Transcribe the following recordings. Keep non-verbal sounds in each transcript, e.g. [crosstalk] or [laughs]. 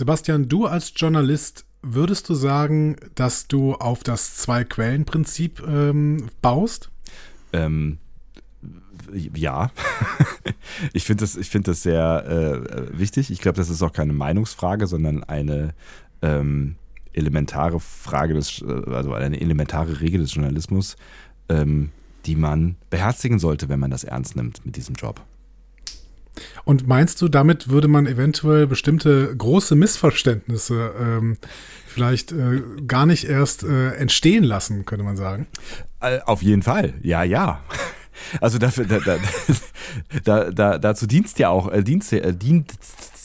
Sebastian, du als Journalist, würdest du sagen, dass du auf das Zwei-Quellen-Prinzip ähm, baust? Ähm, ja, [laughs] ich finde das, find das sehr äh, wichtig. Ich glaube, das ist auch keine Meinungsfrage, sondern eine ähm, elementare Frage des, äh, also eine elementare Regel des Journalismus, ähm, die man beherzigen sollte, wenn man das ernst nimmt mit diesem Job. Und meinst du, damit würde man eventuell bestimmte große Missverständnisse ähm, vielleicht äh, gar nicht erst äh, entstehen lassen, könnte man sagen? Äh, auf jeden Fall, ja, ja. [laughs] Also dafür, da, da, [laughs] da, da, dazu dienst ja auch, äh, dienst, äh, dient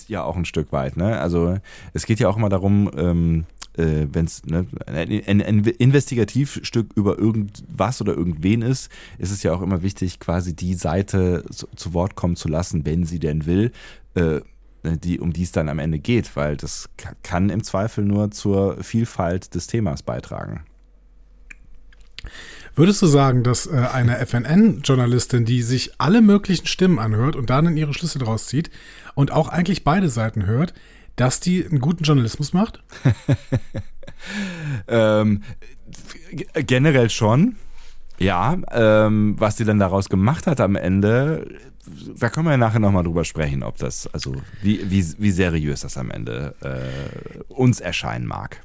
ja auch ein Stück weit. Ne? Also es geht ja auch immer darum, ähm, äh, wenn es ne, ein, ein Investigativstück über irgendwas oder irgendwen ist, ist es ja auch immer wichtig, quasi die Seite zu, zu Wort kommen zu lassen, wenn sie denn will. Äh, die, um die es dann am Ende geht, weil das kann im Zweifel nur zur Vielfalt des Themas beitragen. Würdest du sagen, dass äh, eine FNN-Journalistin, die sich alle möglichen Stimmen anhört und dann ihre Schlüsse draus zieht und auch eigentlich beide Seiten hört, dass die einen guten Journalismus macht? [laughs] ähm, generell schon. Ja, ähm, was die dann daraus gemacht hat am Ende, da können wir ja nachher nochmal drüber sprechen, ob das, also wie, wie, wie seriös das am Ende äh, uns erscheinen mag.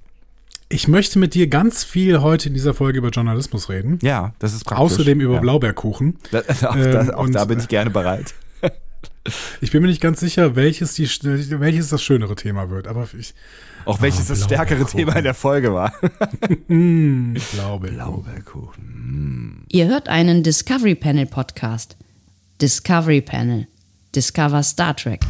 Ich möchte mit dir ganz viel heute in dieser Folge über Journalismus reden. Ja, das ist praktisch. Außerdem über ja. Blaubeerkuchen. Da, [laughs] auch, ähm, auch da bin ich gerne bereit. [laughs] Ich bin mir nicht ganz sicher, welches, die, welches das schönere Thema wird, aber ich. Auch welches oh, das stärkere Thema in der Folge war. mm, [laughs] Glaube. Blaubeerkuchen. Ihr hört einen Discovery Panel Podcast. Discovery Panel. Discover Star Trek.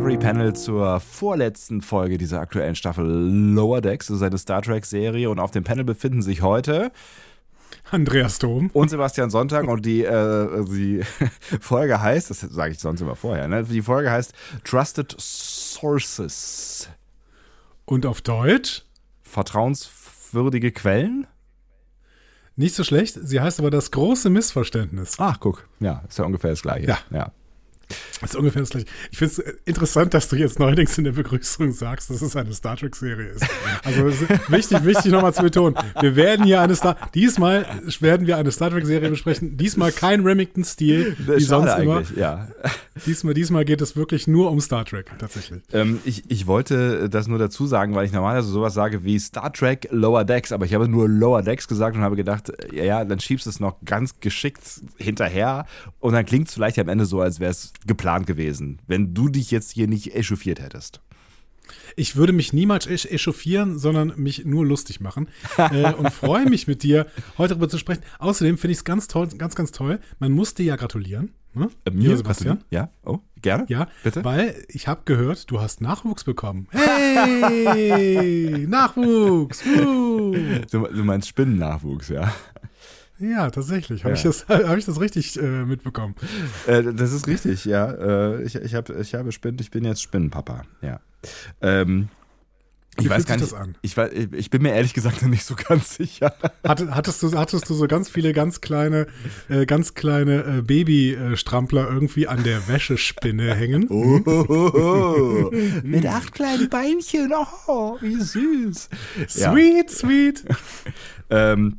Discovery Panel zur vorletzten Folge dieser aktuellen Staffel Lower Decks, also seine Star Trek Serie. Und auf dem Panel befinden sich heute Andreas Dom und Sebastian Sonntag. Und die, äh, die [laughs] Folge heißt, das sage ich sonst immer vorher, ne? die Folge heißt Trusted Sources. Und auf Deutsch? Vertrauenswürdige Quellen? Nicht so schlecht. Sie heißt aber das große Missverständnis. Ach, guck. Ja, ist ja ungefähr das gleiche. Ja. ja. Das ist ungefähr das gleiche. Ich finde es interessant, dass du jetzt neuerdings in der Begrüßung sagst, dass es eine Star Trek-Serie ist. Also ist wichtig, wichtig nochmal zu betonen. Wir werden hier eine Star, diesmal werden wir eine Star Trek-Serie besprechen. Diesmal kein Remington-Stil, wie sonst immer. Ja. Diesmal, diesmal geht es wirklich nur um Star Trek, tatsächlich. Ähm, ich, ich wollte das nur dazu sagen, weil ich normalerweise sowas sage wie Star Trek Lower Decks, aber ich habe nur Lower Decks gesagt und habe gedacht, ja, ja dann schiebst du es noch ganz geschickt hinterher und dann klingt es vielleicht am Ende so, als wäre es geplant gewesen, wenn du dich jetzt hier nicht echauffiert hättest. Ich würde mich niemals echauffieren, sondern mich nur lustig machen äh, und freue mich mit dir heute darüber zu sprechen. Außerdem finde ich es ganz toll, ganz, ganz toll. Man muss dir ja gratulieren. Ne? Äh, mir, Sebastian? Ja, oh, gerne. Ja, bitte. Weil ich habe gehört, du hast Nachwuchs bekommen. Hey, [laughs] Nachwuchs! Du, du meinst Spinnennachwuchs, ja. Ja, tatsächlich. Habe ja. ich, das, [laughs] hab ich das richtig äh, mitbekommen? Äh, das ist richtig, ja. Äh, ich, ich, hab, ich habe Spinnen, ich bin jetzt Spinnenpapa, ja. Ähm, ich Wie weiß gar nicht, Ich, ich bin mir ehrlich gesagt [laughs] nicht so ganz sicher. hattest, du, hattest du so ganz viele ganz kleine, äh, ganz kleine äh, Babystrampler irgendwie an der Wäschespinne hängen? Oh, oh, oh, oh. Mit acht kleinen Beinchen, oh, wie süß. Sweet, ja. sweet. [laughs] ähm,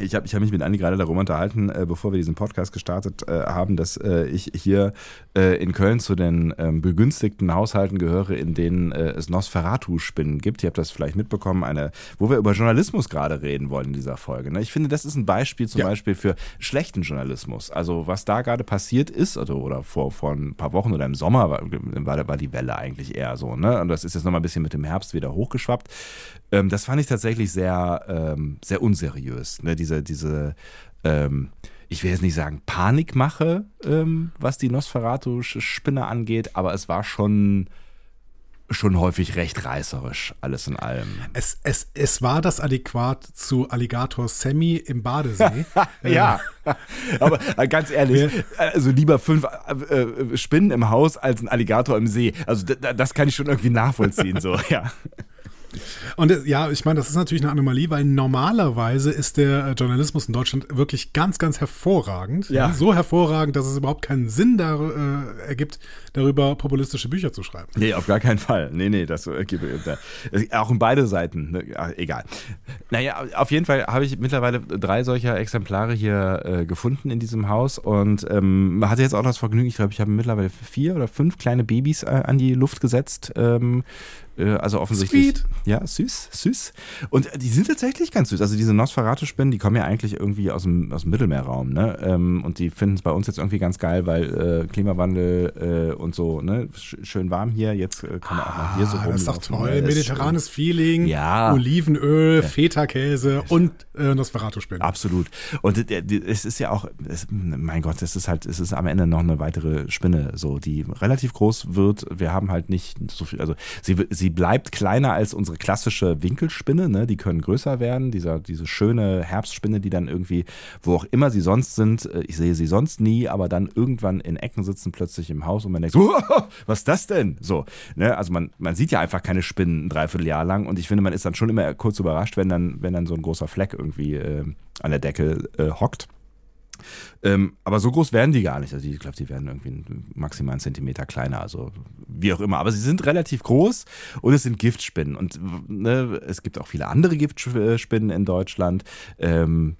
ich habe ich hab mich mit Andi gerade darüber unterhalten, äh, bevor wir diesen Podcast gestartet äh, haben, dass äh, ich hier äh, in Köln zu den ähm, begünstigten Haushalten gehöre, in denen äh, es Nosferatu-Spinnen gibt. Ihr habt das vielleicht mitbekommen, eine, wo wir über Journalismus gerade reden wollen in dieser Folge. Ne? Ich finde, das ist ein Beispiel zum ja. Beispiel für schlechten Journalismus. Also was da gerade passiert ist, also, oder vor, vor ein paar Wochen oder im Sommer war, war, war die Welle eigentlich eher so. Ne? Und das ist jetzt nochmal ein bisschen mit dem Herbst wieder hochgeschwappt. Ähm, das fand ich tatsächlich sehr, ähm, sehr unseriös. Ne? Diese, diese, ähm, ich will jetzt nicht sagen Panik mache, ähm, was die Nosferatu-Spinne angeht, aber es war schon schon häufig recht reißerisch, alles in allem. Es, es, es war das adäquat zu Alligator Sammy im Badesee. [laughs] ja, aber äh, ganz ehrlich, also lieber fünf äh, äh, Spinnen im Haus als ein Alligator im See. Also das kann ich schon irgendwie nachvollziehen, so, [laughs] ja. Und äh, ja, ich meine, das ist natürlich eine Anomalie, weil normalerweise ist der äh, Journalismus in Deutschland wirklich ganz, ganz hervorragend. Ja. So hervorragend, dass es überhaupt keinen Sinn da, äh, ergibt, darüber populistische Bücher zu schreiben. Nee, auf gar keinen Fall. Nee, nee, das äh, äh auch in beide Seiten. Ne? egal. Naja, auf jeden Fall habe ich mittlerweile drei solcher Exemplare hier äh, gefunden in diesem Haus und ähm, hatte jetzt auch das Vergnügen, ich glaube, ich habe mittlerweile vier oder fünf kleine Babys äh, an die Luft gesetzt. Ähm, äh, also offensichtlich. Sweet. Ja, süß, süß. Und die sind tatsächlich ganz süß. Also diese Nosferatu-Spinnen, die kommen ja eigentlich irgendwie aus dem, aus dem Mittelmeerraum, ne? Ähm, und die finden es bei uns jetzt irgendwie ganz geil, weil äh, Klimawandel äh, und so, ne? Schön warm hier. Jetzt äh, kann man auch mal hier so rum. Ah, das ist doch toll. Mediterranes Feeling, ja. Olivenöl, ja. Feta-Käse und äh, Nosferatu-Spinnen. Absolut. Und es ist ja auch, es, mein Gott, es ist halt, es ist am Ende noch eine weitere Spinne, so, die relativ groß wird. Wir haben halt nicht so viel, also sie, sie sie bleibt kleiner als unsere klassische Winkelspinne. Ne? Die können größer werden. Dieser, diese schöne Herbstspinne, die dann irgendwie, wo auch immer sie sonst sind, äh, ich sehe sie sonst nie, aber dann irgendwann in Ecken sitzen, plötzlich im Haus und man denkt, so, [laughs] was ist das denn? So, ne? Also man, man sieht ja einfach keine Spinnen ein Dreivierteljahr lang und ich finde, man ist dann schon immer kurz überrascht, wenn dann, wenn dann so ein großer Fleck irgendwie äh, an der Decke äh, hockt. Ähm, aber so groß werden die gar nicht. Also ich glaube, die werden irgendwie maximal einen Zentimeter kleiner, also wie auch immer. Aber sie sind relativ groß und es sind Giftspinnen. Und ne, es gibt auch viele andere Giftspinnen in Deutschland. Ähm,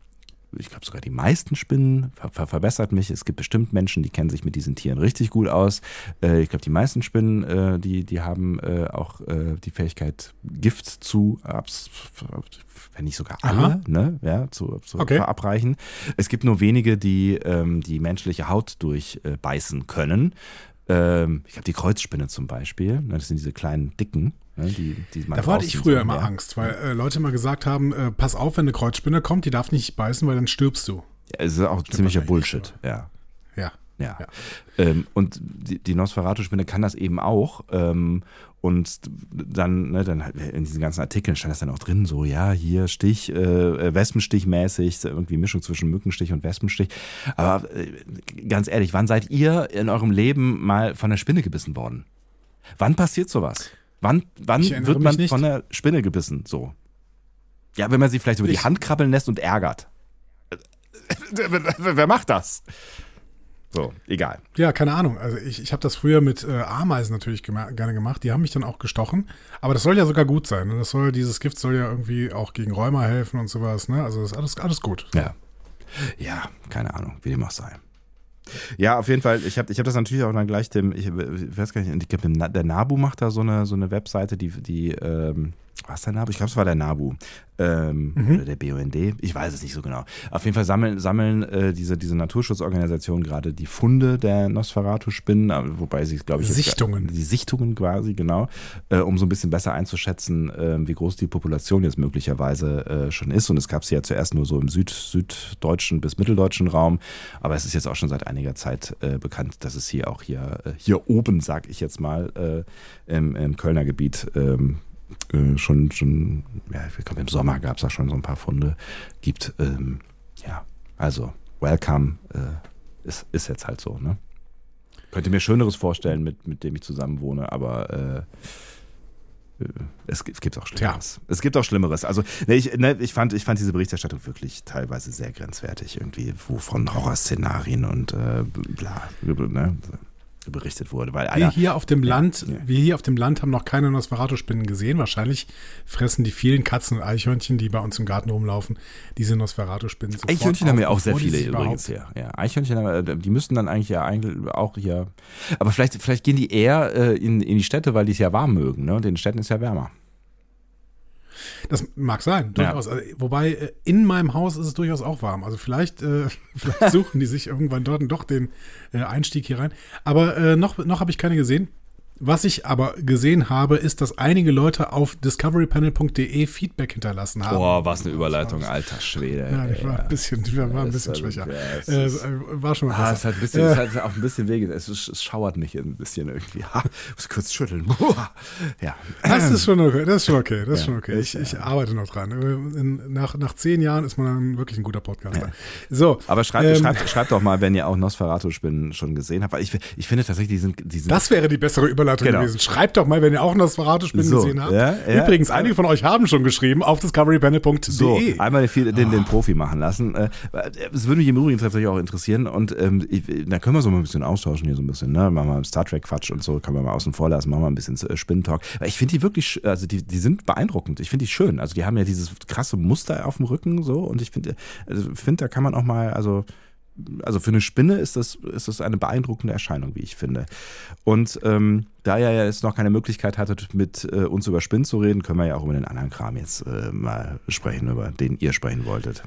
ich glaube sogar die meisten Spinnen, ver ver verbessert mich. Es gibt bestimmt Menschen, die kennen sich mit diesen Tieren richtig gut aus. Äh, ich glaube, die meisten Spinnen, äh, die, die haben äh, auch äh, die Fähigkeit, Gift zu, wenn nicht sogar alle, ne, ja, zu, zu okay. verabreichen. Es gibt nur wenige, die ähm, die menschliche Haut durchbeißen können. Ähm, ich glaube, die Kreuzspinne zum Beispiel, ne, das sind diese kleinen Dicken, Ne, die, die da hatte ich früher immer Angst, weil äh, Leute immer gesagt haben, äh, pass auf, wenn eine Kreuzspinne kommt, die darf nicht beißen, weil dann stirbst du. Ja, es ist auch Stimmt ziemlicher Bullshit, ja. Ja. Ja. ja. Ähm, und die, die Nosferatu-Spinne kann das eben auch. Ähm, und dann, ne, dann in diesen ganzen Artikeln stand das dann auch drin, so, ja, hier Stich, äh, Wespenstich-mäßig, irgendwie Mischung zwischen Mückenstich und Wespenstich. Aber äh, ganz ehrlich, wann seid ihr in eurem Leben mal von der Spinne gebissen worden? Wann passiert sowas? Wann, wann wird man von der Spinne gebissen? So. Ja, wenn man sie vielleicht über ich, die Hand krabbeln lässt und ärgert. [laughs] Wer macht das? So, egal. Ja, keine Ahnung. Also ich, ich habe das früher mit äh, Ameisen natürlich gema gerne gemacht. Die haben mich dann auch gestochen. Aber das soll ja sogar gut sein. Ne? Das soll, dieses Gift soll ja irgendwie auch gegen Rheuma helfen und sowas. Ne? Also das ist alles, alles gut. Ja. Ja, keine Ahnung, wie dem auch sei. Ja, auf jeden Fall. Ich habe ich hab das natürlich auch dann gleich dem, ich, ich weiß gar nicht, ich glaube, der Nabu macht da so eine, so eine Webseite, die, die ähm, was der Nabu? Ich glaube, es war der Nabu. Ähm, mhm. Oder der BUND. Ich weiß es nicht so genau. Auf jeden Fall sammeln, sammeln äh, diese, diese Naturschutzorganisationen gerade die Funde der Nosferatu-Spinnen, äh, wobei sie, glaube ich. Sichtungen. Jetzt, die Sichtungen quasi, genau. Äh, um so ein bisschen besser einzuschätzen, äh, wie groß die Population jetzt möglicherweise äh, schon ist. Und es gab sie ja zuerst nur so im Süd, süddeutschen bis mitteldeutschen Raum. Aber es ist jetzt auch schon seit einiger Zeit äh, bekannt, dass es hier auch hier, hier oben, sag ich jetzt mal, im, im Kölner Gebiet ähm, äh, schon, schon, ja, ich glaube im Sommer gab es da schon so ein paar Funde gibt. Ähm, ja, also Welcome äh, ist, ist jetzt halt so, ne? Könnte mir Schöneres vorstellen, mit, mit dem ich zusammen wohne, aber äh, äh es, es gibt auch Schlimmeres. Ja. Es gibt auch Schlimmeres. Also, ne, ich, ne, ich, fand, ich fand diese Berichterstattung wirklich teilweise sehr grenzwertig, irgendwie, wo von Horrorszenarien und äh, bla, ne? Berichtet wurde. Weil wir hier auf dem Land, ja. wir hier auf dem Land haben noch keine Nosferatu-Spinnen gesehen. Wahrscheinlich fressen die vielen Katzen und Eichhörnchen, die bei uns im Garten rumlaufen, diese Nosferatu-Spinnen. Eichhörnchen haben ja auch sehr viele übrigens hier. Ja, Eichhörnchen, haben, die müssten dann eigentlich ja eigentlich auch hier. Aber vielleicht, vielleicht gehen die eher äh, in, in die Städte, weil die es ja warm mögen. Ne? Und in den Städten ist ja wärmer. Das mag sein, durchaus. Ja. Also, wobei äh, in meinem Haus ist es durchaus auch warm. Also vielleicht, äh, [laughs] vielleicht suchen die sich irgendwann dort doch den äh, Einstieg hier rein. Aber äh, noch, noch habe ich keine gesehen. Was ich aber gesehen habe, ist, dass einige Leute auf discoverypanel.de Feedback hinterlassen haben. Boah, was eine Überleitung, alter Schwede. Ja, ich war ein bisschen, ich war ein bisschen schwächer. Äh, war schon mal Ah, besser. es hat, ein bisschen, es hat auch ein bisschen weh. Es, es schauert mich ein bisschen irgendwie. Ha, muss kurz schütteln. [laughs] Ja. Das ist schon okay, das ist schon okay, das ist Ja, schon okay. Ich, ich arbeite noch dran. In, nach, nach zehn Jahren ist man dann wirklich ein guter Podcaster. So. Aber schreibt, ähm, schreibt, schreibt doch mal, wenn ihr auch Nosferatu-Spinnen schon gesehen habt. Weil ich, ich finde tatsächlich, die sind, die sind Das wäre die bessere Überleitung Genau. gewesen. Schreibt doch mal, wenn ihr auch Nosferatu-Spinnen So, gesehen habt. ja, ja, Übrigens, ja. einige von euch haben schon geschrieben auf discoverypanel.de. So, einmal den, den, den Profi machen lassen. Äh, Es würde mich im Übrigen tatsächlich auch interessieren und ähm, ich, da können wir so mal ein bisschen austauschen hier so ein bisschen, ne? Machen wir Star Trek Quatsch und so, können wir mal außen vor lassen, machen wir ein bisschen äh, Spinnentalk. Ich finde die wirklich, also die, die sind beeindruckend. Ich finde die schön. Also die haben ja dieses krasse Muster auf dem Rücken so und ich finde, also ich finde, da kann man auch mal, also also für eine Spinne ist das, ist das eine beeindruckende Erscheinung, wie ich finde. Und ähm, da ihr ja jetzt noch keine Möglichkeit hattet, mit äh, uns über Spinnen zu reden, können wir ja auch über den anderen Kram jetzt äh, mal sprechen, über den ihr sprechen wolltet.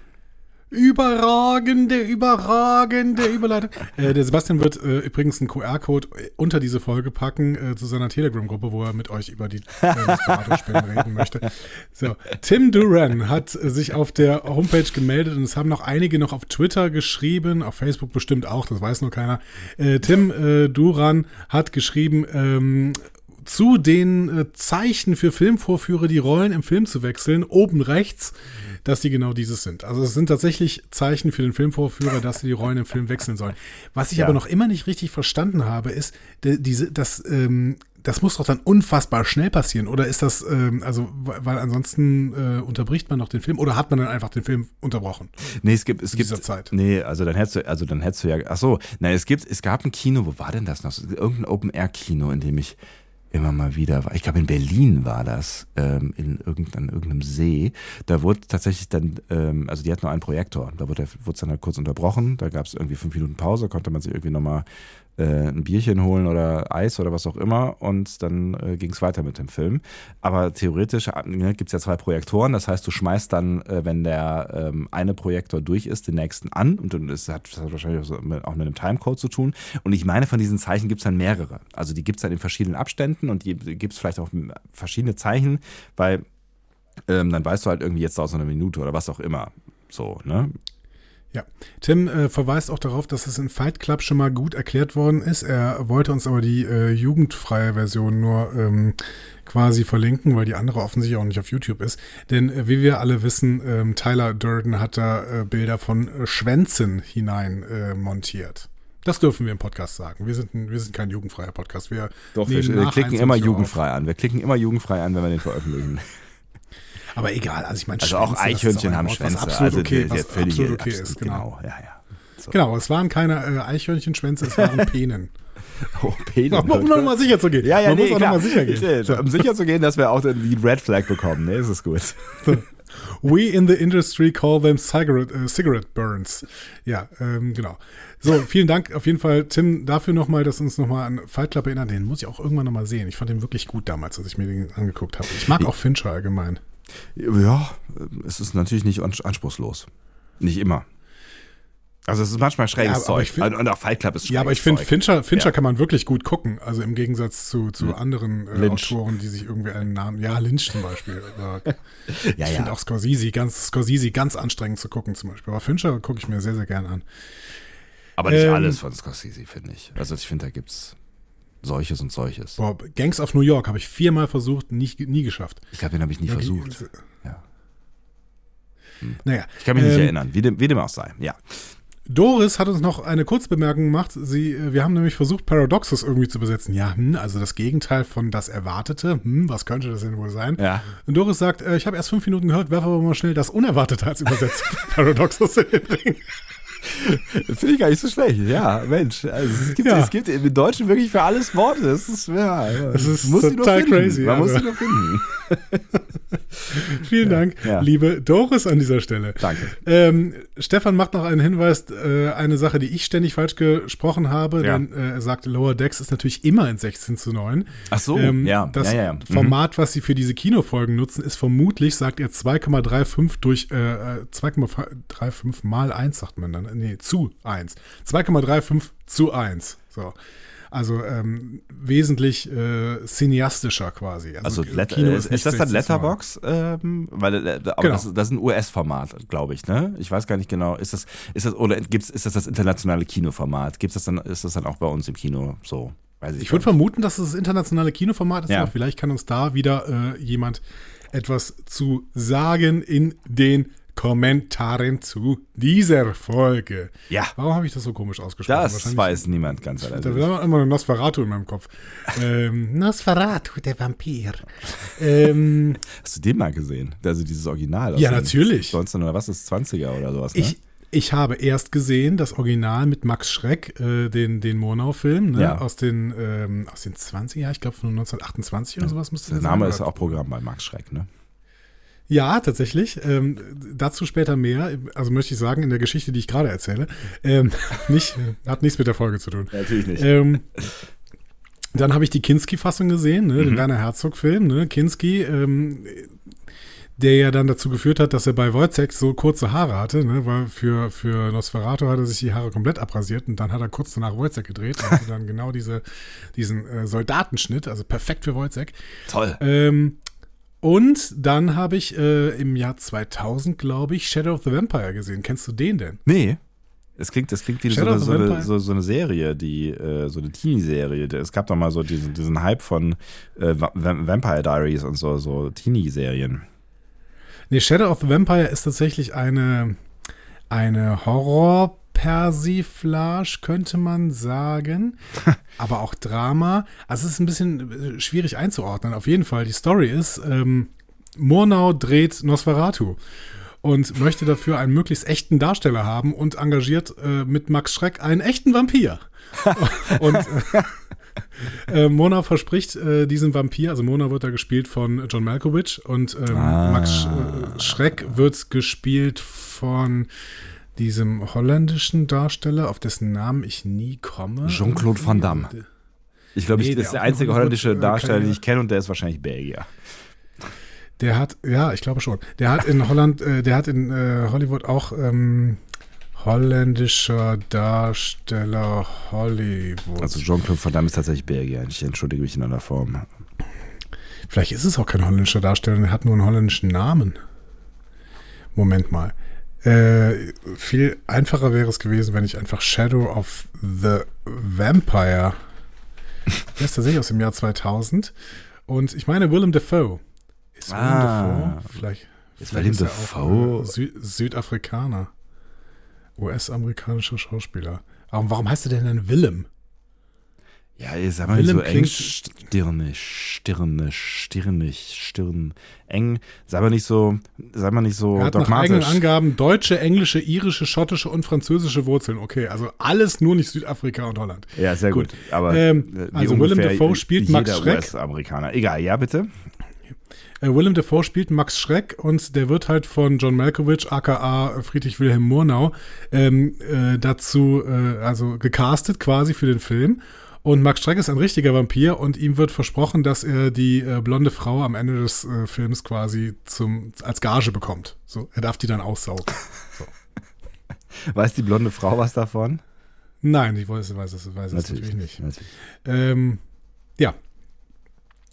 Überragende, überragende Überleitung. äh, der Sebastian wird äh, übrigens einen QR-Code unter diese Folge packen äh, zu seiner Telegram-Gruppe, wo er mit euch über die äh, Nosferatu-Spinnen reden möchte. So, Tim Duran hat äh, sich auf der Homepage gemeldet und es haben noch einige noch auf Twitter geschrieben, auf Facebook bestimmt auch, das weiß nur keiner. Äh, Tim äh, Duran hat geschrieben, ähm, zu den äh, Zeichen für Filmvorführer, die Rollen im Film zu wechseln, oben rechts, dass die genau dieses sind. Also es sind tatsächlich Zeichen für den Filmvorführer, dass sie die Rollen im Film wechseln sollen. Was ich Ja. aber noch immer nicht richtig verstanden habe, ist, diese, das, ähm, das muss doch dann unfassbar schnell passieren. Oder ist das, ähm, also, weil, ansonsten äh, unterbricht man noch den Film oder hat man dann einfach den Film unterbrochen? Nee, es gibt, es gibt, dieser Zeit. nee, also dann hättest du, also dann hättest du ja, ach so, nein, es gibt, es gab ein Kino, wo war denn das noch? Irgendein Open-Air-Kino, in dem ich immer mal wieder war. Ich glaube, in Berlin war das, ähm, in irgendein, irgendeinem See. Da wurde tatsächlich dann, ähm, also die hatten nur einen Projektor. Da wurde es dann halt kurz unterbrochen. Da gab es irgendwie fünf Minuten Pause, konnte man sich irgendwie nochmal ein Bierchen holen oder Eis oder was auch immer und dann äh, ging es weiter mit dem Film. Aber theoretisch äh, ne, gibt es ja zwei Projektoren, das heißt, du schmeißt dann, äh, wenn der ähm, eine Projektor durch ist, den nächsten an und dann hat, das hat wahrscheinlich auch, so mit, auch mit einem Timecode zu tun. Und ich meine, von diesen Zeichen gibt es dann mehrere. Also die gibt es dann in verschiedenen Abständen und die gibt es vielleicht auch verschiedene Zeichen, weil ähm, dann weißt du halt irgendwie jetzt aus einer Minute oder was auch immer. So, ne? Ja, Tim äh, verweist auch darauf, dass es in Fight Club schon mal gut erklärt worden ist. Er wollte uns aber die äh, jugendfreie Version nur ähm, quasi verlinken, weil die andere offensichtlich auch nicht auf YouTube ist. Denn äh, wie wir alle wissen, ähm, Tyler Durden hat da äh, Bilder von äh, Schwänzen hinein äh, montiert. Das dürfen wir im Podcast sagen. Wir sind, ein, wir sind kein jugendfreier Podcast. Wir Doch, wir, wir klicken 21 immer Uhr auf. jugendfrei an. Wir klicken immer jugendfrei an, wenn wir den veröffentlichen. [laughs] Aber egal, also ich meine, Also auch Schwänze, Eichhörnchen haben Wort, Schwänze. Absolut also okay, der, was der absolut okay ist, genau. Ja, ja. So. Genau, es waren keine äh, Eichhörnchenschwänze, es waren [laughs] Penen. Oh, Peter. um nochmal sicher zu gehen. Ja, ja, Man nee, muss auch nochmal sicher gehen. Um sicher zu gehen, dass wir auch die Red Flag bekommen. Nee, ist es gut. [laughs] We in the industry call them cigarette, äh, cigarette burns. Ja, ähm, genau. So, vielen Dank auf jeden Fall, Tim, dafür nochmal, dass uns nochmal an Fight Club erinnert. Den muss ich auch irgendwann nochmal sehen. Ich fand den wirklich gut damals, als ich mir den angeguckt habe. Ich mag auch Fincher allgemein. Ja, es ist natürlich nicht ans- anspruchslos. Nicht immer. Also es ist manchmal schräges Ja, Zeug. find- Und auch Fight Club ist schräges Ja, aber ich finde. Fincher, Fincher Ja. kann man wirklich gut gucken. Also im Gegensatz zu, zu anderen äh. Autoren, die sich irgendwie einen Namen. Ja, Lynch zum Beispiel. [laughs] Ja, ich finde auch Scorsese ganz, Scorsese ganz anstrengend zu gucken zum Beispiel. Aber Fincher gucke ich mir sehr, sehr gern an. aber nicht ähm, alles von Scorsese, finde ich. Also ich finde, da gibt's solches und solches. Boah, Gangs of New York habe ich viermal versucht, nicht, nie geschafft. Ich glaube, den habe ich nie Ja, versucht. Ja. Naja. Ich kann mich nicht Ähm, erinnern, wie dem, wie dem auch sei. Ja. Doris hat uns noch eine Kurzbemerkung gemacht. Sie, äh, wir haben nämlich versucht, Paradoxus irgendwie zu besetzen. Ja, hm, also das Gegenteil von das Erwartete. Hm, was könnte das denn wohl sein? Ja. Und Doris sagt, äh, ich habe erst fünf Minuten gehört, werfe aber mal schnell das Unerwartete als Übersetzung Paradoxus in den Ring. [laughs] Finde ich gar nicht so schlecht. Ja, Mensch. Also es, gibt, Ja. es gibt im Deutschen wirklich für alles Worte. Das ist, ja, Das ist muss total crazy, Man muss also. die nur finden. [laughs] Vielen Dank, ja. liebe Doris an dieser Stelle. Danke. Ähm, Stefan macht noch einen Hinweis, äh, eine Sache, die ich ständig falsch gesprochen habe, Ja. denn äh, er sagt, Lower Decks ist natürlich immer in 16 zu 9. Ach so, Ähm, ja. Das. Mhm. Format, was sie für diese Kinofolgen nutzen, ist vermutlich, sagt er, 2,35 durch äh, äh, 2,35 mal 1, sagt man dann. Nee, zu 1. 2,35 zu 1. So. Also ähm, wesentlich äh, cineastischer quasi. Also, Kino Let ist, ist das dann 16 zu machen. Letterbox? Ähm, weil, äh, aber Genau. das, das ist ein US-Format, glaube ich, ne? Ich weiß gar nicht genau. Ist das, ist das, oder gibt's, ist das das internationale Kinoformat? Gibt's das dann, ist das dann auch bei uns im Kino so? Weiß ich, Ich würde vermuten, dass es das internationale Kinoformat ist, Ja. aber vielleicht kann uns da wieder äh, jemand etwas zu sagen in den Kommentaren zu dieser Folge. Ja. Warum habe ich das so komisch ausgesprochen? Das weiß niemand ganz Da allein. war immer Nosferatu in meinem Kopf. ähm, [laughs] Nosferatu, der Vampir. ähm, [laughs] Hast du den mal gesehen? Also dieses Original. aus Ja, natürlich. 19 oder was ist 20er oder sowas, ne? ich, ich habe erst gesehen, das Original mit Max Schreck, äh, den, den Monau-Film, ne? Ja. aus, den, ähm, aus den 20er, ich glaube von 1928 oder sowas müsste Der Name sein, ist auch Programm bei Max Schreck, ne? Ja, tatsächlich. Ähm, dazu später mehr. Also möchte ich sagen, in der Geschichte, die ich gerade erzähle. Ähm, [laughs] nicht, hat nichts mit der Folge zu tun. Natürlich nicht. Ähm, dann habe ich die Kinski-Fassung gesehen, ne, Mhm. den Werner Herzog-Film. Ne, Kinski, ähm, der ja dann dazu geführt hat, dass er bei Wojciech so kurze Haare hatte, ne, weil für, für Nosferatu hat er sich die Haare komplett abrasiert und dann hat er kurz danach Wojciech gedreht und dann genau diese, diesen äh, Soldatenschnitt, also perfekt für Wojciech. Toll. Ähm, und dann habe ich äh, im Jahr 2000, glaube ich, Shadow of the Vampire gesehen. Kennst du den denn? Nee. Es klingt, das klingt wie so eine, so, eine, so, so eine Serie, die, äh, so eine Teenie-Serie. Es gab doch mal so diesen, diesen Hype von äh, Va- Va- Vampire Diaries und so, so Teenie-Serien. Nee, Shadow of the Vampire ist tatsächlich eine, eine Horror-Persiflage, könnte man sagen. [laughs] aber auch Drama. Also es ist ein bisschen äh, schwierig einzuordnen. Auf jeden Fall, die Story ist, ähm, Murnau dreht Nosferatu und möchte dafür einen möglichst echten Darsteller haben und engagiert äh, mit Max Schreck einen echten Vampir. [laughs] und äh, äh, Mona verspricht äh, diesen Vampir, also Mona wird da gespielt von John Malkovich und ähm, Ah. Max Sch äh, Schreck wird gespielt von diesem holländischen Darsteller, auf dessen Namen ich nie komme. Jean-Claude Van Damme. Ich glaube, Nee, ich, das ist der einzige holländische äh, Darsteller, den ich kenne und der ist wahrscheinlich Belgier. Der hat, ja, ich glaube schon. Der hat in Holland, äh, der hat in äh, Hollywood auch ähm, holländischer Darsteller Hollywood. Also Jean-Claude Van Damme ist tatsächlich Belgier. Ich entschuldige mich in aller Form. Vielleicht ist es auch kein holländischer Darsteller, der hat nur einen holländischen Namen. Moment mal. Äh, viel einfacher wäre es gewesen, wenn ich einfach Shadow of the Vampire. [laughs] Der ist tatsächlich aus dem Jahr 2000. Und ich meine Willem Dafoe. Ist Willem Ah. Dafoe? Vielleicht. Ist vielleicht Willem er Dafoe- Auch, äh, Sü Südafrikaner. US-amerikanischer Schauspieler. Aber warum heißt er denn dann Willem? Ja, ihr sag mal nicht Willem so eng klingt- stirnig, stirnig, stirn, eng. Sag mal nicht so, sag mal nicht so Er hat nach eigenen dogmatisch. Angaben deutsche, englische, irische, schottische und französische Wurzeln. Okay, also alles nur nicht Südafrika und Holland. Ja, sehr gut. Gut. Aber Ähm, äh, also Willem Dafoe spielt Max Schreck. US-Amerikaner. Egal, ja, bitte. Äh, Willem Dafoe spielt Max Schreck und der wird halt von John Malkovich, aka Friedrich Wilhelm Murnau, ähm, äh, dazu, äh, also gecastet quasi für den Film. Und Max Schreck ist ein richtiger Vampir und ihm wird versprochen, dass er die äh, blonde Frau am Ende des äh, Films quasi zum, als Gage bekommt. So, er darf die dann aussaugen. [laughs] Weiß die blonde Frau was davon? Nein, ich weiß, weiß, weiß das natürlich nicht. Natürlich. Ähm, ja.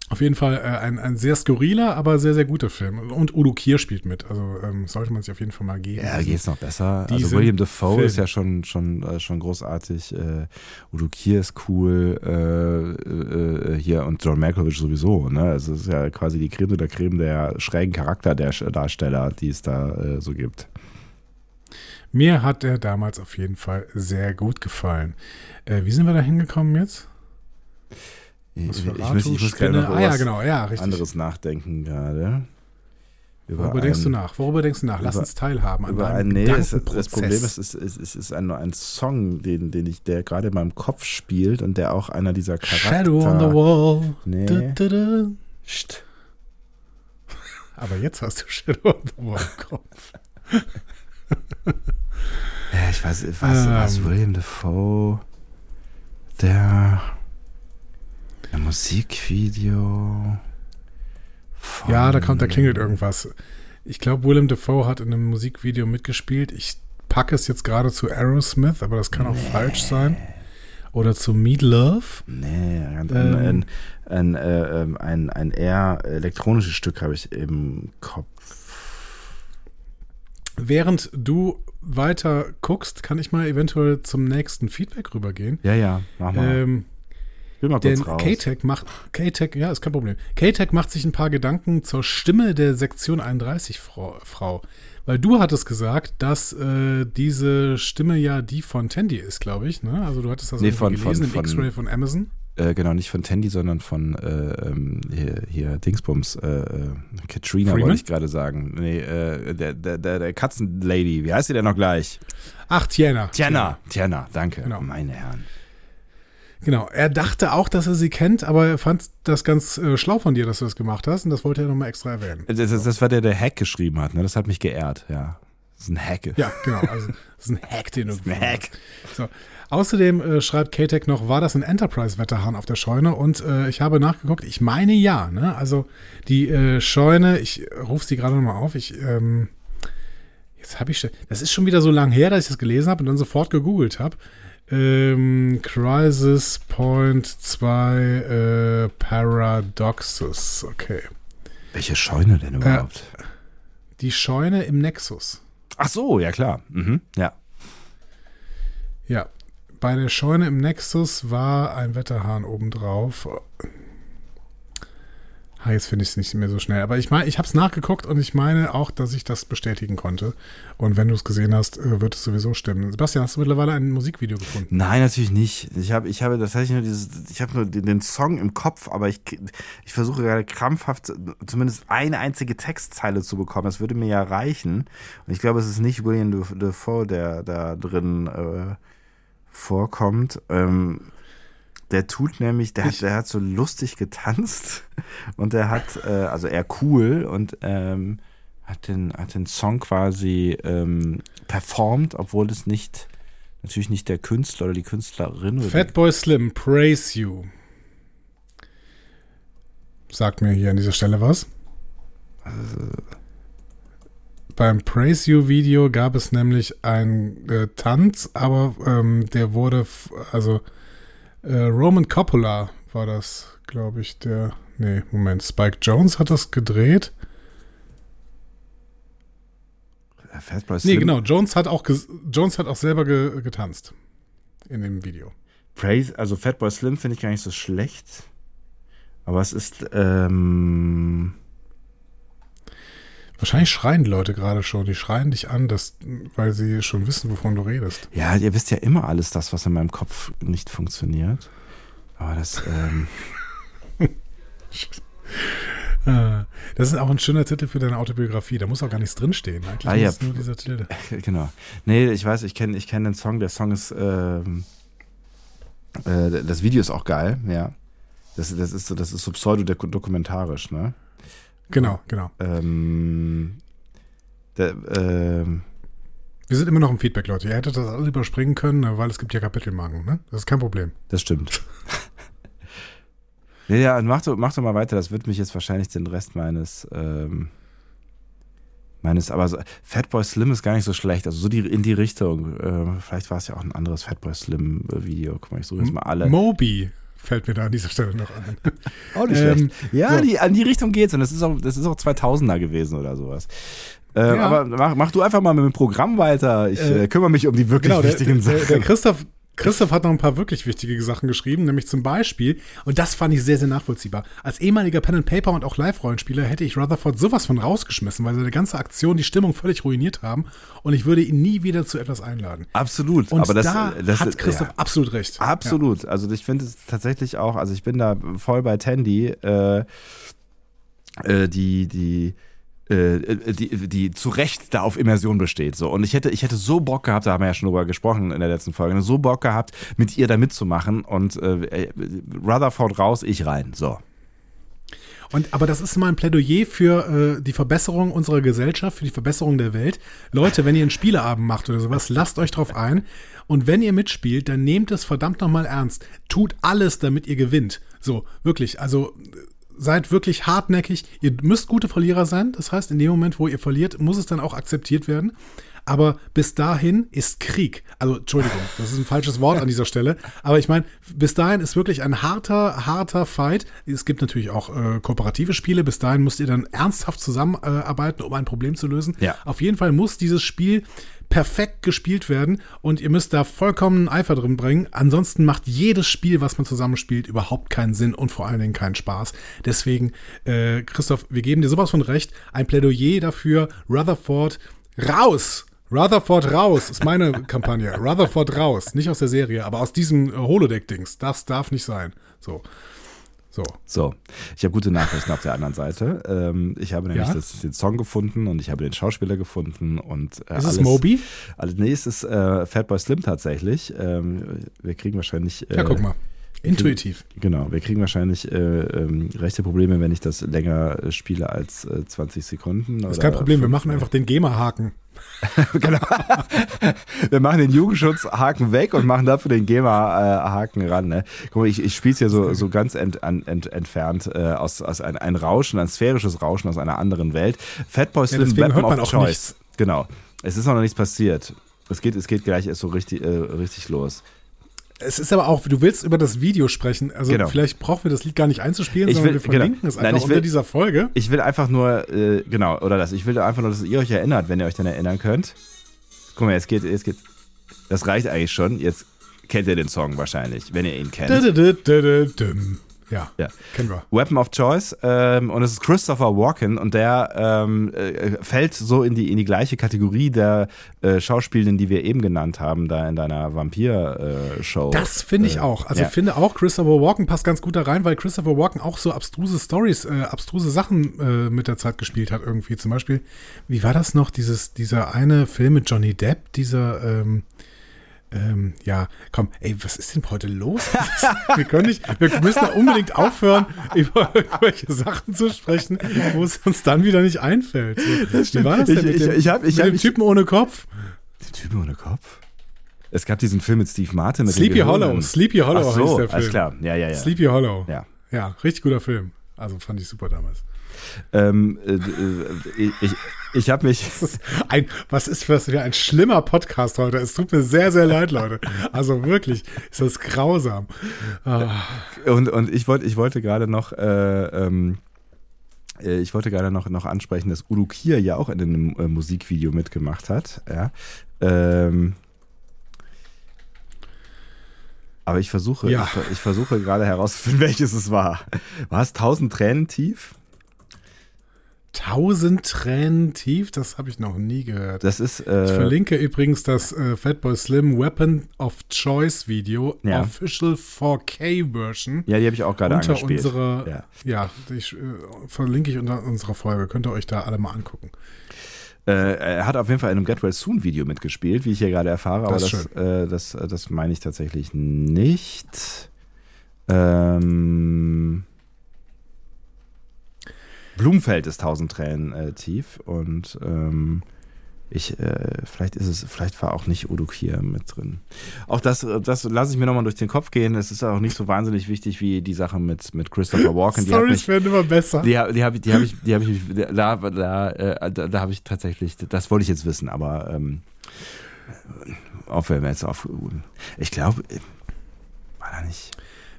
Auf jeden Fall äh, ein, ein sehr skurriler, aber sehr, sehr guter Film. Und Udo Kier spielt mit. Also ähm, sollte man sich auf jeden Fall mal geben. Ja, geht's noch besser. Also diesen William Dafoe Film. ist ja schon schon äh, schon großartig. Äh, Udo Kier ist cool. Äh, äh, hier und John Malkovich sowieso. Ne, also es ist ja quasi die Creme de la Creme der schrägen Charakterdarsteller, die es da äh, so gibt. Mir hat er damals auf jeden Fall sehr gut gefallen. Äh, wie sind wir da hingekommen jetzt? Ich, muss, ich muss Spinne. Ah ja, genau, ja, richtig. anderes nachdenken gerade. Über Worüber denkst ein- du nach? Worüber denkst du nach? Lass über- uns teilhaben an Über ein, nee, es, das. Problem ist, es, es, es ist ein, ein Song, den, den ich, der gerade in meinem Kopf spielt und der auch einer dieser Charakter. Shadow on the wall. Nee. Da, da. Psst. Aber jetzt hast du Shadow on the wall im Kopf. Ja, ich weiß, was, Ähm. was William Dafoe, der, der Musikvideo. Ja, da kommt, da klingelt irgendwas. Ich glaube, Willem Dafoe hat in einem Musikvideo mitgespielt. Ich packe es jetzt gerade zu Aerosmith, aber das kann auch falsch sein. Oder zu Meat Love. Nee, ein, Ähm. ein, ein, äh, ähm, ein, ein eher elektronisches Stück habe ich im Kopf. Während du weiter guckst, kann ich mal eventuell zum nächsten Feedback rübergehen. Ja, ja, mach mal. Ähm, will mal kurz denn raus. K-Tech macht, K-Tech, ja, ist kein Problem. K-Tech macht sich ein paar Gedanken zur Stimme der Sektion 31 Frau. Frau. Weil du hattest gesagt, dass äh, diese Stimme ja die von Tandy ist, glaube ich. Ne? Also du hattest das Nee, von- gelesen von- im X-Ray von Amazon. Äh, genau, nicht von Tandy, sondern von äh, ähm, hier, hier Dingsbums, äh, äh, Katrina Freeman? wollte ich gerade sagen. Nee, der, der, der, der Katzenlady, wie heißt sie denn noch gleich? Ach, Tiana. Tiana, Tiana, danke, Genau. meine Herren. Genau. Er dachte auch, dass er sie kennt, aber er fand das ganz äh, schlau von dir, dass du das gemacht hast. Und das wollte er nochmal extra erwähnen. Das, das, das war der, der Hack geschrieben hat, ne? Das hat mich geehrt, ja. Das ist ein Hack. Ja, genau. Also, das ist ein Hack, den du ein gefunden Hack. hast. So. Außerdem äh, schreibt K-Tech noch, war das ein Enterprise-Wetterhahn auf der Scheune? Und äh, ich habe nachgeguckt, ich meine ja. Ne? Also die äh, Scheune, ich rufe sie gerade nochmal auf. Ich, ähm, jetzt habe ich, das ist schon wieder so lang her, dass ich das gelesen habe und dann sofort gegoogelt habe. Ähm, Crisis Point 2 äh, Paradoxus. Okay. Welche Scheune denn überhaupt? Die Scheune im Nexus. Ach so, ja klar. Mhm, ja. Ja, bei der Scheune im Nexus war ein Wetterhahn obendrauf. Ah, jetzt finde ich es nicht mehr so schnell. Aber ich meine, ich habe es nachgeguckt und ich meine auch, dass ich das bestätigen konnte. Und wenn du es gesehen hast, äh, wird es sowieso stimmen. Sebastian, hast du mittlerweile ein Musikvideo gefunden? Nein, natürlich nicht. Ich habe, ich habe, das heißt nur dieses, ich habe nur den, den Song im Kopf, aber ich, ich versuche gerade krampfhaft zumindest eine einzige Textzeile zu bekommen. Das würde mir ja reichen. Und ich glaube, es ist nicht William Defoe, der da drin äh, vorkommt. Ähm, der tut nämlich, der hat, der hat so lustig getanzt und der hat, äh, also eher cool und ähm, hat den, hat den Song quasi ähm, performt, obwohl es nicht, natürlich nicht der Künstler oder die Künstlerin Fatboy Slim, Praise You. Sagt mir hier an dieser Stelle was. Beim Praise You Video gab es nämlich einen äh, Tanz, aber ähm, der wurde, also äh, Roman Coppola war das, glaube ich, der, nee, Moment, Spike Jones hat das gedreht. die Fatboy Nee, Slim. genau, Jones hat auch, Jones hat auch selber ge getanzt in dem Video. Praise, also Fatboy Slim finde ich gar nicht so schlecht. Aber es ist, ähm, Wahrscheinlich schreien die Leute gerade schon. Die schreien dich an, dass, weil sie schon wissen, wovon du redest. ja, ihr wisst ja immer alles das, was in meinem Kopf nicht funktioniert. Aber das, ähm, [laughs] Äh, Das ist auch ein schöner Titel für deine Autobiografie. Da muss auch gar nichts drinstehen. Eigentlich Ah, ja. muss nur dieser Titel. [laughs] genau. Nee, ich weiß, ich kenne ich kenn den Song. Der Song ist, ähm, äh, das Video ist auch geil, ja. Das, das ist so, das ist so pseudodokumentarisch, ne? Genau, genau. Ähm, der, ähm, Wir sind immer noch im Feedback, Leute. Ihr hättet das alle überspringen können, ne, weil es gibt ja Kapitelmarken. Ne? Das ist kein Problem. das stimmt. [laughs] ja, ja, mach doch, mach doch mal weiter. Das wird mich jetzt wahrscheinlich den Rest meines, ähm, meines, aber so, Fatboy Slim ist gar nicht so schlecht. Also so die, in die Richtung. Äh, vielleicht war es ja auch ein anderes Fatboy Slim äh, Video. Guck mal, ich suche jetzt mal alle. Moby fällt mir da an dieser Stelle noch ein. Auch nicht Ähm, schlecht. Ja, so. die, an die Richtung geht's und das ist auch, das ist auch 2000er gewesen oder sowas. Äh, Ja. Aber mach, mach du einfach mal mit dem Programm weiter. Ich Äh, äh, kümmere mich um die wirklich Genau, der, der, wichtigen der, Sachen. der Christoph, Christoph hat noch ein paar wirklich wichtige Sachen geschrieben, nämlich zum Beispiel, und das fand ich sehr, sehr nachvollziehbar. Als ehemaliger Pen and Paper und auch Live-Rollenspieler hätte ich Rutherford sowas von rausgeschmissen, weil seine ganze Aktion die Stimmung völlig ruiniert haben und ich würde ihn nie wieder zu etwas einladen. Absolut. Und aber das, da das hat Christoph ja. absolut recht. Absolut. Also ich finde es tatsächlich auch, also ich bin da voll bei Tandy, äh, äh, die, die, äh, die, die zu Recht da auf Immersion besteht. So. Und ich hätte, ich hätte so Bock gehabt, da haben wir ja schon drüber gesprochen in der letzten Folge, so Bock gehabt, mit ihr da mitzumachen und äh, Rutherford raus, ich rein. So. Und, aber das ist mal ein Plädoyer für äh, die Verbesserung unserer Gesellschaft, für die Verbesserung der Welt. Leute, wenn ihr einen Spieleabend macht oder sowas, lasst euch drauf ein. Und wenn ihr mitspielt, dann nehmt es verdammt nochmal ernst. Tut alles, damit ihr gewinnt. So, wirklich. Also äh, seid wirklich hartnäckig. Ihr müsst gute Verlierer sein. Das heißt, in dem Moment, wo ihr verliert, muss es dann auch akzeptiert werden. aber bis dahin ist Krieg. Also, Entschuldigung, das ist ein falsches Wort an dieser Stelle. Aber ich meine, bis dahin ist wirklich ein harter, harter Fight. Es gibt natürlich auch äh, kooperative Spiele. Bis dahin müsst ihr dann ernsthaft zusammenarbeiten, um ein Problem zu lösen. Ja. Auf jeden Fall muss dieses Spiel perfekt gespielt werden und ihr müsst da vollkommen Eifer drin bringen. Ansonsten macht jedes Spiel, was man zusammenspielt, überhaupt keinen Sinn und vor allen Dingen keinen Spaß. Deswegen, äh, Christoph, wir geben dir sowas von recht. Ein Plädoyer dafür, Rutherford raus! Rutherford raus ist meine [laughs] Kampagne. Rutherford raus. Nicht aus der Serie, aber aus diesem äh, Holodeck-Dings. Das darf nicht sein. So. So. So, ich habe gute Nachrichten auf der anderen Seite. Ähm, ich habe nämlich Ja? das, den Song gefunden und ich habe den Schauspieler gefunden und äh, Ist es alles, Moby? Alles, nee, es ist äh, Fatboy Slim tatsächlich. Ähm, wir kriegen wahrscheinlich. Äh, Ja, guck mal. Intuitiv. Genau, wir kriegen wahrscheinlich äh, ähm, rechte Probleme, wenn ich das länger äh, spiele als äh, 20 Sekunden. Ist kein Problem, wir machen einfach den GEMA-Haken. [laughs] genau. Wir machen den Jugendschutzhaken weg und machen dafür den GEMA-Haken ran. Ne? Guck mal, ich, ich spiele es ja so, so ganz ent, ent, ent, entfernt äh, aus, aus ein, ein Rauschen, ein sphärisches Rauschen aus einer anderen Welt. Fatboy Slim, deswegen Weapon hört man of auch Choice. nichts. Genau. Es ist noch nichts passiert. Es geht, es geht gleich erst so richtig, äh, richtig los. Es ist aber auch, du willst über das Video sprechen. Also Genau. vielleicht brauchen wir das Lied gar nicht einzuspielen, Ich sondern will- wir verlinken genau. es Nein, einfach ich will- unter dieser Folge. Ich will einfach nur, äh, genau, oder das, ich will einfach nur, dass ihr euch erinnert, wenn ihr euch dann erinnern könnt. Guck mal, jetzt geht, jetzt geht, das reicht eigentlich schon. Jetzt kennt ihr den Song wahrscheinlich, wenn ihr ihn kennt. Ja, Ja. kennen wir. Weapon of Choice ähm, und es ist Christopher Walken und der ähm, äh, fällt so in die, in die gleiche Kategorie der äh, Schauspielenden, die wir eben genannt haben, da in deiner Vampir-Show. Das finde ich Äh, auch. Also ja. ich finde auch, Christopher Walken passt ganz gut da rein, weil Christopher Walken auch so abstruse Stories, äh, abstruse Sachen äh, mit der Zeit gespielt hat irgendwie. Zum Beispiel, wie war das noch, dieses, dieser eine Film mit Johnny Depp, dieser, ähm, ähm, ja, komm, ey, was ist denn heute los? [laughs] wir können nicht, wir müssen da unbedingt aufhören, über irgendwelche Sachen zu sprechen, wo es uns dann wieder nicht einfällt. So, wie war das denn Ich- mit dem, ich hab- ich mit hab- dem Typen ohne Kopf? Die Typen ohne Kopf? Es gab diesen Film mit Steve Martin. Mit den Sleepy. Hollow. Sleepy Hollow Ach so, heißt der Film. alles klar. Ja, ja, ja. Sleepy Hollow. Ja. Ja, richtig guter Film. Also fand ich super damals. Ähm, äh, äh, ich ich habe mich. Ist ein, was ist für ein schlimmer Podcast heute? Es tut mir sehr, sehr leid, Leute. Also wirklich, ist das grausam. Ah, Und, und ich wollte ich wollte gerade noch. Äh, ähm, äh, ich wollte gerade noch, noch ansprechen, dass Udo Kier ja auch in einem äh, Musikvideo mitgemacht hat. Ja. Ähm, aber ich versuche, Ja. ich, ich versuche gerade herauszufinden, [laughs] welches es war. War es 1000 Tränen tief? Tausend Tränen tief, das habe ich noch nie gehört. Das ist. Äh, ich verlinke übrigens das äh, Fatboy Slim Weapon of Choice Video, Ja. Official 4K Version. ja, die habe ich auch gerade unter angespielt. unserer, Ja. ja, ich, äh, verlinke ich unter unserer Folge. Könnt ihr euch da alle mal angucken. Äh, er hat auf jeden Fall in einem Get Well Soon Video mitgespielt, wie ich hier gerade erfahre, aber Das das, äh, das, äh, das meine ich tatsächlich nicht. Ähm, Blumenfeld ist 1000 Tränen äh, tief und ähm, ich, äh, vielleicht ist es, vielleicht war auch nicht Udo Kier mit drin. Auch das, äh, das lasse ich mir nochmal durch den Kopf gehen. Es ist auch nicht so wahnsinnig wichtig wie die Sache mit, mit Christopher Walken. Die Stories werden immer besser. die, die habe ich, die habe ich, die habe ich, da, da, äh, da, da habe ich tatsächlich, das wollte ich jetzt wissen, aber ähm, aufhören wir jetzt auf. Ich glaube, äh, war da nicht.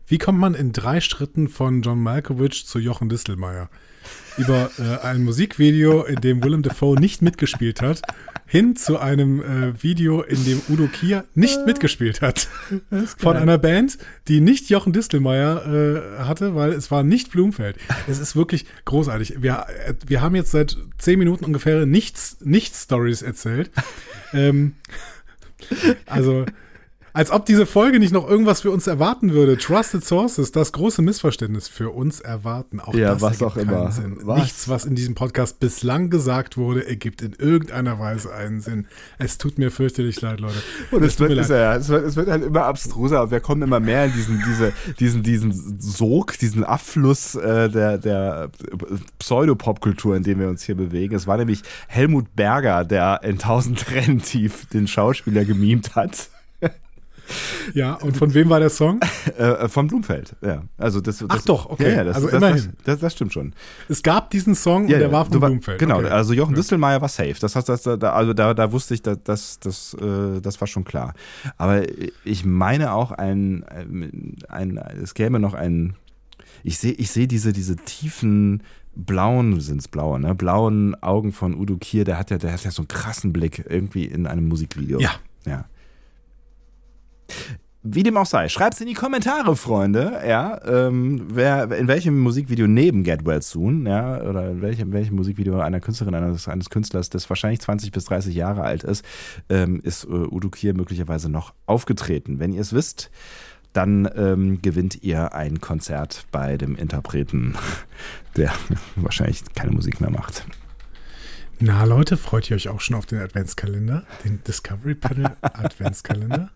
Wie kommt man in drei Schritten von John Malkovich zu Jochen Distelmeier? Über äh, ein Musikvideo, in dem Willem Dafoe nicht mitgespielt hat, hin zu einem äh, Video, in dem Udo Kier nicht mitgespielt hat. Von einer Band, die nicht Jochen Distelmeier äh, hatte, weil es war nicht Blumfeld. Es ist wirklich großartig. Wir, äh, wir haben jetzt seit zehn Minuten ungefähr nichts, nichts Stories erzählt. ähm, also, als ob diese Folge nicht noch irgendwas für uns erwarten würde. Trusted Sources, das große Missverständnis für uns erwarten. Auch Ja, das was auch keinen immer. Sinn. Was? Nichts, was in diesem Podcast bislang gesagt wurde, ergibt in irgendeiner Weise einen Sinn. Es tut mir fürchterlich leid, Leute. Und es tut wird, ja, es, wird, es wird halt immer abstruser und wir kommen immer mehr in diesen, diese, diesen, diesen Sog, diesen Abfluss äh, der, der Pseudopopkultur, in dem wir uns hier bewegen. Es war nämlich Helmut Berger, der in 1000 Tränen tief den Schauspieler gemimt hat. Ja, und von wem war der Song? Äh, vom Blumfeld, ja. Also das, das, Ach doch, okay. Ja, ja, das, Also das, immerhin. Das, das, das stimmt schon. Es gab diesen Song Ja, und der war von war- Blumfeld. Genau, Okay. also Jochen Distelmeier war safe. Das heißt, das, da, also da, da wusste ich, dass das, das, äh, das war schon klar. Aber ich meine auch ein, ein, es gäbe noch ein, ich sehe, ich sehe diese, diese tiefen blauen, sind es blaue, ne? Blauen Augen von Udo Kier, der hat ja, der hat ja so einen krassen Blick irgendwie in einem Musikvideo. Ja. Ja. Wie dem auch sei, schreibt's in die Kommentare, Freunde, ja, ähm, wer, in welchem Musikvideo neben Get Well Soon, ja, oder in welchem, welchem Musikvideo einer Künstlerin, eines, eines Künstlers, das wahrscheinlich 20 bis 30 Jahre alt ist, ähm, ist äh, Udo Kier möglicherweise noch aufgetreten. Wenn ihr es wisst, dann ähm, gewinnt ihr ein Konzert bei dem Interpreten, [laughs] der wahrscheinlich keine Musik mehr macht. Na Leute, freut ihr euch auch schon auf den Adventskalender? Den Discovery Panel [laughs] Adventskalender?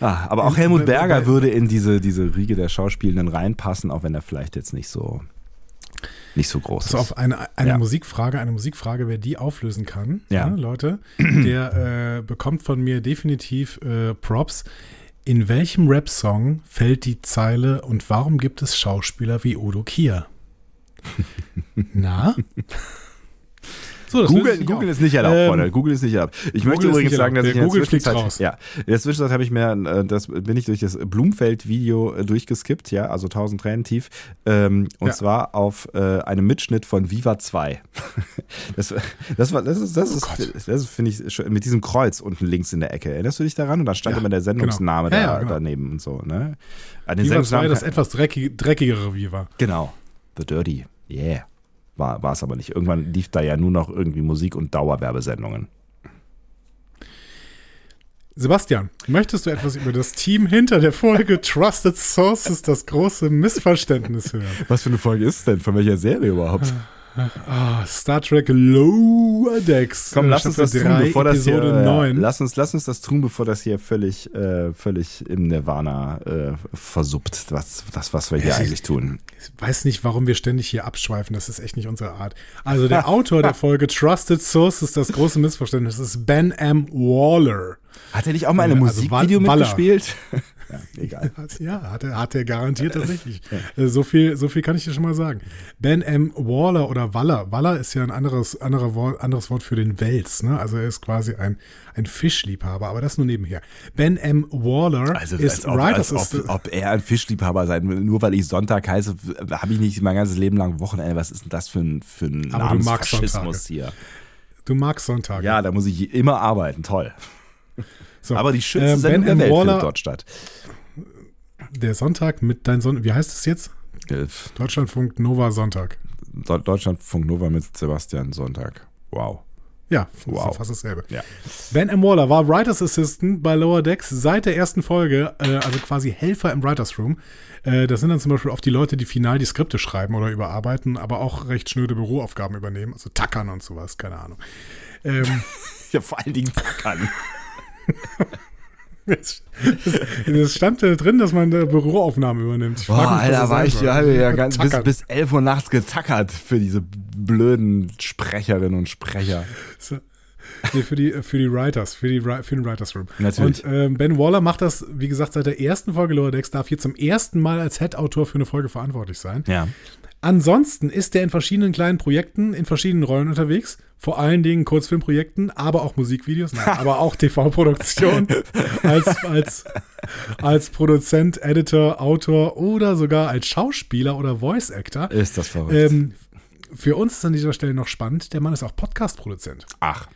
Ah, aber auch Helmut Berger würde in diese, diese Riege der Schauspielenden reinpassen, auch wenn er vielleicht jetzt nicht so, nicht so groß ist. auf eine, eine Ja. Musikfrage, eine Musikfrage, wer die auflösen kann, Ja. ne, Leute, [clears throat] der äh, bekommt von mir definitiv äh, Props. In welchem Rap-Song fällt die Zeile und warum gibt es Schauspieler wie Udo Kier? [laughs] Na? So, Google, Google ist nicht erlaubt, Ähm, Freunde. Google ist nicht erlaubt. Ich möchte ist übrigens sagen, dass erlaubt. ich in der Google Zwischenzeit, raus. ja, in der Zwischenzeit habe ich mir, äh, das bin ich durch das Blumfeld-Video äh, durchgeskippt, ja, also 1000 Tränen tief, ähm, und Ja. zwar auf äh, einem Mitschnitt von Viva 2. [laughs] Das, das war, das ist, das ist, Oh das ist, finde ich, schon- mit diesem Kreuz unten links in der Ecke. Erinnerst du dich daran? Und da stand Ja, immer der Sendungsname genau. Ja, da, genau. daneben und so, ne? An den Viva 2, Sendungsnamen das etwas dreckig, dreckigere Viva. Genau. The Dirty. Yeah. War, war es aber nicht. Irgendwann lief da ja nur noch irgendwie Musik und Dauerwerbesendungen. Sebastian, möchtest du etwas über das Team hinter der Folge Trusted Sources, das große Missverständnis hören? Was für eine Folge ist es denn? Von welcher Serie überhaupt? [laughs] Ah, Star Trek Lower Decks. Komm, äh, lass uns das tun, bevor das hier. Ja, 9. lass, uns, lass uns das tun, bevor das hier völlig, äh, völlig im Nirvana äh, versuppt, was, das, was wir hier ich- eigentlich tun. Ich weiß nicht, warum wir ständig hier abschweifen. Das ist echt nicht unsere Art. Also der [laughs] Autor der Folge Trusted Sources, das große Missverständnis, ist Ben M. Waller. Hat er nicht auch mal in einem Ja, also Musikvideo Wal- Waller. mitgespielt? Ja, egal. [laughs] Ja, hat er, hat er garantiert tatsächlich. Äh, So viel, so viel kann ich dir schon mal sagen. Ben M. Waller oder Waller. Waller ist ja ein anderes, anderer Wort, anderes Wort für den Wels. Ne? Also er ist quasi ein, ein Fischliebhaber, aber das nur nebenher. Ben M. Waller Also, ist ob, Writers als ob, ob er ein Fischliebhaber sein will. Nur weil ich Sonntag heiße, habe ich nicht mein ganzes Leben lang Wochenende. Was ist denn das für ein, für ein Aber du magst Namensfaschismus hier? Du magst Sonntag. Ja, da muss ich immer arbeiten. Toll. So, Aber die schönste ähm, Sendung der M. Welt Waller, dort statt. Der Sonntag mit dein Sonntag. Wie heißt es jetzt? Äh, Deutschlandfunk Nova Sonntag. Deu- Deutschlandfunk Nova mit Sebastian Sonntag. Wow. Ja, Wow. das ist fast dasselbe. Ja. Ben M. Waller war Writers Assistant bei Lower Decks seit der ersten Folge, äh, also quasi Helfer im Writers Room. Äh, das sind dann zum Beispiel oft die Leute, die final die Skripte schreiben oder überarbeiten, aber auch recht schnöde Büroaufgaben übernehmen, also tackern und sowas, keine Ahnung. Ähm, [laughs] Ja, vor allen Dingen tackern. Es, es stand da drin, dass man da Büroaufnahmen übernimmt. Ich Boah, mich, Alter, war ich soll. ja, ja ganz, bis, bis 11 Uhr nachts getackert für diese blöden Sprecherinnen und Sprecher. So. Nee, für die, für die Writers, für, die, für den Writers Room. Natürlich. Und ähm, Ben Waller macht das, wie gesagt, seit der ersten Folge Lower Decks, darf hier zum ersten Mal als Head-Autor für eine Folge verantwortlich sein. Ja. Ansonsten ist er in verschiedenen kleinen Projekten, in verschiedenen Rollen unterwegs. Vor allen Dingen Kurzfilmprojekten, aber auch Musikvideos, nein, aber auch [laughs] TV-Produktion als, als, als Produzent, Editor, Autor oder sogar als Schauspieler oder Voice Actor. Ist das verrückt. Ähm, für uns ist an dieser Stelle noch spannend, der Mann ist auch Podcast-Produzent. Ach.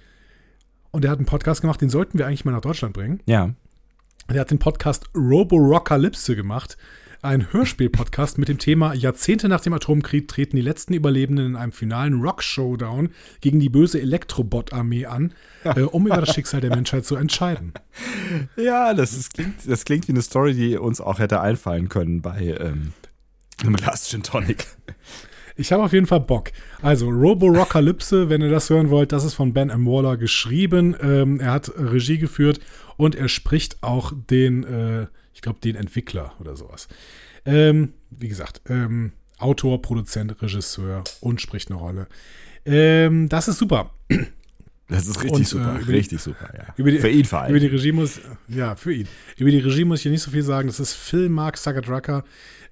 Und der hat einen Podcast gemacht, den sollten wir eigentlich mal nach Deutschland bringen. Ja. Der hat den Podcast Robo-Rockalypse gemacht. Ein Hörspiel-Podcast mit dem Thema Jahrzehnte nach dem Atomkrieg treten die letzten Überlebenden in einem finalen Rock-Showdown gegen die böse Elektrobot-Armee an, äh, um über das Schicksal der Menschheit zu entscheiden. [laughs] Ja, das, ist, klingt, das klingt wie eine Story, die uns auch hätte einfallen können bei ähm, einem Glas Gin Tonic. Ich habe auf jeden Fall Bock. Also, Robo-Rockalypse, wenn ihr das hören wollt, das ist von Ben M. Waller geschrieben. Ähm, er hat Regie geführt und er spricht auch den, äh, glaube, den Entwickler oder sowas. Ähm, wie gesagt, ähm, Autor, Produzent, Regisseur und spricht eine Rolle. Ähm, das ist super. Das ist richtig Und, super, äh, über die- richtig super, ja. Über die, Für ihn vor allem. Über die Regie muss, ja, für ihn. Über die Regie muss ich hier nicht so viel sagen. Das ist Phil Mark Sagadrucker.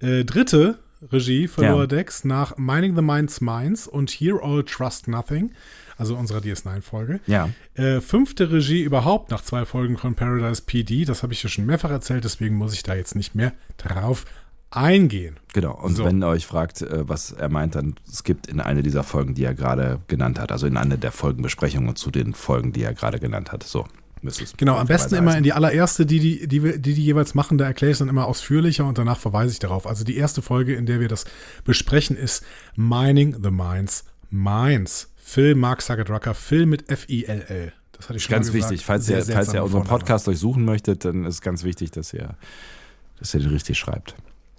Äh, dritte Regie für Ja. Lower Decks nach Mining the Minds Minds und Here All Trust Nothing, also unserer DS9-Folge. ja. Äh, fünfte Regie überhaupt nach zwei Folgen von Paradise PD. Das habe ich ja schon mehrfach erzählt, deswegen muss ich da jetzt nicht mehr drauf eingehen. Genau, und So. wenn ihr euch fragt, äh, was er meint, dann es gibt in eine dieser Folgen, die er gerade genannt hat, also in eine der Folgenbesprechungen zu den Folgen, die er gerade genannt hat. So. Genau, am besten immer in die allererste, die die, die, die, die jeweils machen, da erkläre ich es dann immer ausführlicher und danach verweise ich darauf. Also die erste Folge, in der wir das besprechen, ist Mining the Minds Minds. Phil Mark Sagadrucker, Phil mit F-I-L-L. Das hatte ich schon Ganz gesagt. wichtig, falls Sehr ihr, falls ihr unseren. Podcast durchsuchen möchtet, dann ist ganz wichtig, dass ihr, dass ihr den richtig schreibt.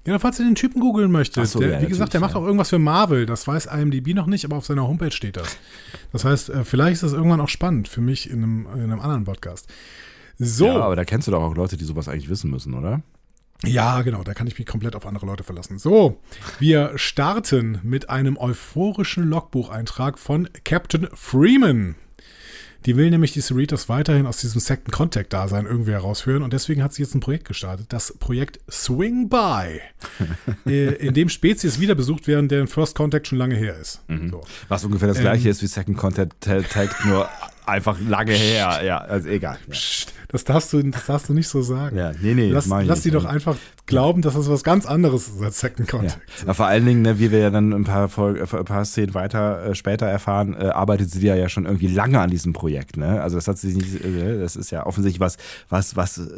Ja, falls ihr den Typen googeln möchtet. So, der, ja, wie gesagt, der macht ja. auch irgendwas für Marvel. Das weiß IMDb noch nicht, aber auf seiner Homepage steht das. Das heißt, äh, vielleicht ist das irgendwann auch spannend für mich in einem, in einem anderen Podcast. So. Ja, aber da kennst du doch auch Leute, die sowas eigentlich wissen müssen, oder? Ja, genau, da kann ich mich komplett auf andere Leute verlassen. So, wir starten mit einem euphorischen Logbucheintrag von Captain Freeman. Die will nämlich die Cerritos weiterhin aus diesem Second Contact-Dasein irgendwie herausführen und deswegen hat sie jetzt ein Projekt gestartet, das Projekt Swing By, [laughs] äh, in dem Spezies wieder besucht werden, deren First Contact schon lange her ist. So. Was ungefähr das Ähm. gleiche ist wie Second Contact nur einfach lange her. Ja, also egal. Ja, Psst, Das darfst du, das darfst du nicht so sagen. ja nee, nee, lass lass die doch einfach glauben, dass das was ganz anderes ist als Second Ja. Contact. Ja, vor allen Dingen, ne, wie wir ja dann ein paar, Folge, äh, ein paar Szenen weiter äh, später erfahren, äh, arbeitet sie ja, ja schon irgendwie lange an diesem Projekt. Ne? Also das hat sie nicht, äh, das ist ja offensichtlich was, was, was, äh,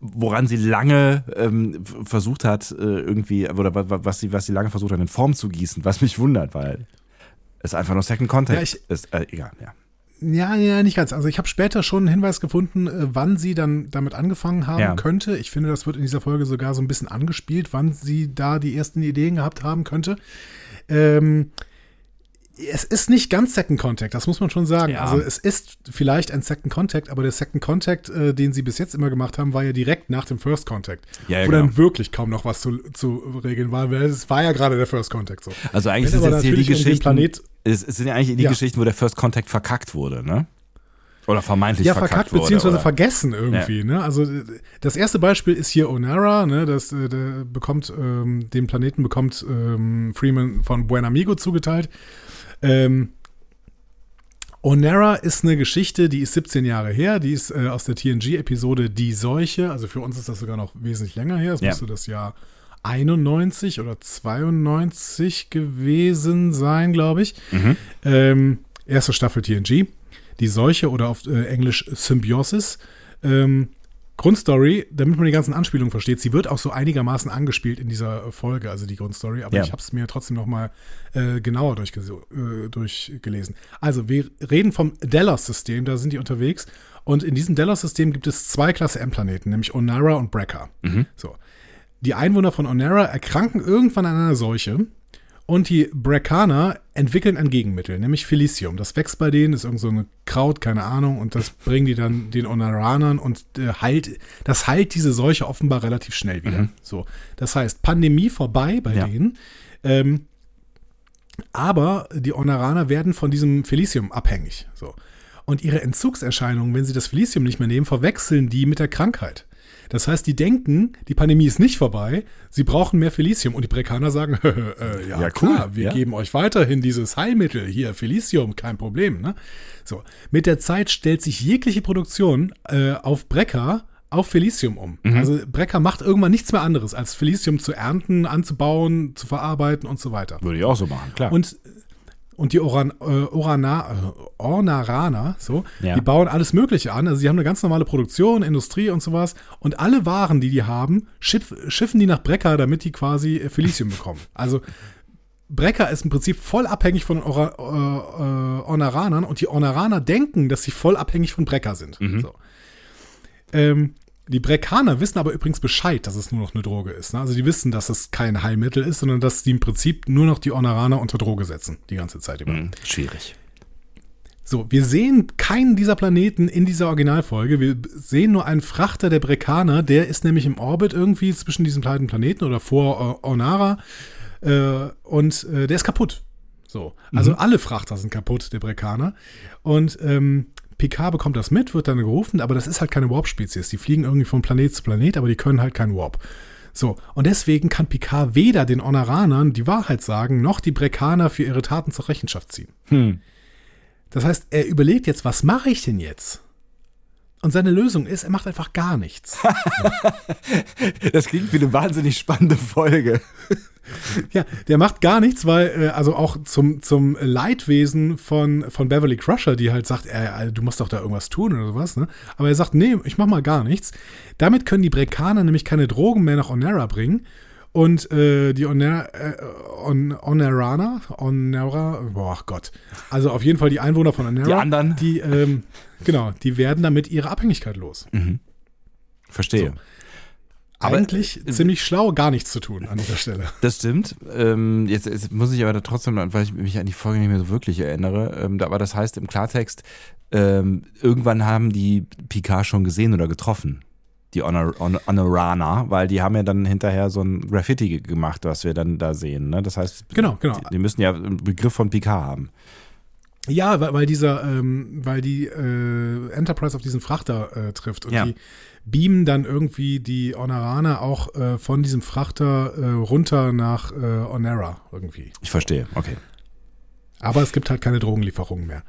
woran sie lange ähm, versucht hat, äh, irgendwie, oder wa- wa- was sie, was sie lange versucht hat, in Form zu gießen, was mich wundert, weil es einfach nur Second Contact Ja, ich- ist. Äh, egal, ja. Ja, ja, nicht ganz. Also ich habe später schon einen Hinweis gefunden, äh, wann sie dann damit angefangen haben Ja. könnte. Ich finde, das wird in dieser Folge sogar so ein bisschen angespielt, wann sie da die ersten Ideen gehabt haben könnte. Ähm, es ist nicht ganz Second Contact, das muss man schon sagen. Ja. Also es ist vielleicht ein Second Contact, aber der Second Contact, äh, den sie bis jetzt immer gemacht haben, war ja direkt nach dem First Contact. Ja, ja, wo genau. dann wirklich kaum noch was zu, zu regeln war, weil es war ja gerade der First Contact so. Also eigentlich Wenn aber jetzt hier die natürlich um es, es sind ja eigentlich die Ja. Geschichten, wo der First Contact verkackt wurde, ne? Oder vermeintlich ja, verkackt, verkackt wurde. beziehungsweise oder? vergessen irgendwie. Ne? Also das erste Beispiel ist hier Onara, ne? das äh, bekommt ähm, den Planeten bekommt ähm, Freeman von Buenamigo zugeteilt. Ähm, Onara ist eine Geschichte, die ist 17 Jahre her, die ist äh, aus der TNG-Episode Die Seuche, also für uns ist das sogar noch wesentlich länger her, es Ja. müsste das Jahr 91 oder 92 gewesen sein, glaube ich. Mhm. Ähm, erste Staffel TNG. Die Seuche oder auf äh, Englisch Symbiosis. Ähm, Grundstory, damit man die ganzen Anspielungen versteht, sie wird auch so einigermaßen angespielt in dieser Folge, also die Grundstory, aber Ja. ich habe es mir trotzdem noch mal äh, genauer durchge äh, durchgelesen. Also wir reden vom Delos-System, da sind die unterwegs und in diesem Delos-System gibt es zwei Klasse M-Planeten, nämlich Onara und Brecker. So. Die Einwohner von Onara erkranken irgendwann an einer Seuche und die Breckaner entwickeln ein Gegenmittel, nämlich Felicium. Das wächst bei denen, ist irgend so ein Kraut, keine Ahnung, und das bringen die dann den Onaranern und äh, heilt, das heilt diese Seuche offenbar relativ schnell wieder. So, das heißt, Pandemie vorbei bei Ja. denen. Ähm, aber die Onaraner werden von diesem Felicium abhängig. So. Und ihre Entzugserscheinungen, wenn sie das Felicium nicht mehr nehmen, verwechseln die mit der Krankheit. Das heißt, die denken, die Pandemie ist nicht vorbei, sie brauchen mehr Felicium. Und die Brekaner sagen, [laughs] äh, ja, Ja, cool, klar, wir ja. geben euch weiterhin dieses Heilmittel, hier, Felicium, kein Problem. Ne? So, mit der Zeit stellt sich jegliche Produktion äh, auf Brecker auf Felicium um. Mhm. Also Brecker macht irgendwann nichts mehr anderes, als Felicium zu ernten, anzubauen, zu verarbeiten und so weiter. Würde ich auch so machen, klar. Und, und die Oran, äh, Orana, äh, Ornaraner, so, Ja. die bauen alles Mögliche an. Also sie haben eine ganz normale Produktion, Industrie und sowas. Und alle Waren, die die haben, schiff, schiffen die nach Brecker, damit die quasi äh, Felicium [laughs] bekommen. Also Brecker ist im Prinzip voll abhängig von Ora, äh, äh, Ornaranern und die Ornaraner denken, dass sie voll abhängig von Brecker sind. So. Ähm, die Breckaner wissen aber übrigens Bescheid, dass es nur noch eine Droge ist. Ne? Also die wissen, dass es kein Heilmittel ist, sondern dass die im Prinzip nur noch die Ornaraner unter Droge setzen, die ganze Zeit über. Hm, schwierig. So, wir sehen keinen dieser Planeten in dieser Originalfolge. Wir sehen nur einen Frachter der Brekaner, der ist nämlich im Orbit irgendwie zwischen diesen beiden Planeten oder vor äh, Ornara äh, und äh, der ist kaputt. So, also alle Frachter sind kaputt, der Brekaner. Und ähm, Picard bekommt das mit, wird dann gerufen, aber das ist halt keine Warp-Spezies. Die fliegen irgendwie von Planet zu Planet, aber die können halt kein Warp. So, und deswegen kann Picard weder den Honoranern die Wahrheit sagen, noch die Brekaner für ihre Taten zur Rechenschaft ziehen. Hm. Das heißt, er überlegt jetzt, was mache ich denn jetzt? Und seine Lösung ist, er macht einfach gar nichts. [laughs] Das klingt wie eine wahnsinnig spannende Folge. [laughs] ja, der macht gar nichts, weil, äh, also auch zum, zum Leidwesen von, von Beverly Crusher, die halt sagt, äh, du musst doch da irgendwas tun oder sowas, ne? Aber er sagt, nee, ich mach mal gar nichts. Damit können die Brekaner nämlich keine Drogen mehr nach Onera bringen. Und äh, die Oner äh, On Onerana, Onera, boah Gott. Also auf jeden Fall die Einwohner von Onera. Die anderen? Die, ähm, genau, die werden damit ihre Abhängigkeit los. Verstehe. Aber- Eigentlich ziemlich schlau, gar nichts zu tun an dieser Stelle. [laughs] Das stimmt. Ähm, jetzt, jetzt muss ich aber da trotzdem, weil ich mich an die Folge nicht mehr so wirklich erinnere, ähm, aber das heißt im Klartext, ähm, irgendwann haben die Picard schon gesehen oder getroffen. Die Honor, Honor, Honorana, weil die haben ja dann hinterher so ein Graffiti ge- gemacht, was wir dann da sehen. Ne? Das heißt, Genau, genau. Die, die müssen ja einen Begriff von Picard haben. Ja, weil, weil dieser, ähm, weil die äh, Enterprise auf diesen Frachter äh, trifft und Ja. die beamen dann irgendwie die Honoraner auch äh, von diesem Frachter äh, runter nach äh, Onera irgendwie. Ich verstehe, okay. Aber es gibt halt keine Drogenlieferungen mehr.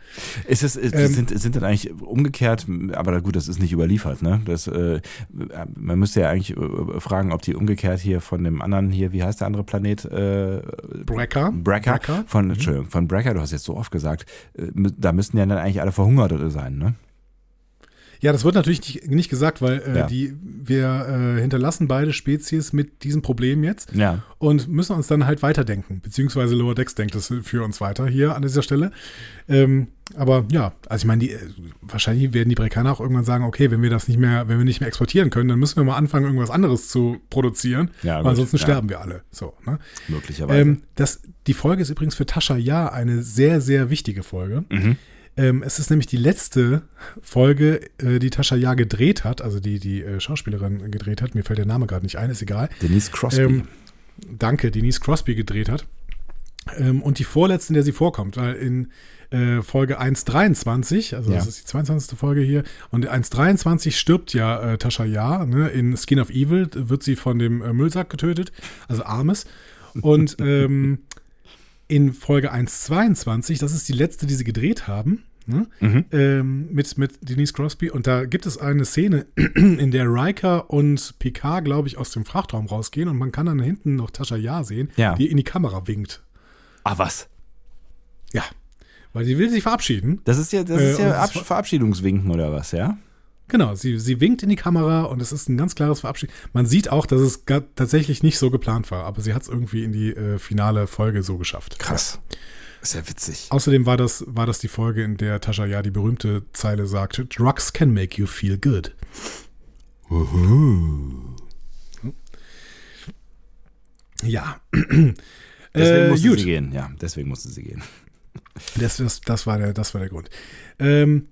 Ist es, ist, Ähm, sind, sind dann eigentlich umgekehrt, aber gut, das ist nicht überliefert, ne? Das, äh, man müsste ja eigentlich äh, fragen, ob die umgekehrt hier von dem anderen hier, wie heißt der andere Planet? Äh, Brecker. Brecker. Brecker. Von, Entschuldigung, von Brecker, du hast jetzt so oft gesagt, äh, da müssten ja dann eigentlich alle verhungert sein, ne? Ja, das wird natürlich nicht, nicht gesagt, weil äh, Ja. die, wir äh, hinterlassen beide Spezies mit diesem Problem jetzt Ja. und müssen uns dann halt weiterdenken, beziehungsweise Lower Decks denkt es für uns weiter hier an dieser Stelle. Ähm, aber ja, also ich meine, die, äh, wahrscheinlich werden die Brekaner auch irgendwann sagen, okay, wenn wir das nicht mehr, wenn wir nicht mehr exportieren können, dann müssen wir mal anfangen, irgendwas anderes zu produzieren, Ja, weil gut, ansonsten ja. sterben wir alle. So, ne? Möglicherweise. Ähm, das, die Folge ist übrigens für Tascha Ja eine sehr, sehr wichtige Folge. Mhm. Ähm, es ist nämlich die letzte Folge, äh, die Tascha Ja gedreht hat, also die die äh, Schauspielerin gedreht hat. Mir fällt der Name gerade nicht ein, ist egal. Denise Crosby. Ähm, danke, Denise Crosby gedreht hat. Ähm, und die vorletzte, in der sie vorkommt, weil in äh, Folge 1.23, also Ja. das ist die 22. Folge hier, und in 1.23 stirbt ja äh, Tascha Ja, ne, in Skin of Evil wird sie von dem äh, Müllsack getötet, also Armes. Und [laughs] ähm, in Folge 1.22, das ist die letzte, die sie gedreht haben, ne, Mhm. ähm, mit, mit Denise Crosby. Und da gibt es eine Szene, [clears throat] in der Riker und Picard, glaube ich, aus dem Frachtraum rausgehen und man kann dann hinten noch Tascha Ja sehen, Ja. die in die Kamera winkt. Ah, was? Ja. Weil sie will sich verabschieden. Das ist ja, das Äh, ist und ja Verabschiedungswinken oder was, ja? Genau, sie, sie winkt in die Kamera und es ist ein ganz klares Verabschieden. Man sieht auch, dass es tatsächlich nicht so geplant war, aber sie hat es irgendwie in die äh, finale Folge so geschafft. Krass. Ist ja witzig. Außerdem war das, war das die Folge, in der Tascha Ja die berühmte Zeile sagte: Drugs can make you feel good. Ja. [clears throat] Deswegen Äh, musste gut. sie gehen, ja. Deswegen musste sie gehen. Das, das, das, war, der, das war der Grund. Ähm,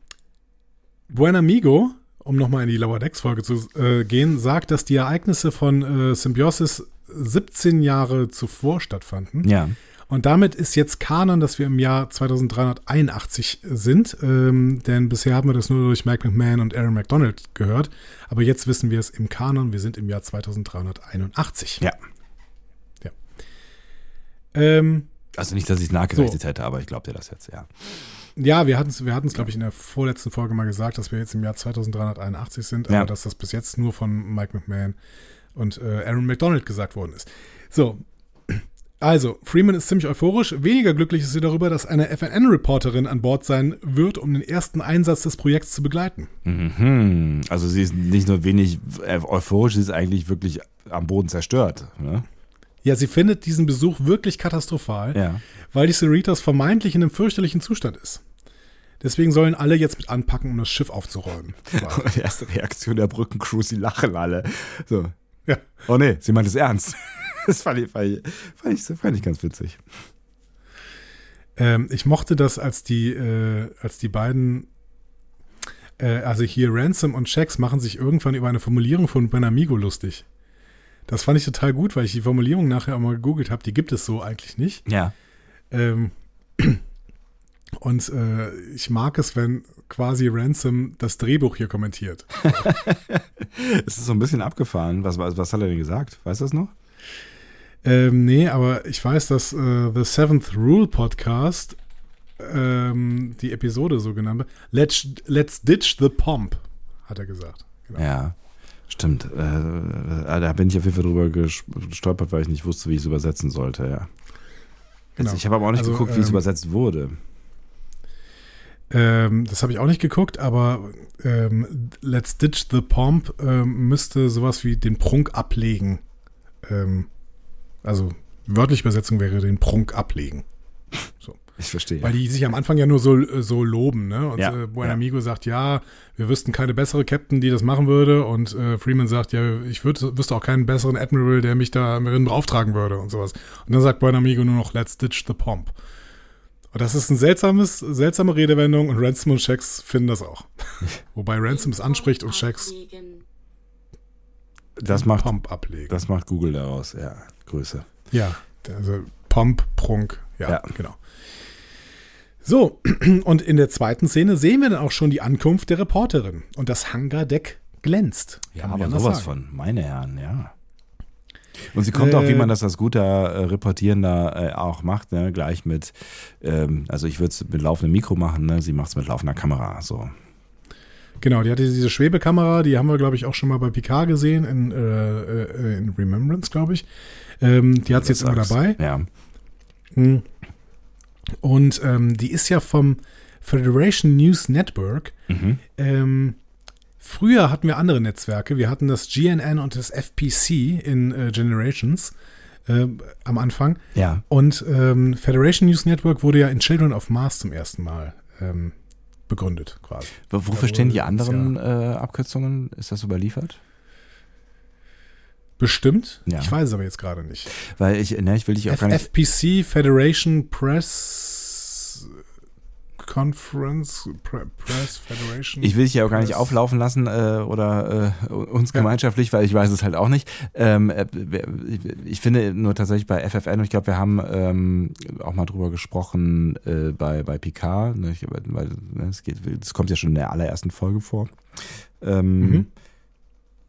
Buen Amigo, um nochmal in die Lower Decks-Folge zu äh, gehen, sagt, dass die Ereignisse von äh, Symbiosis 17 Jahre zuvor stattfanden. Ja. Und damit ist jetzt Kanon, dass wir im Jahr 2381 sind, ähm, denn bisher haben wir das nur durch Mike McMahon und Aaron McDonald gehört. Aber jetzt wissen wir es im Kanon, wir sind im Jahr 2381. Ja. Ähm, Also nicht, dass ich es nachgerechnet hätte, aber ich glaube dir das jetzt, ja. Ja, wir hatten es, wir hatten's, glaube ich, in der vorletzten Folge mal gesagt, dass wir jetzt im Jahr 2381 sind, Ja. aber dass das bis jetzt nur von Mike McMahon und äh, Aaron McDonald gesagt worden ist. So. Also, Freeman ist ziemlich euphorisch. Weniger glücklich ist sie darüber, dass eine FNN-Reporterin an Bord sein wird, um den ersten Einsatz des Projekts zu begleiten. Mhm. Also sie ist nicht nur wenig äh, euphorisch, sie ist eigentlich wirklich am Boden zerstört. Ne? Ja, sie findet diesen Besuch wirklich katastrophal, Ja. weil die Cerritos vermeintlich in einem fürchterlichen Zustand ist. Deswegen sollen alle jetzt mit anpacken, um das Schiff aufzuräumen. [laughs] Die erste Reaktion der Brückencrew, sie lachen alle. So. Ja. Oh nee, sie meint es ernst. [laughs] Das fand ich, fand ich, fand ich, fand ich ganz witzig. Ähm, ich mochte das, als die, äh, als die beiden, äh, also hier Ransom und Shax machen sich irgendwann über eine Formulierung von Benamigo lustig. Das fand ich total gut, weil ich die Formulierung nachher auch mal gegoogelt habe. Die gibt es so eigentlich nicht. Ja. Ähm, [clears throat] Und äh, ich mag es, wenn quasi Ransom das Drehbuch hier kommentiert. [laughs] Es ist so ein bisschen abgefahren. Was, was, was hat er denn gesagt? Weißt du das noch? Ähm, nee, aber ich weiß, dass äh, The Seventh Rule Podcast ähm, die Episode so genannt wird. Let's, let's ditch the pomp, hat er gesagt. Genau. Ja, stimmt. Äh, äh, da bin ich auf jeden Fall drüber gestolpert, weil ich nicht wusste, wie ich es übersetzen sollte, ja. Genau. Ich habe aber auch nicht Also, geguckt, wie es ähm, übersetzt wurde. Ähm, das habe ich auch nicht geguckt, aber ähm, Let's Ditch the Pomp ähm, müsste sowas wie den Prunk ablegen. Ähm, also wörtliche Übersetzung wäre den Prunk ablegen. Ich verstehe. Weil die sich am Anfang ja nur so, so loben, ne? Und Ja, äh, ja. Buenamigo sagt, ja, wir wüssten keine bessere Captain, die das machen würde. Und äh, Freeman sagt, ja, ich würd, wüsste auch keinen besseren Admiral, der mich darin beauftragen würde und sowas. Und dann sagt Buenamigo nur noch, let's ditch the pomp. Und das ist ein seltsames, seltsame Redewendung und Ransom und Shax finden das auch. [laughs] Wobei Ransom es anspricht und Shax Das macht, Pomp ablegt. das macht Google daraus, ja. Grüße. Ja, also Pomp, Prunk, ja, Ja. genau. So, [clears throat] und in der zweiten Szene sehen wir dann auch schon die Ankunft der Reporterin. Und das Hangardeck glänzt. Ja, aber sowas sagen. von, meine Herren, ja. Und sie kommt auch, wie Äh, man das als guter äh, Reportierender äh, auch macht, ne? gleich mit, ähm, also ich würde es mit laufendem Mikro machen, ne? sie macht es mit laufender Kamera. So. Genau, die hatte diese Schwebekamera, die haben wir, glaube ich, auch schon mal bei Picard gesehen, in, äh, äh, in Remembrance, glaube ich. Ähm, die hat sie jetzt immer dabei. Ja. Hm. Und ähm, die ist ja vom Federation News Network. Mhm. Ähm, früher hatten wir andere Netzwerke. Wir hatten das GNN und das FPC in äh, Generations äh, am Anfang. Ja. Und ähm, Federation News Network wurde ja in Children of Mars zum ersten Mal ähm, begründet, quasi. Wofür stehen die anderen äh, Abkürzungen? Ist das überliefert? Bestimmt. Ja. Ich weiß es aber jetzt gerade nicht. Weil ich, ne, ich will dich auch F gar nicht. FPC Federation Press Conference Pre Press Federation. Ich will dich ja auch gar nicht auflaufen lassen äh, oder äh, uns gemeinschaftlich, weil ich weiß es halt auch nicht. Ähm, äh, ich finde nur tatsächlich bei FFN, und ich glaube, wir haben ähm, auch mal drüber gesprochen äh, bei, bei Picard, ne, ich, weil ne, es das kommt ja schon in der allerersten Folge vor. Ähm, Mhm.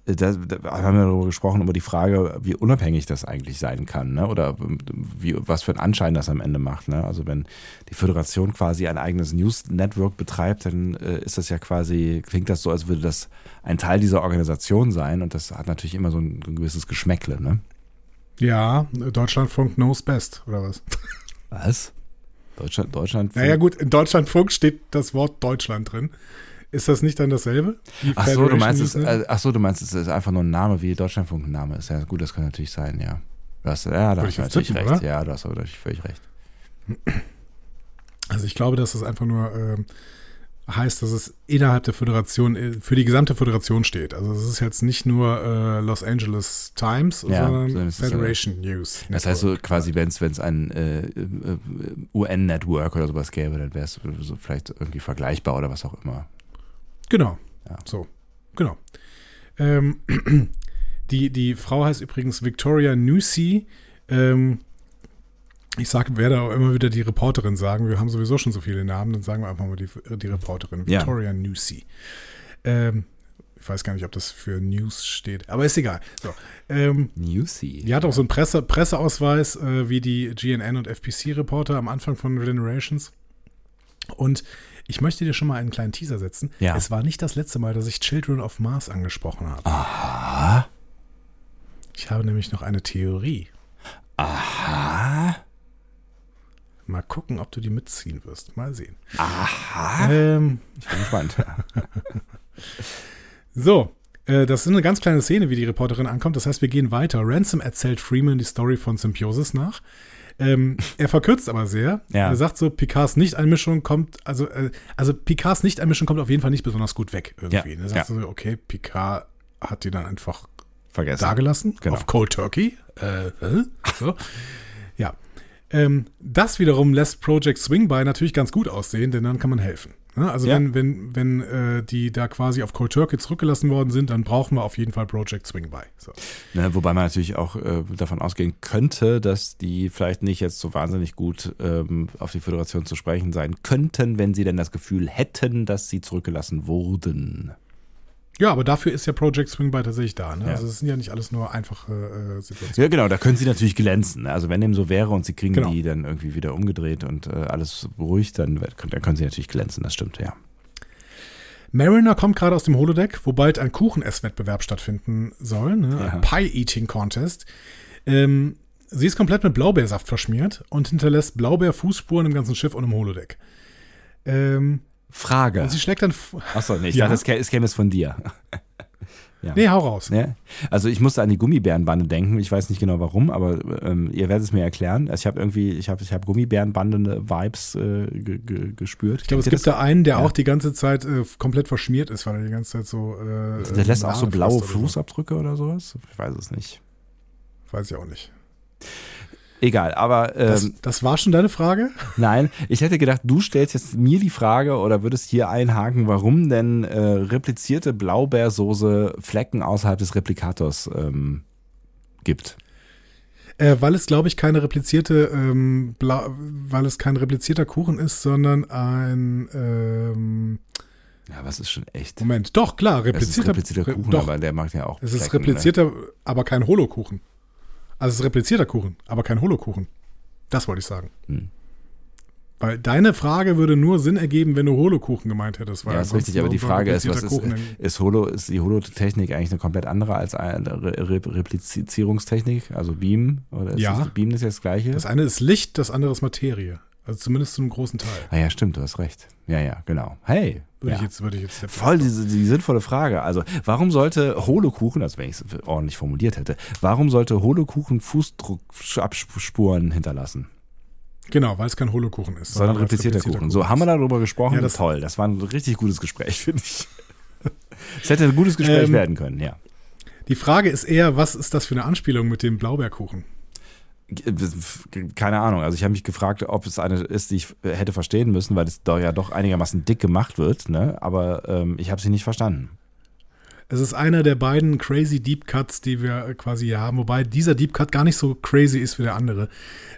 Da, da haben wir darüber gesprochen, über die Frage, wie unabhängig das eigentlich sein kann, ne? oder wie, was für einen Anschein das am Ende macht. Ne? Also wenn die Föderation quasi ein eigenes News-Network betreibt, dann äh, ist das ja quasi, klingt das so, als würde das ein Teil dieser Organisation sein und das hat natürlich immer so ein, ein gewisses Geschmäckle. Ne? Ja, Deutschlandfunk knows best, oder was? Was? Deutschland, Deutschland. Naja, gut, in Deutschlandfunk steht das Wort Deutschland drin. Ist das nicht dann dasselbe? Ach so, du meinst es, Network? äh, ach so, du meinst es ist einfach nur ein Name, wie Deutschlandfunk ein Name ist. Ja, gut, das kann natürlich sein, ja. Du hast, ja, da hast du natürlich tippen, recht. oder? Ja, du hast aber natürlich völlig recht. Also ich glaube, dass es einfach nur ähm, heißt, dass es innerhalb der Föderation, äh, für die gesamte Föderation steht. Also es ist jetzt nicht nur äh, Los Angeles Times, Ja, sondern äh, Federation News. Das heißt so Network. quasi, wenn es ein äh, äh, UN-Network oder sowas gäbe, dann wäre es so vielleicht irgendwie vergleichbar oder was auch immer. Genau. Ja. So, genau. Ähm, [clears throat] die, die Frau heißt übrigens Victoria Newsey. Ähm, ich sag, werde auch immer wieder die Reporterin sagen. Wir haben sowieso schon so viele Namen, dann sagen wir einfach mal die, die Reporterin. Ja. Victoria Newsey. Ähm, ich weiß gar nicht, ob das für News steht, aber ist egal. So, ähm, Newsy. die hat auch so einen Presse, Presseausweis äh, wie die GNN und FPC-Reporter am Anfang von Generations. Und ich möchte dir schon mal einen kleinen Teaser setzen. Ja. Es war nicht das letzte Mal, dass ich Children of Mars angesprochen habe. Aha. Ich habe nämlich noch eine Theorie. Aha. Mal gucken, ob du die mitziehen wirst. Mal sehen. Aha. Ähm, Ich bin gespannt. [laughs] so, äh, das ist eine ganz kleine Szene, wie die Reporterin ankommt. Das heißt, wir gehen weiter. Ransom erzählt Freeman die Story von Symbiosis nach. Ähm, er verkürzt aber sehr. Ja. Er sagt so, Picards Nicht-Einmischung kommt, also, äh, also Picards Nicht-Einmischung kommt auf jeden Fall nicht besonders gut weg irgendwie. Ja, Er sagt so, okay, Picard hat die dann einfach Vergessen. dagelassen Genau. auf Cold Turkey. Äh, äh, so. ja. Ähm, das wiederum lässt Project Swingby natürlich ganz gut aussehen, denn dann kann man helfen. Ne? Also Ja. wenn, wenn, wenn äh, die da quasi auf Cold Turkey zurückgelassen worden sind, dann brauchen wir auf jeden Fall Project Swing bei. So. Ne, wobei man natürlich auch äh, davon ausgehen könnte, dass die vielleicht nicht jetzt so wahnsinnig gut ähm, auf die Föderation zu sprechen sein könnten, wenn sie denn das Gefühl hätten, dass sie zurückgelassen wurden. Ja, aber dafür ist ja Project Swing bei tatsächlich da. Ne? Ja. Also es sind ja nicht alles nur einfache äh, Situationen. Ja, genau, da können sie natürlich glänzen. ne? Also wenn dem so wäre und sie kriegen Genau. die dann irgendwie wieder umgedreht und äh, alles beruhigt, dann, dann können sie natürlich glänzen, das stimmt, ja. Mariner kommt gerade aus dem Holodeck, wo bald ein Kuchenesswettbewerb stattfinden soll, ne? Ja. ein Pie-Eating-Contest. Ähm, sie ist komplett mit Blaubeersaft verschmiert und hinterlässt Blaubeerfußspuren im ganzen Schiff und im Holodeck. Ähm, Frage. und sie schlägt dann. Achso, nee, ich Ja. dachte, es kä- es käme es von dir. [laughs] Nee, hau raus. Ja. Also ich musste an die Gummibärenbande denken. Ich weiß nicht genau warum, aber ähm, ihr werdet es mir erklären. Also ich habe irgendwie, ich habe ich hab Gummibärenbande-Vibes äh, ge ge gespürt. Ich glaube, es gibt da einen, der auch die ganze Zeit äh, komplett verschmiert ist, weil er die ganze Zeit so. Äh, Der lässt auch so blaue. Fußabdrücke oder sowas? Ich weiß es nicht. Weiß ich auch nicht. Egal, aber ähm, Das, das war schon deine Frage? nein, ich hätte gedacht, du stellst jetzt mir die Frage oder würdest hier einhaken, warum denn äh, replizierte Blaubeersoße Flecken außerhalb des Replikators ähm, gibt. Äh, weil es, glaube ich, keine replizierte, ähm, weil es kein replizierter Kuchen ist, sondern ein ähm, Ja, was ist schon echt? Moment, doch, klar, Es ist replizierter, replizierter re- Kuchen, doch, aber der macht ja auch. es ist Flecken, ne? replizierter, aber kein Holokuchen. Also es ist replizierter Kuchen, aber kein Holokuchen. Das wollte ich sagen. Hm. Weil deine Frage würde nur Sinn ergeben, wenn du Holokuchen gemeint hättest. Ja, ist richtig, aber die Frage ist, was ist, denn- ist, Holo, ist die Holotechnik eigentlich eine komplett andere als eine Re Re Replizierungstechnik, also Beam? Oder ist Ja. das, Beam ist ja das gleiche? Das eine ist Licht, das andere ist Materie. Also zumindest zu einem großen Teil. ah ja, stimmt, du hast recht. Ja, ja, genau. Hey, Würde ja. ich jetzt, würde ich jetzt voll diese, die sinnvolle Frage. Also, warum sollte Holokuchen, also wenn ich es ordentlich formuliert hätte, warum sollte Holokuchen Fußdruckspuren hinterlassen? Genau, weil es kein Holokuchen ist. Sondern es replizierter Kuchen. So, haben wir darüber gesprochen? Ja, das- Toll, das war ein richtig gutes Gespräch, [laughs] finde ich. Es hätte ein gutes Gespräch Ähm, werden können, ja. Die Frage ist eher, was ist das für eine Anspielung mit dem Blaubeerkuchen? Keine Ahnung. Also ich habe mich gefragt, ob es eine ist, die ich hätte verstehen müssen, weil es doch ja doch einigermaßen dick gemacht wird. Ne? Aber ähm, ich habe sie nicht verstanden. Es ist einer der beiden crazy Deep Cuts, die wir quasi hier haben, wobei dieser Deep Cut gar nicht so crazy ist wie der andere.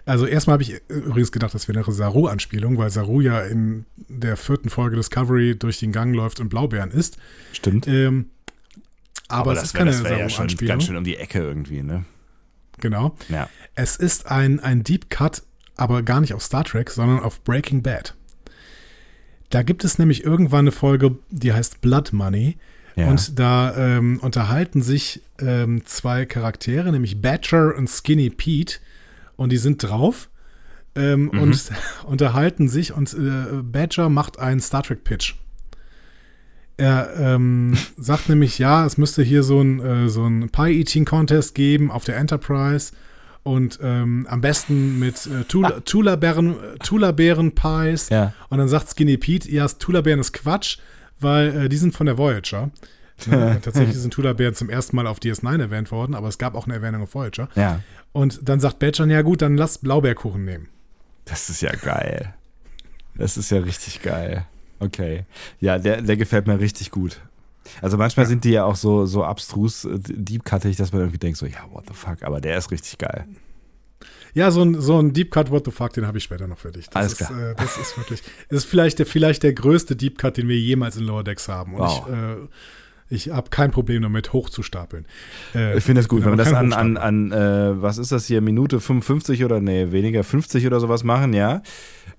Also erstmal habe ich übrigens gedacht, das wäre eine Saru-Anspielung, weil Saru ja in der vierten Folge Discovery durch den Gang läuft und Blaubeeren isst. Stimmt. Ähm, aber, es ist keine das ja schon ganz schön um die Ecke irgendwie. Ne? Genau. Ja. Es ist ein, ein Deep Cut, aber gar nicht auf Star Trek, sondern auf Breaking Bad. Da gibt es nämlich irgendwann eine Folge, die heißt Blood Money. Ja. Und da ähm, unterhalten sich ähm, zwei Charaktere, nämlich Badger und Skinny Pete. Und die sind drauf ähm, Mhm. und [laughs] unterhalten sich. Und äh, Badger macht einen Star Trek Pitch. Er ähm, [laughs] sagt nämlich, ja, es müsste hier so ein, äh, so ein Pie-Eating-Contest geben auf der Enterprise. Und ähm, am besten mit äh, Tula- Tula-Bären Tula-Bären-Pies. Ja. Und dann sagt Skinny Pete, ja, Tula-Bären ist Quatsch, weil äh, die sind von der Voyager. Ne? [laughs] Tatsächlich sind Tula-Bären zum ersten Mal auf DS9 erwähnt worden, aber es gab auch eine Erwähnung auf Voyager. ja. Und dann sagt Badger, ja gut, dann lass Blaubeerkuchen nehmen. Das ist ja geil. Das ist ja richtig geil. Okay. Ja, der, der gefällt mir richtig gut. Also manchmal sind die ja auch so, so abstrus äh, deep-cuttig, dass man irgendwie denkt so, ja, what the fuck, aber der ist richtig geil. Ja, so ein, so ein Deep Cut, what the fuck, den habe ich später noch für dich. Das Alles ist, klar. Äh, das ist wirklich, das ist vielleicht der, vielleicht der größte Deep Cut, den wir jemals in Lower Decks haben. Und Wow. ich, äh, ich habe kein Problem damit, hochzustapeln. Äh, Ich finde das gut, wenn wir das an, an, an äh, was ist das hier, Minute 55 oder nee, weniger 50 oder sowas machen, ja?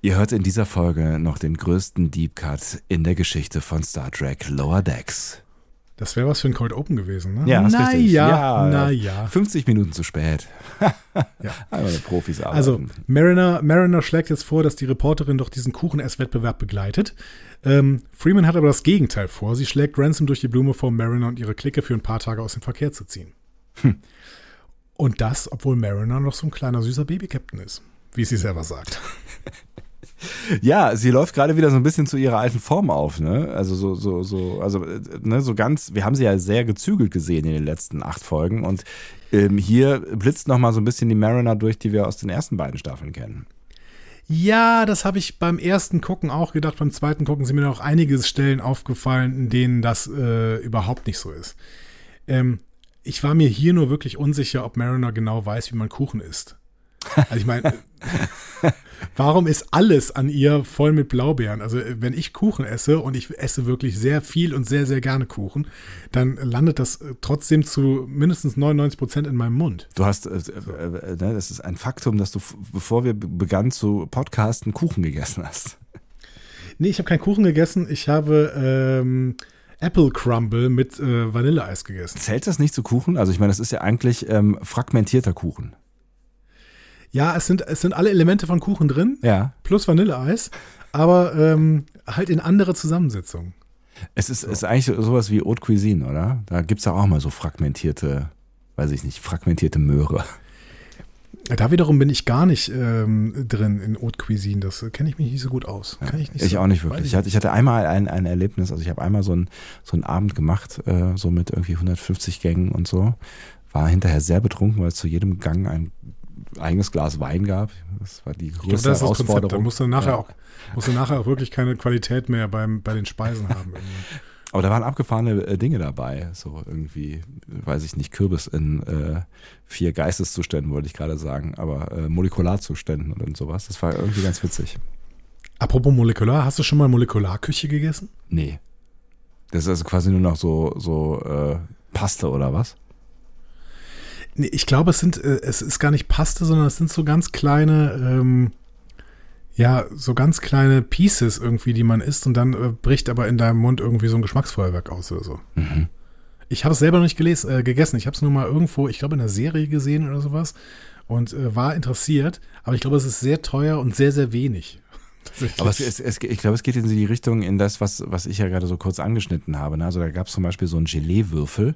Ihr hört in dieser Folge noch den größten Deep Cut in der Geschichte von Star Trek Lower Decks. Das wäre was für ein Cold Open gewesen, ne? Ja, ist na richtig. ja, Ja, na ja. ja. 50 Minuten zu spät. [laughs] Ja. Einmal mit Profis arbeiten. Also, Mariner, Mariner schlägt jetzt vor, dass die Reporterin doch diesen Kuchen-Ess-Wettbewerb begleitet. Ähm, Freeman hat aber das Gegenteil vor. Sie schlägt Ransom durch die Blume vor, Mariner und ihre Clique für ein paar Tage aus dem Verkehr zu ziehen. Hm. Und das, obwohl Mariner noch so ein kleiner süßer Baby-Captain ist, wie sie selber sagt. [laughs] Ja, sie läuft gerade wieder so ein bisschen zu ihrer alten Form auf, ne? Also so, so, so, also, äh, ne, so ganz, wir haben sie ja sehr gezügelt gesehen in den letzten acht Folgen und ähm, hier blitzt nochmal so ein bisschen die Mariner durch, die wir aus den ersten beiden Staffeln kennen. Ja, das habe ich beim ersten Gucken auch gedacht. Beim zweiten Gucken sind mir noch einige Stellen aufgefallen, in denen das äh, überhaupt nicht so ist. Ähm, ich war mir hier nur wirklich unsicher, ob Mariner genau weiß, wie man Kuchen isst. Also ich meine, [laughs] warum ist alles an ihr voll mit Blaubeeren? Also wenn ich Kuchen esse und ich esse wirklich sehr viel und sehr, sehr gerne Kuchen, dann landet das äh, trotzdem zu mindestens 99 Prozent in meinem Mund. Du hast, äh, äh, äh, das ist ein Faktum, dass du, bevor wir begannen zu podcasten, Kuchen gegessen hast. Nee, ich habe keinen Kuchen gegessen. Ich habe ähm, Apple Crumble mit äh, Vanilleeis gegessen. Zählt das nicht zu Kuchen? Also ich meine, das ist ja eigentlich ähm, fragmentierter Kuchen. Ja, es sind, es sind alle Elemente von Kuchen drin, Ja. plus Vanilleeis, aber ähm, halt in andere Zusammensetzung. Es ist, ist eigentlich so- sowas wie Haute Cuisine, oder? Da gibt es ja auch mal so fragmentierte, weiß ich nicht, fragmentierte Möhre. Da wiederum bin ich gar nicht ähm, drin in Haute Cuisine. Das kenne ich mich nicht so gut aus. Kann ich nicht Ich so- auch nicht wirklich. ich hatte, ich hatte einmal ein, ein Erlebnis, also ich habe einmal so, ein, so einen Abend gemacht, äh, so mit irgendwie 150 Gängen und so. War hinterher sehr betrunken, weil es zu jedem Gang ein eigenes Glas Wein gab. Das war die Ich glaube, größte das das Konzept. Da Herausforderung. musst du nachher Ja. auch musst du nachher auch wirklich keine Qualität mehr beim, bei den Speisen haben. [laughs] Aber da waren abgefahrene äh, Dinge dabei. So irgendwie, weiß ich nicht, Kürbis in äh, vier Geisteszuständen, wollte ich gerade sagen, aber äh, Molekularzuständen und sowas. Das war irgendwie ganz witzig. Apropos molekular, hast du schon mal Molekularküche gegessen? Nee. Das ist also quasi nur noch so, so äh, Paste oder was? Nee, ich glaube, es sind, äh, es ist gar nicht Paste, sondern es sind so ganz kleine, ähm, ja, so ganz kleine Pieces irgendwie, die man isst und dann äh, bricht aber in deinem Mund irgendwie so ein Geschmacksfeuerwerk aus oder so. Mhm. Ich habe es selber noch nicht geles äh, gegessen. Ich habe es nur mal irgendwo, ich glaube, in einer Serie gesehen oder sowas und äh, war interessiert. Aber ich glaube, es ist sehr teuer und sehr, sehr wenig. Aber es, es, es, ich glaube, es geht in die Richtung, in das, was, was ich ja gerade so kurz angeschnitten habe. Ne? Also da gab es zum Beispiel so einen Gelee-Würfel,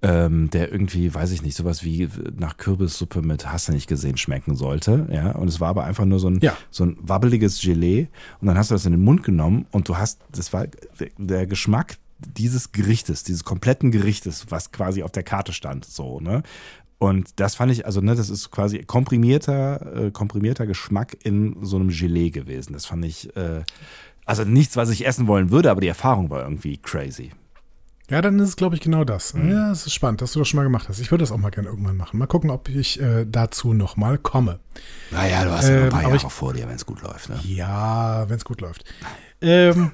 ähm, der irgendwie, weiß ich nicht, sowas wie nach Kürbissuppe mit Hast du nicht gesehen schmecken sollte. Ja, und es war aber einfach nur so ein, Ja. so ein wabbeliges Gelee. Und dann hast du das in den Mund genommen und du hast, das war der, der Geschmack dieses Gerichtes, dieses kompletten Gerichtes, was quasi auf der Karte stand, so, ne? Und das fand ich, also ne, das ist quasi komprimierter, äh, komprimierter Geschmack in so einem Gelee gewesen. Das fand ich, äh, also nichts, was ich essen wollen würde, aber die Erfahrung war irgendwie crazy. Ja, dann ist es, glaube ich, genau das. Ja, es ist spannend, dass du das schon mal gemacht hast. Ich würde das auch mal gerne irgendwann machen. Mal gucken, ob ich äh, dazu noch mal komme. Naja, du hast ja noch ein Ähm, paar aber Jahre ich- vor dir, wenn es gut läuft. Ne? Ja, wenn es gut läuft. Ähm,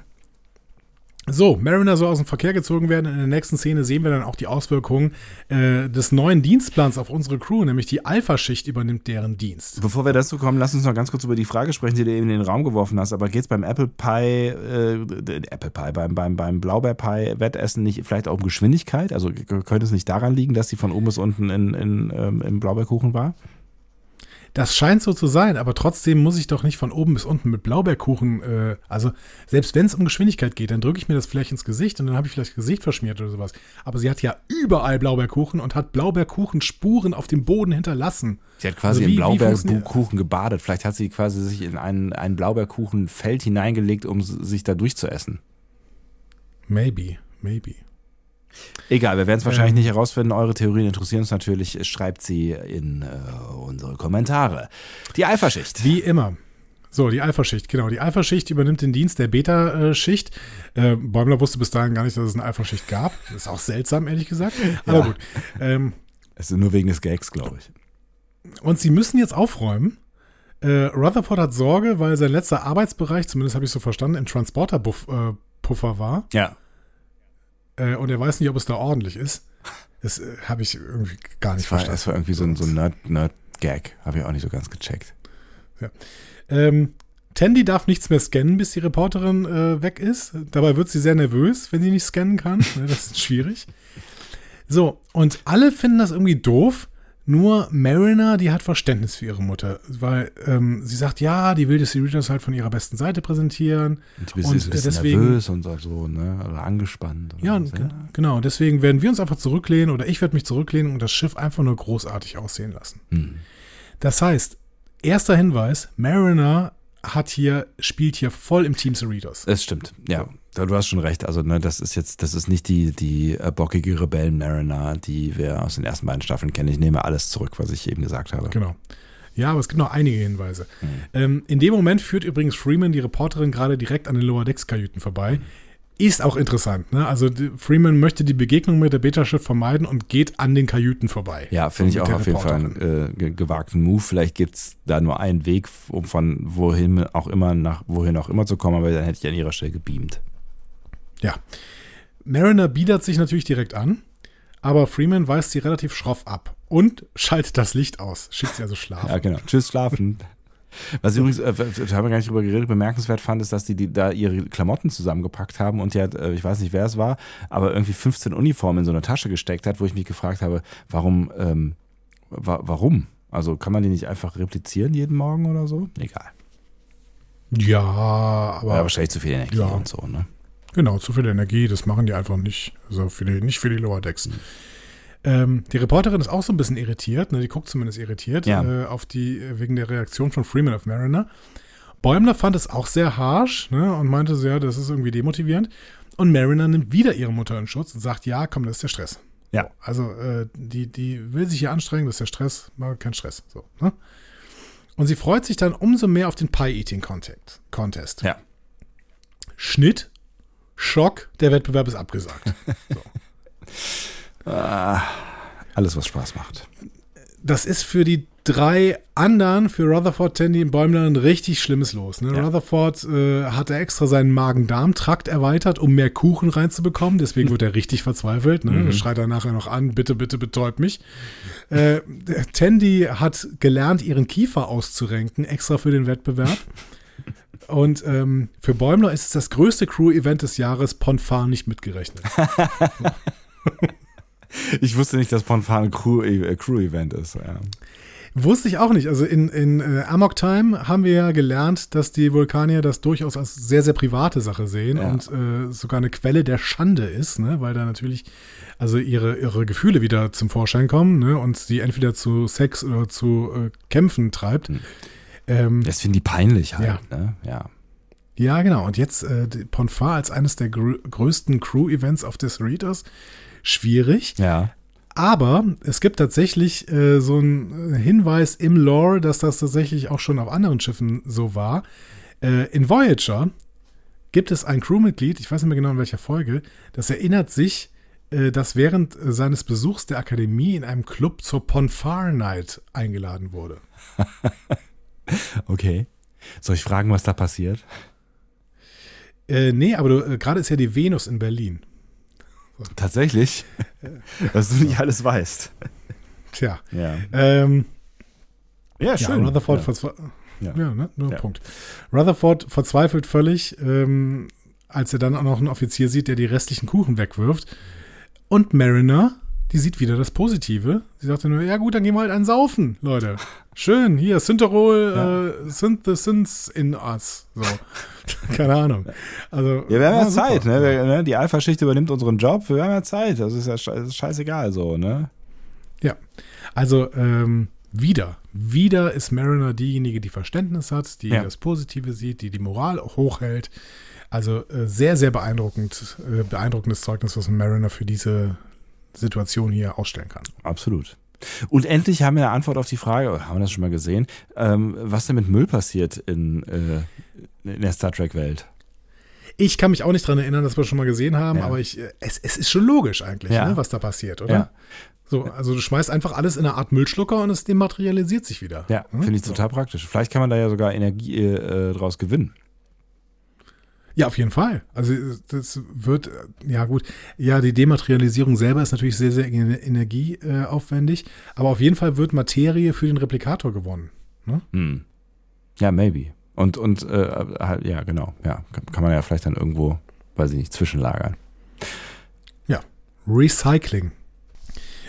so, Mariner soll aus dem Verkehr gezogen werden. In der nächsten Szene sehen wir dann auch die Auswirkungen äh, des neuen Dienstplans auf unsere Crew, nämlich die Alpha-Schicht übernimmt deren Dienst. Bevor wir dazu kommen, lass uns noch ganz kurz über die Frage sprechen, die du eben in den Raum geworfen hast. Aber geht's beim Apple Pie, äh, Apple Pie, beim, beim, beim Blaubeer Pie Wettessen nicht vielleicht auch um Geschwindigkeit? Also könnte es nicht daran liegen, dass sie von oben bis unten in, in, ähm, im Blaubeerkuchen war? Das scheint so zu sein, aber trotzdem muss ich doch nicht von oben bis unten mit Blaubeerkuchen, äh, also selbst wenn es um Geschwindigkeit geht, dann drücke ich mir das vielleicht ins Gesicht und dann habe ich vielleicht das Gesicht verschmiert oder sowas. Aber sie hat ja überall Blaubeerkuchen und hat Blaubeerkuchenspuren auf dem Boden hinterlassen. Sie hat quasi Also wie- funktioniert- Blaubeerkuchen gebadet. Vielleicht hat sie quasi sich in ein, ein Blaubeerkuchenfeld hineingelegt, um sich da durchzuessen. Maybe, maybe. Egal, wir werden es wahrscheinlich Ähm. nicht herausfinden. Eure Theorien interessieren uns natürlich. Schreibt sie in äh, unsere Kommentare. Die Eiferschicht. Wie immer. So, die Alpha-Schicht, genau. Die Alpha-Schicht übernimmt den Dienst der Beta-Schicht. Äh, Bäumler wusste bis dahin gar nicht, dass es eine Alpha-Schicht gab. Das ist auch seltsam, ehrlich gesagt. Aber Ja. gut. Ähm, Es ist nur wegen des Gags, glaube ich. und sie müssen jetzt aufräumen. Äh, Rutherford hat Sorge, weil sein letzter Arbeitsbereich, zumindest habe ich so verstanden, im Transporter-Puffer war. Ja. Äh, und er weiß nicht, ob es da ordentlich ist. Das äh, habe ich irgendwie gar nicht Es war, verstanden. es war irgendwie so ein, so ein Nerd- Nerd-Gag. Habe ich auch nicht so ganz gecheckt. Ähm, Tandy darf nichts mehr scannen, bis die Reporterin äh, weg ist. Dabei wird sie sehr nervös, wenn sie nicht scannen kann. [laughs] Ne, das ist schwierig. So, und alle finden das irgendwie doof. Nur Mariner, die hat Verständnis für ihre Mutter, weil ähm, sie sagt, ja, die will die Cerritos halt von ihrer besten Seite präsentieren. Und Und, ein äh, deswegen- nervös und so, ne? Oder angespannt. Oder Ja, was, und ge- genau. Deswegen werden wir uns einfach zurücklehnen oder ich werde mich zurücklehnen und das Schiff einfach nur großartig aussehen lassen. Hm. Das heißt, erster Hinweis, Mariner hat hier, spielt hier voll im Team Cerritos. Das stimmt, ja. Du hast schon recht. Also, ne, das ist jetzt, das ist nicht die, die äh, bockige Rebellen Mariner, die wir aus den ersten beiden Staffeln kennen. Ich nehme alles zurück, was ich eben gesagt habe. Genau. Ja, aber es gibt noch einige Hinweise. Ähm, in dem Moment führt übrigens Freeman die Reporterin gerade direkt an den Lower Decks Kajüten vorbei. Ist auch interessant, ne? Also Freeman möchte die Begegnung mit der Beta-Schiff vermeiden und geht an den Kajüten vorbei. Ja, finde ich auch auf jeden Fall einen äh, ge- gewagten Move. Vielleicht gibt es da nur einen Weg, um von wohin auch immer nach wohin auch immer zu kommen, aber dann hätte ich an ihrer Stelle gebeamt. Ja. Mariner biedert sich natürlich direkt an, aber Freeman weist sie relativ schroff ab und [laughs] schaltet das Licht aus, schickt sie also schlafen. Ja, genau. Tschüss, schlafen. Was ich übrigens, äh, da haben wir gar nicht drüber geredet, bemerkenswert fand, ist, dass die, die da ihre Klamotten zusammengepackt haben und hat, äh, ich weiß nicht, wer es war, aber irgendwie 15 Uniformen in so eine Tasche gesteckt hat, wo ich mich gefragt habe, warum, ähm, wa warum? Also kann man die nicht einfach replizieren jeden Morgen oder so? Egal. Ja, aber Ja, wahrscheinlich zu viel Energie Ja. und so, ne? Genau, zu viel Energie, das machen die einfach nicht. Also für die, nicht für die Lower Decks. Ähm, die Reporterin ist auch so ein bisschen irritiert, ne? die guckt zumindest irritiert Ja. äh, auf die, wegen der Reaktion von Freeman auf Mariner. Bäumler fand es auch sehr harsh ne? und meinte so, ja, das ist irgendwie demotivierend. Und Mariner nimmt wieder ihre Mutter in Schutz und sagt, ja, komm, das ist der Stress. Ja. Also äh, die, die will sich hier anstrengen, das ist der Stress, mal kein Stress. So, ne? Und sie freut sich dann umso mehr auf den Pie-Eating-Contest. Contest. Ja. Schnitt, Schock, der Wettbewerb ist abgesagt. [laughs] Alles, was Spaß macht. Das ist für die drei anderen, für Rutherford, Tandy und Bäumler ein richtig schlimmes Los. Ne? Ja. Rutherford äh, hatte extra seinen Magen-Darm-Trakt erweitert, um mehr Kuchen reinzubekommen. Deswegen wird er [laughs] richtig verzweifelt. Ne? Schreit er nachher noch an, bitte, bitte betäubt mich. Äh, Tandy hat gelernt, ihren Kiefer auszurenken, extra für den Wettbewerb. [laughs] Und ähm, für Bäumler ist es das größte Crew-Event des Jahres, Ponfar nicht mitgerechnet. [laughs] Ich wusste nicht, dass Ponfan ein äh, Crew-Event ist. Ja. Wusste ich auch nicht. Also in, in äh, Amok Time haben wir ja gelernt, dass die Vulkanier das durchaus als sehr, sehr private Sache sehen Ja. und äh, sogar eine Quelle der Schande ist, ne? weil da natürlich also ihre, ihre Gefühle wieder zum Vorschein kommen ne? und sie entweder zu Sex oder zu äh, Kämpfen treibt. Ähm, Das finden die peinlich halt. Ja. Ne? ja. ja, genau. Und jetzt äh, Ponfar als eines der grö größten Crew-Events auf des Readers. Schwierig. Ja. Aber es gibt tatsächlich äh, so einen Hinweis im Lore, dass das tatsächlich auch schon auf anderen Schiffen so war. Äh, in Voyager gibt es ein Crewmitglied, ich weiß nicht mehr genau in welcher Folge, das erinnert sich, äh, dass während äh, seines Besuchs der Akademie in einem Club zur Ponfar Night eingeladen wurde. [laughs] [laughs] Okay. Soll ich fragen, was da passiert? Äh, nee, aber äh, gerade ist ja die Venus in Berlin. Tatsächlich? Dass du nicht alles weißt. Tja. Ja. Ähm, Ja, Ja, Rutherford, Ja. Ja. ja. ne? Nur Ja. Punkt. Rutherford verzweifelt völlig, ähm, als er dann auch noch einen Offizier sieht, der die restlichen Kuchen wegwirft. Und Mariner, die sieht wieder das Positive. Sie sagte nur, ja gut, dann gehen wir halt einen saufen, Leute. Schön, hier, Synterol, äh, sind the Sins in us. So. [laughs] Keine Ahnung. Also, Ja, wir haben ja. Zeit, ne? Wir, ne? Die Alpha-Schicht übernimmt unseren Job, wir haben ja Zeit. Das ist ja scheißegal so, ne? Ja, also ähm, wieder, wieder ist Mariner diejenige, die Verständnis hat, die Ja. das Positive sieht, die die Moral hochhält. Also äh, sehr, sehr beeindruckend, äh, beeindruckendes Zeugnis, was Mariner für diese Situation hier ausstellen kann. Absolut. Und endlich haben wir eine Antwort auf die Frage, oder haben wir das schon mal gesehen, ähm, was denn mit Müll passiert in, äh, in der Star Trek-Welt. Ich kann mich auch nicht dran erinnern, dass wir schon mal gesehen haben, Ja. aber ich, äh, es, es ist schon logisch eigentlich, Ja. ne, was da passiert, oder? Ja. So, also du schmeißt einfach alles in eine Art Müllschlucker und es dematerialisiert sich wieder. Ja, Hm? finde ich total praktisch. Vielleicht kann man da ja sogar Energie äh, draus gewinnen. Ja, auf jeden Fall. Also das wird, ja gut, ja, die Dematerialisierung selber ist natürlich sehr, sehr ener- energieaufwendig, aber auf jeden Fall wird Materie für den Replikator gewonnen. Ne? Hm. Ja, maybe. Und, und äh, halt, ja, genau. Ja, kann, man ja vielleicht dann irgendwo, weiß ich nicht, zwischenlagern. Recycling.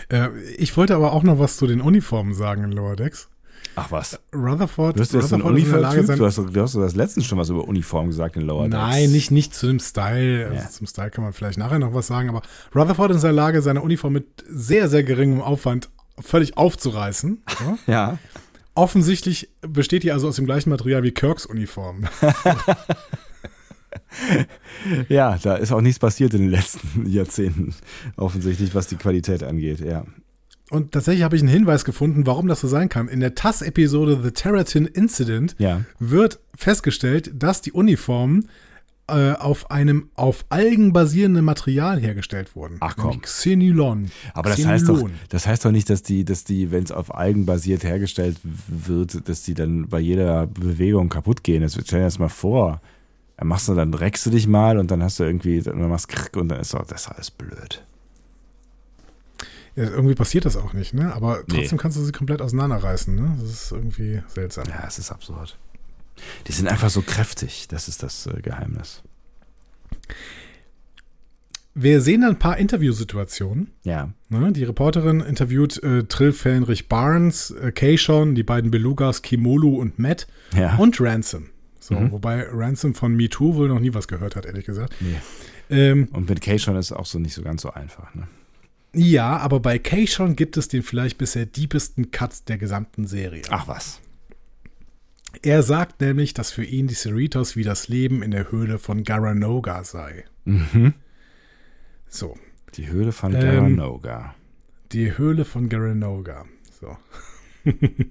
Äh, ich wollte aber auch noch was zu den Uniformen sagen in Lower Decks. Ach was. Rutherford, Du so ein Rutherford ist in der Lage, Uniform-Typ? Du hast, du hast das letztens schon was über Uniform gesagt in Lower Decks. Nein, nicht, nicht zu dem Style. Also Ja. Zum Style kann man vielleicht nachher noch was sagen, aber Rutherford ist in der Lage, seine Uniform mit sehr, sehr geringem Aufwand völlig aufzureißen. Ja? [laughs] Ja. Offensichtlich besteht die also aus dem gleichen Material wie Kirks Uniform. [laughs] Ja, da ist auch nichts passiert in den letzten [laughs] Jahrzehnten, offensichtlich, was die Qualität angeht, ja. Und tatsächlich habe ich einen Hinweis gefunden, warum das so sein kann. In der TAS-Episode The Terratin Incident Ja. wird festgestellt, dass die Uniformen äh, auf einem auf Algen basierenden Material hergestellt wurden. Ach komm. Xenylon. Aber das heißt, doch, Xenylon. das heißt doch nicht, dass die, dass die, wenn es auf Algen basiert hergestellt wird, dass die dann bei jeder Bewegung kaputt gehen. Das stell dir das mal vor. Dann machst du, dann reckst du dich mal und dann hast du irgendwie, dann machst krick und dann ist doch das ist alles blöd. Ja, irgendwie passiert das auch nicht, ne? Aber Nee. trotzdem kannst du sie komplett auseinanderreißen, ne? Das ist irgendwie seltsam. Ja, es ist absurd. Die sind einfach so kräftig. Das ist das äh, Geheimnis. Wir sehen dann ein paar Interviewsituationen. Ja. Ne? Die Reporterin interviewt äh, Trill Fähnrich Barnes, äh, Keishon, die beiden Belugas Kimolu und Matt Ja. und Ransom. So, Mhm. wobei Ransom von MeToo wohl noch nie was gehört hat, ehrlich gesagt. Nee. Ähm, Und mit Keishon ist es auch so nicht so ganz so einfach. Ne? Ja, aber bei Keishon gibt es den vielleicht bisher diebsten Cut der gesamten Serie. Ach was. Er sagt nämlich, dass für ihn die Cerritos wie das Leben in der Höhle von Garanoga sei. Mhm. So, Die Höhle von Ähm, Garanoga. die Höhle von Garanoga. So. [laughs]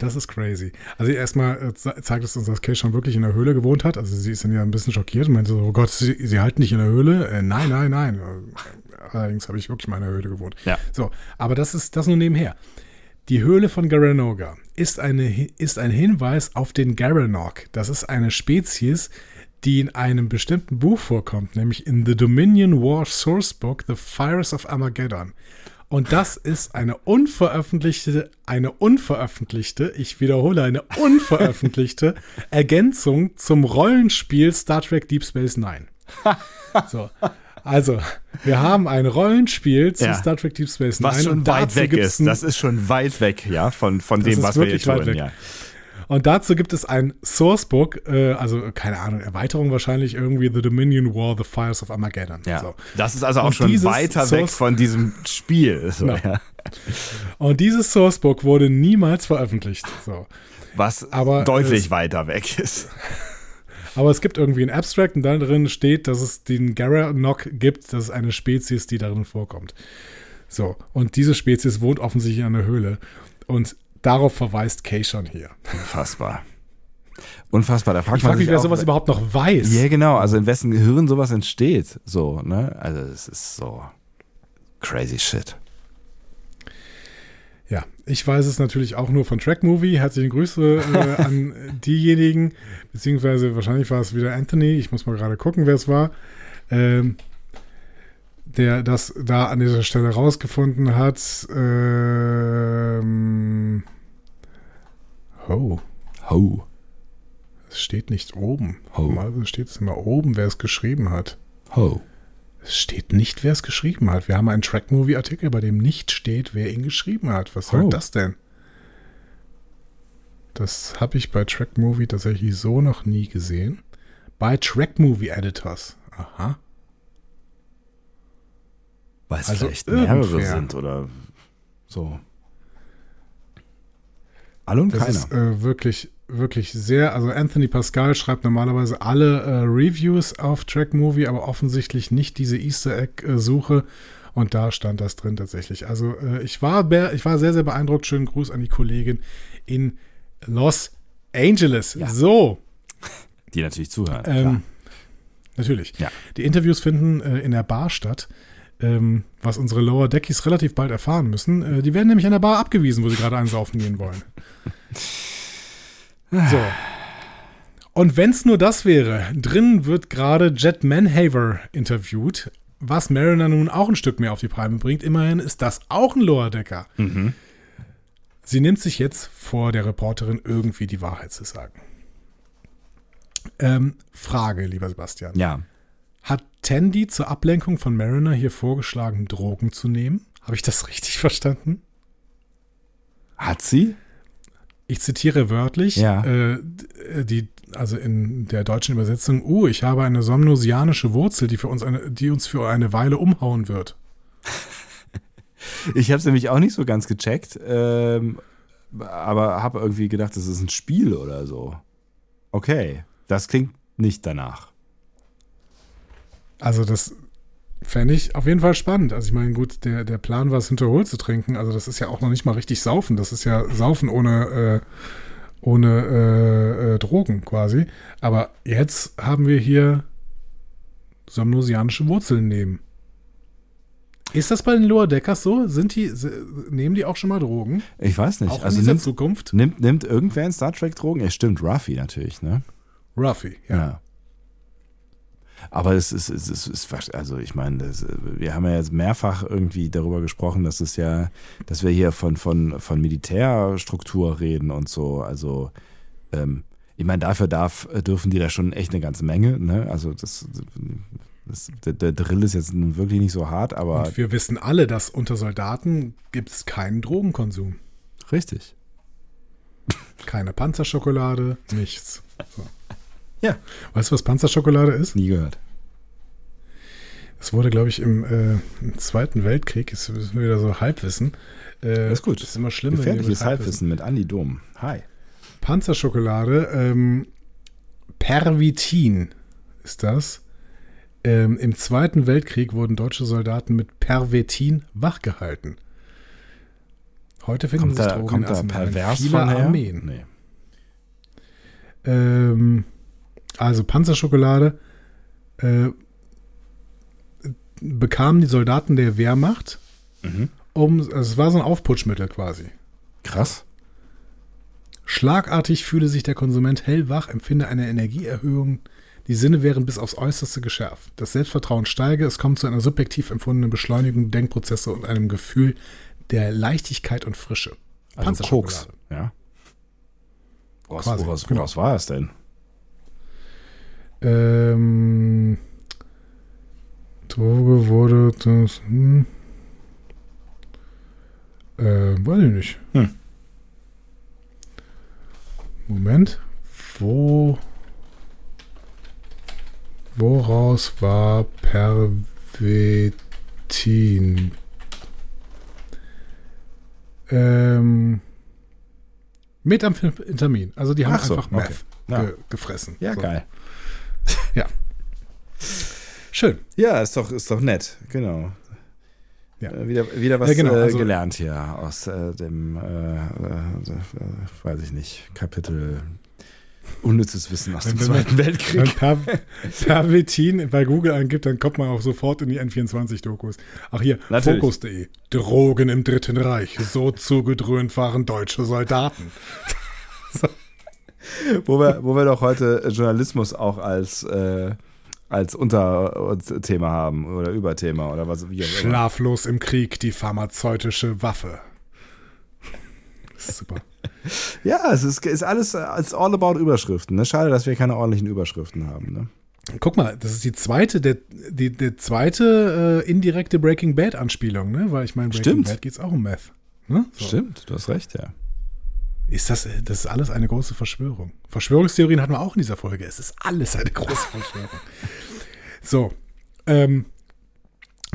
Das ist crazy. Also erstmal äh, ze- zeigt es uns, dass Kay schon wirklich in der Höhle gewohnt hat. Also sie ist dann ja ein bisschen schockiert und meinte so, oh Gott, sie, sie halten nicht in der Höhle. Äh, nein, nein, nein. Allerdings habe ich wirklich mal in der Höhle gewohnt. Ja. So, aber das ist das nur nebenher. Die Höhle von Garanoga ist, eine, ist ein Hinweis auf den Garanok. Das ist eine Spezies, die in einem bestimmten Buch vorkommt, nämlich in The Dominion War Sourcebook The Fires of Armageddon. Und das ist eine unveröffentlichte, eine unveröffentlichte, ich wiederhole, eine unveröffentlichte [laughs] Ergänzung zum Rollenspiel Star Trek Deep Space Nine. So. Also, wir haben ein Rollenspiel zu Ja. Star Trek Deep Space Nine. Was schon und weit dazu weg ist. Das ist schon weit weg, ja, von, von dem, was wir weit tun. weg. Ja. Und dazu gibt es ein Sourcebook, äh, also keine Ahnung, Erweiterung wahrscheinlich irgendwie The Dominion War, The Fires of Armageddon. Ja. So. Das ist also auch Und schon weiter weg Source- von diesem Spiel. So, Genau. ja. Und dieses Sourcebook wurde niemals veröffentlicht. So. Was Aber deutlich es- weiter weg ist. [laughs] Aber es gibt irgendwie ein Abstract und da drin steht, dass es den Garanok gibt. Das ist eine Spezies, die darin vorkommt. So, und diese Spezies wohnt offensichtlich in einer Höhle. Und darauf verweist Kay schon hier. Unfassbar. Unfassbar. Da fragt Ich frage mich, wer auch, sowas überhaupt noch weiß. Ja, genau. Also in wessen Gehirn sowas entsteht. So, ne? Also es ist so crazy shit. Ja, ich weiß es natürlich auch nur von Track Movie. Herzliche Grüße äh, [laughs] an diejenigen, beziehungsweise wahrscheinlich war es wieder Anthony. Ich muss mal gerade gucken, wer es war, ähm, der das da an dieser Stelle rausgefunden hat. Ähm, oh, Ho. es steht nicht oben. Oh. Normalerweise steht es immer oben, wer es geschrieben hat. Ho. Es steht nicht, wer es geschrieben hat. Wir haben einen Track-Movie-Artikel, bei dem nicht steht, wer ihn geschrieben hat. Was soll Oh. das denn? Das habe ich bei Track Movie tatsächlich so noch nie gesehen. Bei Track Movie Editors. Aha. Weil es Also vielleicht mehrere irgendwer. sind oder so. Alle und Das keiner. ist äh, wirklich, wirklich sehr. Also Anthony Pascal schreibt normalerweise alle äh, Reviews auf Track Movie, aber offensichtlich nicht diese Easter Egg-Suche. Und da stand das drin tatsächlich. Also äh, ich, war, ich war sehr, sehr beeindruckt. Schönen Gruß an die Kollegin in Los Angeles. Ja. So, Die natürlich zuhören. ähm, natürlich. Ja. Die Interviews finden äh, in der Bar statt. Ähm, was unsere Lower Deckies relativ bald erfahren müssen. Äh, die werden nämlich an der Bar abgewiesen, wo sie gerade einsaufen gehen wollen. [laughs] So. Und wenn es nur das wäre, drin wird gerade Jet Manhaver interviewt, was Mariner nun auch ein Stück mehr auf die Palme bringt. Immerhin ist das auch ein Lower Decker. Mhm. Sie nimmt sich jetzt vor der Reporterin irgendwie die Wahrheit zu sagen. Ähm, Frage, lieber Sebastian. Ja. Hat Tandy zur Ablenkung von Mariner hier vorgeschlagen, Drogen zu nehmen? Habe ich das richtig [laughs] verstanden? Hat sie? Ich zitiere wörtlich, Ja. äh, die, also in der deutschen Übersetzung, uh, ich habe eine somnosianische Wurzel, die, für uns eine, die uns für eine Weile umhauen wird. [laughs] Ich habe es nämlich auch nicht so ganz gecheckt, ähm, aber habe irgendwie gedacht, das ist ein Spiel oder so. Okay, das klingt nicht danach. Also das, Fände ich auf jeden Fall spannend. Also ich meine, gut, der, der Plan war es hinterholt zu trinken. Also das ist ja auch noch nicht mal richtig Saufen. Das ist ja Saufen ohne, äh, ohne äh, äh, Drogen quasi. Aber jetzt haben wir hier somnosianische Wurzeln nehmen. Ist das bei den Lower Deckers so? Sind die, nehmen die auch schon mal Drogen? Ich weiß nicht. Auch also in nimmt, Zukunft? nimmt, nimmt irgendwer in Star Trek Drogen? Ja, stimmt, Ruffy natürlich, ne? Ruffy, ja. Aber es ist, es ist, es ist also ich meine, das, wir haben ja jetzt mehrfach irgendwie darüber gesprochen, dass es ja, dass wir hier von, von, von Militärstruktur reden und so. Also, ähm, ich meine, dafür darf, dürfen die da schon echt eine ganze Menge, ne? Also das, das der, der Drill ist jetzt wirklich nicht so hart, aber. Und wir wissen alle, dass unter Soldaten gibt es keinen Drogenkonsum. Richtig. Keine Panzerschokolade, nichts. So. Ja. Weißt du, was Panzerschokolade ist? Nie gehört. Es wurde, glaube ich, im, äh, im Zweiten Weltkrieg, wir wieder so Halbwissen. Äh, Das ist gut. Ist immer schlimm. wenn wir Gefährliches mit Halbwissen mit Andi Dom. Hi. Panzerschokolade, ähm, Pervitin ist das. Ähm, Im Zweiten Weltkrieg wurden deutsche Soldaten mit Pervitin wachgehalten. Heute finden Kommt sich da, Drogen kommt in da pervers von her? Armeen. Nee. Ähm, also Panzerschokolade äh, bekamen die Soldaten der Wehrmacht, Mhm. um, also es war so ein Aufputschmittel quasi. Krass. Schlagartig fühle sich der Konsument hellwach, empfinde eine Energieerhöhung. Die Sinne wären bis aufs Äußerste geschärft. Das Selbstvertrauen steige, es kommt zu einer subjektiv empfundenen Beschleunigung der Denkprozesse und einem Gefühl der Leichtigkeit und Frische. Also Panzerschokolade. Koks. Ja. Quasi, woraus, genau. woraus war es denn? Ähm, Droge wurde das. Hm, äh, weiß ich nicht. Hm. Moment. Wo. Woraus war Pervetin? Ähm. Methamphetamin. Also die haben Ach so, einfach okay. Meth Ja. ge gefressen. Ja, So. geil. [laughs] Schön. Ja, ist doch, ist doch nett. Genau. Ja. Äh, Wieder, wieder was Ja, genau, äh, also- gelernt hier aus äh, dem, äh, weiß ich nicht, Kapitel Unnützes Wissen aus dem Wenn man- Zweiten [laughs] Wenn Weltkrieg. per Pervitin bei Google eingibt, dann kommt man auch sofort in die N24-Dokus. Ach hier. Fokus.de. Drogen im Dritten Reich. So zugedröhnt waren deutsche Soldaten. [laughs] [laughs] wo, wir, wo wir doch heute Journalismus auch als, äh, als Unterthema haben oder Überthema oder was. Wie auch immer. Schlaflos im Krieg, die pharmazeutische Waffe. Super. [laughs] Ja, es ist, ist alles als all about Überschriften. Ne? Schade, dass wir keine ordentlichen Überschriften haben. Ne? Guck mal, das ist die zweite, der, die, der zweite äh, indirekte Breaking Bad Anspielung, ne? Weil ich meine, Breaking Stimmt. Bad geht's auch um Meth. Ne? So. Stimmt, du hast recht, ja. Ist das, das ist alles eine große Verschwörung. Verschwörungstheorien hatten wir auch in dieser Folge. Es ist alles eine große Verschwörung. So, ähm,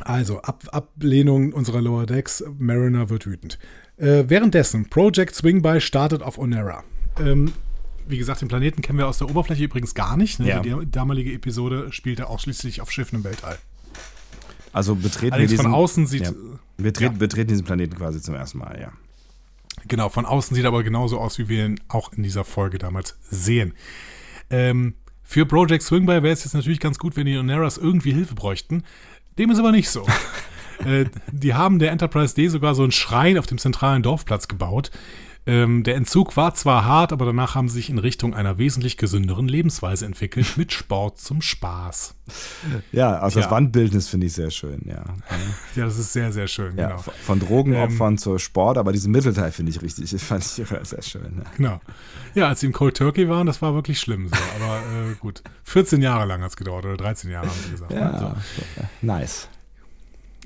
also Ab Ablehnung unserer Lower Decks. Mariner wird wütend. Äh, währenddessen, Project Swingby startet auf Onera. Ähm, wie gesagt, den Planeten kennen wir aus der Oberfläche übrigens gar nicht. Ne? Ja. Die damalige Episode spielte ausschließlich auf Schiffen im Weltall. Also betreten wir Allerdings diesen, von außen sieht, ja. wir treten, betreten diesen Planeten quasi zum ersten Mal, ja. Genau, von außen sieht er aber genauso aus, wie wir ihn auch in dieser Folge damals sehen. Ähm, für Project Swingby wäre es jetzt natürlich ganz gut, wenn die Oneras irgendwie Hilfe bräuchten. Dem ist aber nicht so. [laughs] äh, die haben der Enterprise D sogar so einen Schrein auf dem zentralen Dorfplatz gebaut. Ähm, der Entzug war zwar hart, aber danach haben sie sich in Richtung einer wesentlich gesünderen Lebensweise entwickelt, mit Sport zum Spaß. Ja, also das Ja. Wandbildnis finde ich sehr schön, ja. Ja, das ist sehr, sehr schön, ja genau. von- Drogenopfern zu Sport, aber diesen Mittelteil finde ich richtig, [laughs] das fand ich sehr schön. Ja. Genau. Ja, als sie im Cold Turkey waren, das war wirklich schlimm so. Aber äh, gut. 14 Jahre lang hat es gedauert oder 13 Jahre haben sie gesagt. ne? Ja, So. nice.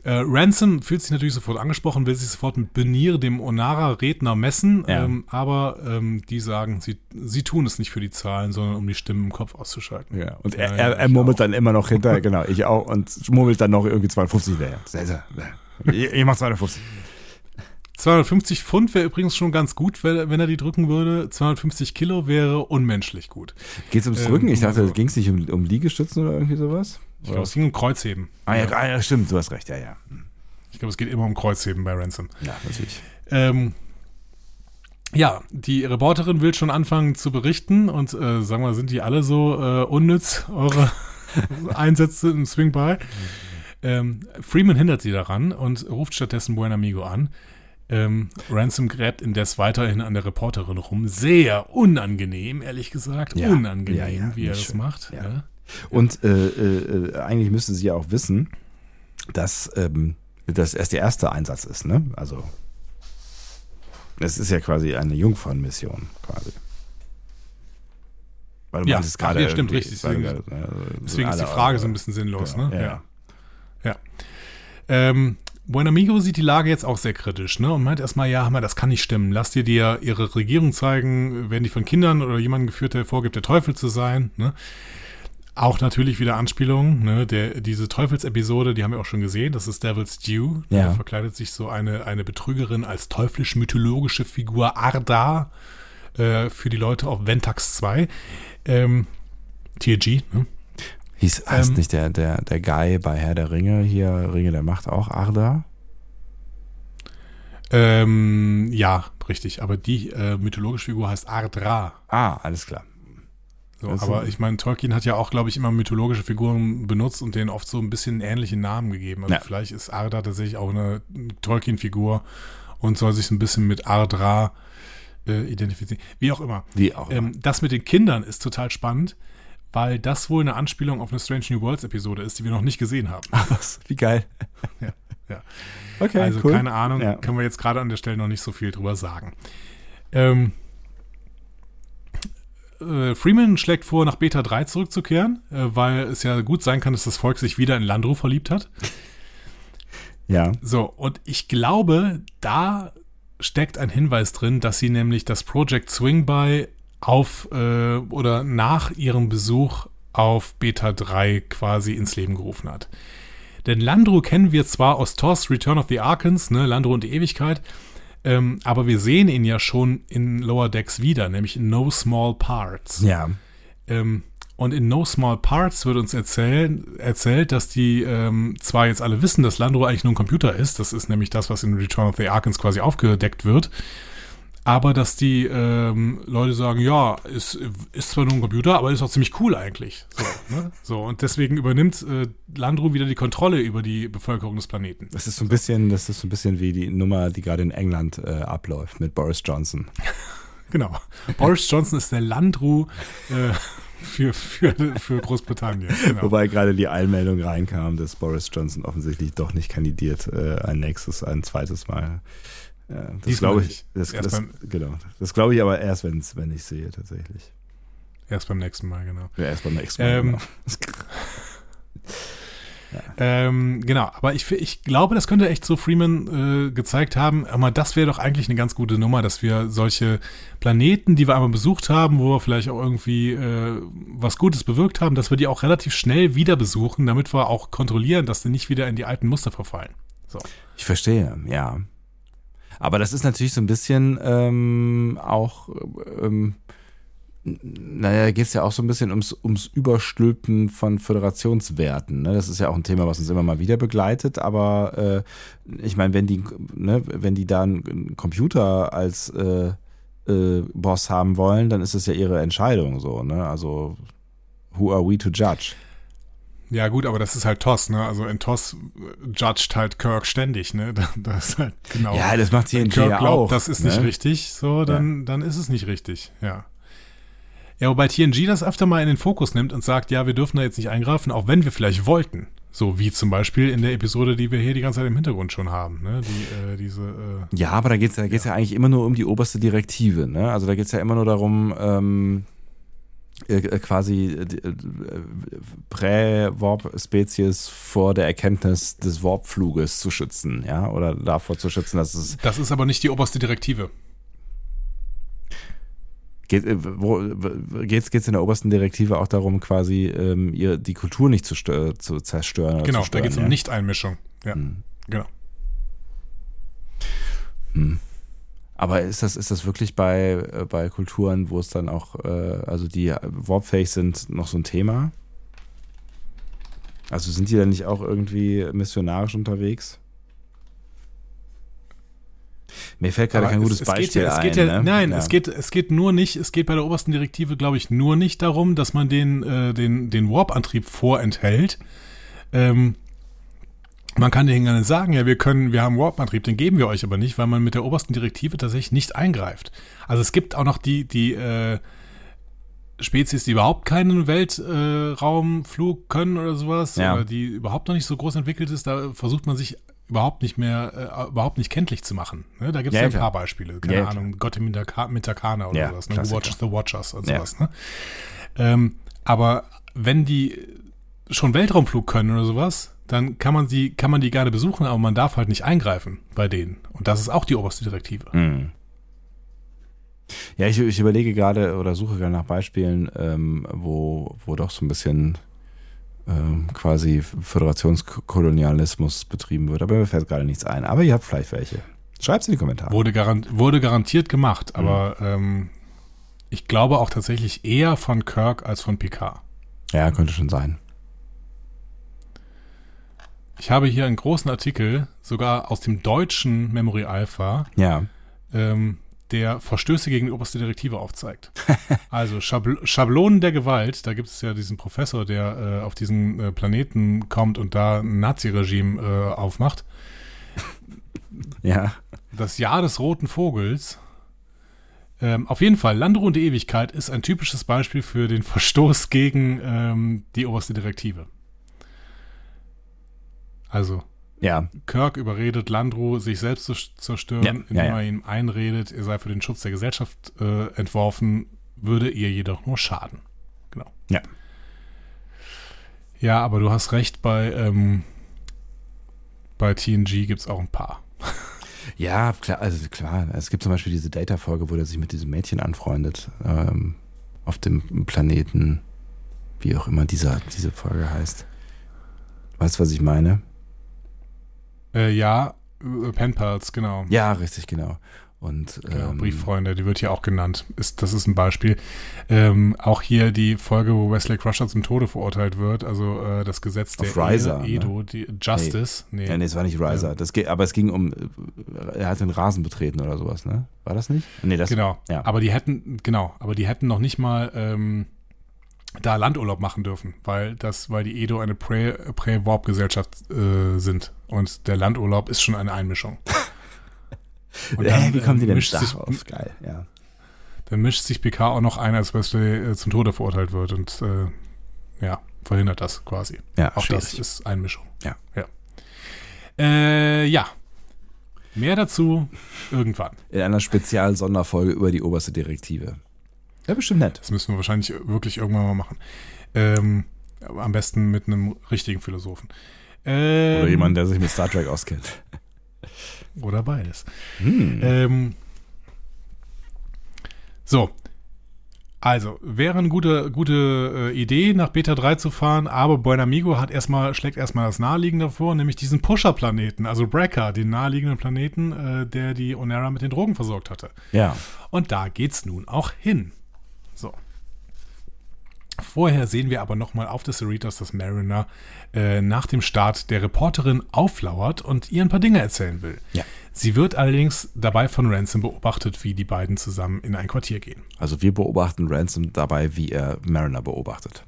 Äh, Ransom fühlt sich natürlich sofort angesprochen, will sich sofort mit Benir, dem Onara-Redner, messen. Ja. Ähm, aber ähm, die sagen, sie, sie tun es nicht für die Zahlen, sondern um die Stimmen im Kopf auszuschalten. Ja, und er, er, er murmelt auch. dann immer noch hinterher, [laughs] genau, ich auch, und murmelt dann noch irgendwie 250 hinterher. Sehr, sehr, Ich, ich mach 250. 250 Pfund wäre übrigens schon ganz gut, wenn, er die drücken würde. 250 Kilo wäre unmenschlich gut. Geht es ums Ähm, Drücken? Ich dachte, also- ging es nicht um, um Liegestützen oder irgendwie sowas? Ich glaube, es ging um Kreuzheben. Ah ja, ah, ja, stimmt, du hast recht, ja, ja. Hm. Ich glaube, es geht immer um Kreuzheben bei Ransom. Ja, natürlich. Ähm, ja, die Reporterin will schon anfangen zu berichten und äh, sagen wir, sind die alle so äh, unnütz, eure [laughs] Einsätze im Swing By? Ähm, Freeman hindert sie daran und ruft stattdessen Buen Amigo an. Ähm, Ransom gräbt indes weiterhin an der Reporterin rum. Sehr unangenehm, ehrlich gesagt. Ja, unangenehm, ja, ja, wie er das schön. macht. Ja. Und äh, äh, eigentlich müsste sie ja auch wissen, dass ähm, das erst der erste Einsatz ist, ne? Also es ist ja quasi eine Jungfernmission, quasi. Weil Ja, meintest ach, gerade ja, stimmt, richtig. Deswegen- gerade, äh, Deswegen ist die Frage so ein bisschen sinnlos. Genau, ne? ja, ja. ja. Ähm, Buen Amigo sieht die Lage jetzt auch sehr kritisch ne? und meint erstmal, ja, Hammer, das kann nicht stimmen. Lass dir dir ihre Regierung zeigen, werden die von Kindern oder jemandem geführt, der vorgibt, der Teufel zu sein. Ne? Auch natürlich wieder Anspielungen. Ne? Der, diese Teufelsepisode, die haben wir auch schon gesehen, das ist Devil's Due. Ja. Da verkleidet sich so eine, eine Betrügerin als teuflisch-mythologische Figur Arda äh, für die Leute auf Ventax 2. Ähm, TG, ne? Hieß, heißt Ähm, nicht der, der, der Guy bei Herr der Ringe hier, Ringe der Macht auch Arda? Ähm, ja, richtig. Aber die äh, mythologische Figur heißt Ardra. Ah, alles klar. So, Also- aber ich meine, Tolkien hat ja auch, glaube ich, immer mythologische Figuren benutzt und denen oft so ein bisschen ähnliche Namen gegeben. Also Ja. vielleicht ist Arda tatsächlich auch eine Tolkien-Figur und soll sich ein bisschen mit Ardra äh, identifizieren. Wie auch immer. Wie auch immer. Ähm, das mit den Kindern ist total spannend, weil das wohl eine Anspielung auf eine Strange New Worlds Episode ist, die wir noch nicht gesehen haben. [laughs] Ach was, wie geil. Ja, ja. Okay, also cool. keine Ahnung, Ja. können wir jetzt gerade an der Stelle noch nicht so viel drüber sagen. Ähm, äh, Freeman schlägt vor, nach Beta 3 zurückzukehren, äh, weil es ja gut sein kann, dass das Volk sich wieder in Landru verliebt hat. [laughs] Ja, So, und ich glaube, da steckt ein Hinweis drin, dass sie nämlich das Project Swing By auf äh, oder nach ihrem Besuch auf Beta 3 quasi ins Leben gerufen hat. Denn Landru kennen wir zwar aus TOS Return of the Arkans, ne, Landru und die Ewigkeit, ähm, aber wir sehen ihn ja schon in Lower Decks wieder, nämlich in No Small Parts. ja. Ähm, und in No Small Parts wird uns erzählen, erzählt, dass die ähm, zwar jetzt alle wissen, dass Landro eigentlich nur ein Computer ist, das ist nämlich das, was in Return of the Arkans quasi aufgedeckt wird, aber dass die ähm, Leute sagen, ja, ist, ist zwar nur ein Computer, aber ist auch ziemlich cool eigentlich. So, ne? [laughs] so und deswegen übernimmt äh, Landro wieder die Kontrolle über die Bevölkerung des Planeten. Das ist so ein bisschen, das ist so ein bisschen wie die Nummer, die gerade in England äh, abläuft mit Boris Johnson. [laughs] Genau. Boris Johnson ist der Landru äh, für, für, für Großbritannien. Genau. Wobei gerade die Einmeldung reinkam, dass Boris Johnson offensichtlich doch nicht kandidiert äh, ein nächstes, ein zweites Mal. Ja, das glaube ich. Das, das, beim- genau. Das glaube ich aber erst, wenn's, wenn ich sehe tatsächlich. Erst beim nächsten Mal, genau. Ja, erst beim nächsten Mal. Ähm, genau. [laughs] Ähm, genau, aber ich, ich glaube, das könnte echt so Freeman äh, gezeigt haben. Aber das wäre doch eigentlich eine ganz gute Nummer, dass wir solche Planeten, die wir einmal besucht haben, wo wir vielleicht auch irgendwie äh, was Gutes bewirkt haben, dass wir die auch relativ schnell wieder besuchen, damit wir auch kontrollieren, dass die nicht wieder in die alten Muster verfallen. So. Ich verstehe, ja. Aber das ist natürlich so ein bisschen ähm, auch, ähm, naja, geht es ja auch so ein bisschen ums, ums Überstülpen von Föderationswerten. Ne? Das ist ja auch ein Thema, was uns immer mal wieder begleitet. Aber äh, ich meine, wenn die, ne, wenn die da einen Computer als äh, äh, Boss haben wollen, dann ist es ja ihre Entscheidung so. Ne? Also, who are we to judge? Ja, gut, aber das ist halt TOS, ne? Also in TOS judged halt Kirk ständig, ne? [laughs] Da- Das ist halt genau. Ja, das macht Wenn TNG Kirk ja glaubt, auch. das ist ne? nicht richtig, so, dann, dann ist es nicht richtig, ja. Ja, wobei TNG das öfter mal in den Fokus nimmt und sagt, ja, wir dürfen da jetzt nicht eingreifen, auch wenn wir vielleicht wollten. So wie zum Beispiel in der Episode, die wir hier die ganze Zeit im Hintergrund schon haben, ne? Die, äh, diese, äh, Ja, aber da geht es ja, geht's ja. eigentlich immer nur um die oberste Direktive. Ne? Also da geht es ja immer nur darum, ähm, äh, äh, quasi äh, äh, Prä-Warp-Spezies vor der Erkenntnis des Warpfluges zu schützen, ja, oder davor zu schützen, dass es das ist aber nicht die oberste Direktive. geht, äh, geht's in der obersten Direktive auch darum, quasi ähm, ihr, die Kultur nicht zu, zu zerstören. Genau, zu stören, da geht es um ja? Nicht-Einmischung. Ja, Hm. genau. Hm. Aber ist das, ist das wirklich bei, äh, bei Kulturen, wo es dann auch, äh, also die warpfähig sind, noch so ein Thema? Also sind die dann nicht auch irgendwie missionarisch unterwegs? Mir fällt gerade Aber kein es- gutes es geht Beispiel ja, es ein. geht ja, ne? Nein, Ja. es, geht, es geht nur nicht, es geht bei der obersten Direktive, glaube ich, nur nicht darum, dass man den, äh, den, den Warp-Antrieb vorenthält. Ähm, man kann denen gerne sagen, ja, wir können, wir haben Warp-Antrieb, den geben wir euch aber nicht, weil man mit der obersten Direktive tatsächlich nicht eingreift. Also es gibt auch noch die, die äh, Spezies, die überhaupt keinen Weltraumflug äh, können oder sowas, Ja. oder die überhaupt noch nicht so groß entwickelt ist, da versucht man sich überhaupt nicht mehr, äh, überhaupt nicht kenntlich zu machen. Ne? Da gibt es Ja, ja, ein klar. paar Beispiele. Keine Ja, Ahnung, Gott im Mitaka- Mitakana oder sowas. Ne? Klassiker. Who Watches the Watchers und sowas. Ne? Ähm, aber wenn die schon Weltraumflug können oder sowas, dann kann man sie, kann man die gerne besuchen, aber man darf halt nicht eingreifen bei denen. Und das ist auch die oberste Direktive. Hm. Ja, ich, ich überlege gerade oder suche gerade nach Beispielen, ähm, wo, wo doch so ein bisschen ähm, quasi Föderationskolonialismus betrieben wird. Aber mir fällt gerade nichts ein. Aber ihr habt vielleicht welche. Schreibt in die Kommentare. Wurde, garant, wurde garantiert gemacht, aber ähm, ich glaube auch tatsächlich eher von Kirk als von Picard. Ja, könnte schon sein. Ich habe hier einen großen Artikel, sogar aus dem deutschen Memory Alpha, Ja. ähm, der Verstöße gegen die oberste Direktive aufzeigt. [laughs] also Schabl Schablonen der Gewalt, da gibt es ja diesen Professor, der äh, auf diesen äh, Planeten kommt und da ein Nazi-Regime äh, aufmacht. [laughs] Ja. Das Jahr des roten Vogels. Ähm, auf jeden Fall, Landruhe und die Ewigkeit ist ein typisches Beispiel für den Verstoß gegen ähm, die oberste Direktive. Also, Ja. Kirk überredet Landru, sich selbst zu zerstören, Ja, ja, indem ja. er ihm einredet, er sei für den Schutz der Gesellschaft äh, entworfen, würde ihr jedoch nur schaden. Genau. Ja. Ja, aber du hast recht, bei, ähm, bei TNG gibt es auch ein paar. [laughs] Ja, klar, also klar. Es gibt zum Beispiel diese Data-Folge, wo er sich mit diesem Mädchen anfreundet. Ähm, auf dem Planeten, wie auch immer dieser, diese Folge heißt. Weißt du, was ich meine? Äh, ja, äh, Pen Pals, genau. Ja, richtig, genau. Und Genau, ähm, Brieffreunde, die wird hier auch genannt. Ist, das ist ein Beispiel. Ähm, auch hier die Folge, wo Wesley Crusher zum Tode verurteilt wird, also äh, das Gesetz der Riser, Ehe, Edo, die Justice. Nee. Ja, nee, es war nicht Riser. Das geht, aber es ging um, er hat den Rasen betreten oder sowas, ne? War das nicht? Nee, das Genau. Ja. Aber die hätten, genau, aber die hätten noch nicht mal ähm, da Landurlaub machen dürfen, weil das, weil die Edo eine Prä- Prä-Warp-Gesellschaft äh, sind. Und der Landurlaub ist schon eine Einmischung. [laughs] Und äh, wie kommen die denn mischt sich, darauf? Geil, ja. Dann mischt sich Picard auch noch ein, als Wesley äh, zum Tode verurteilt wird und äh, ja, verhindert das quasi. Ja, Auch das schwierig. ist Einmischung. Ja. Ja. Äh, ja. Mehr dazu irgendwann. In einer Spezial-Sonderfolge über die oberste Direktive. Ja, bestimmt nett. Das müssen wir wahrscheinlich wirklich irgendwann mal machen. Ähm, aber am besten mit einem richtigen Philosophen. Ähm, Oder jemand, der sich mit Star Trek auskennt. [laughs] Oder beides. Hm. Ähm, so. Also, wäre eine gute, gute äh, Idee, nach Beta 3 zu fahren, aber Buenamigo hat erstmal, schlägt erstmal das Naheliegende vor, nämlich diesen Pusher-Planeten, also Brecker, den naheliegenden Planeten, äh, der die Onera mit den Drogen versorgt hatte. Ja. Und da geht's nun auch hin. So. Vorher sehen wir aber nochmal auf des Cerritos, dass Mariner äh, nach dem Start der Reporterin auflauert und ihr ein paar Dinge erzählen will. Ja. Sie wird allerdings dabei von Ransom beobachtet, wie die beiden zusammen in ein Quartier gehen. Also wir beobachten Ransom dabei, wie er Mariner beobachtet.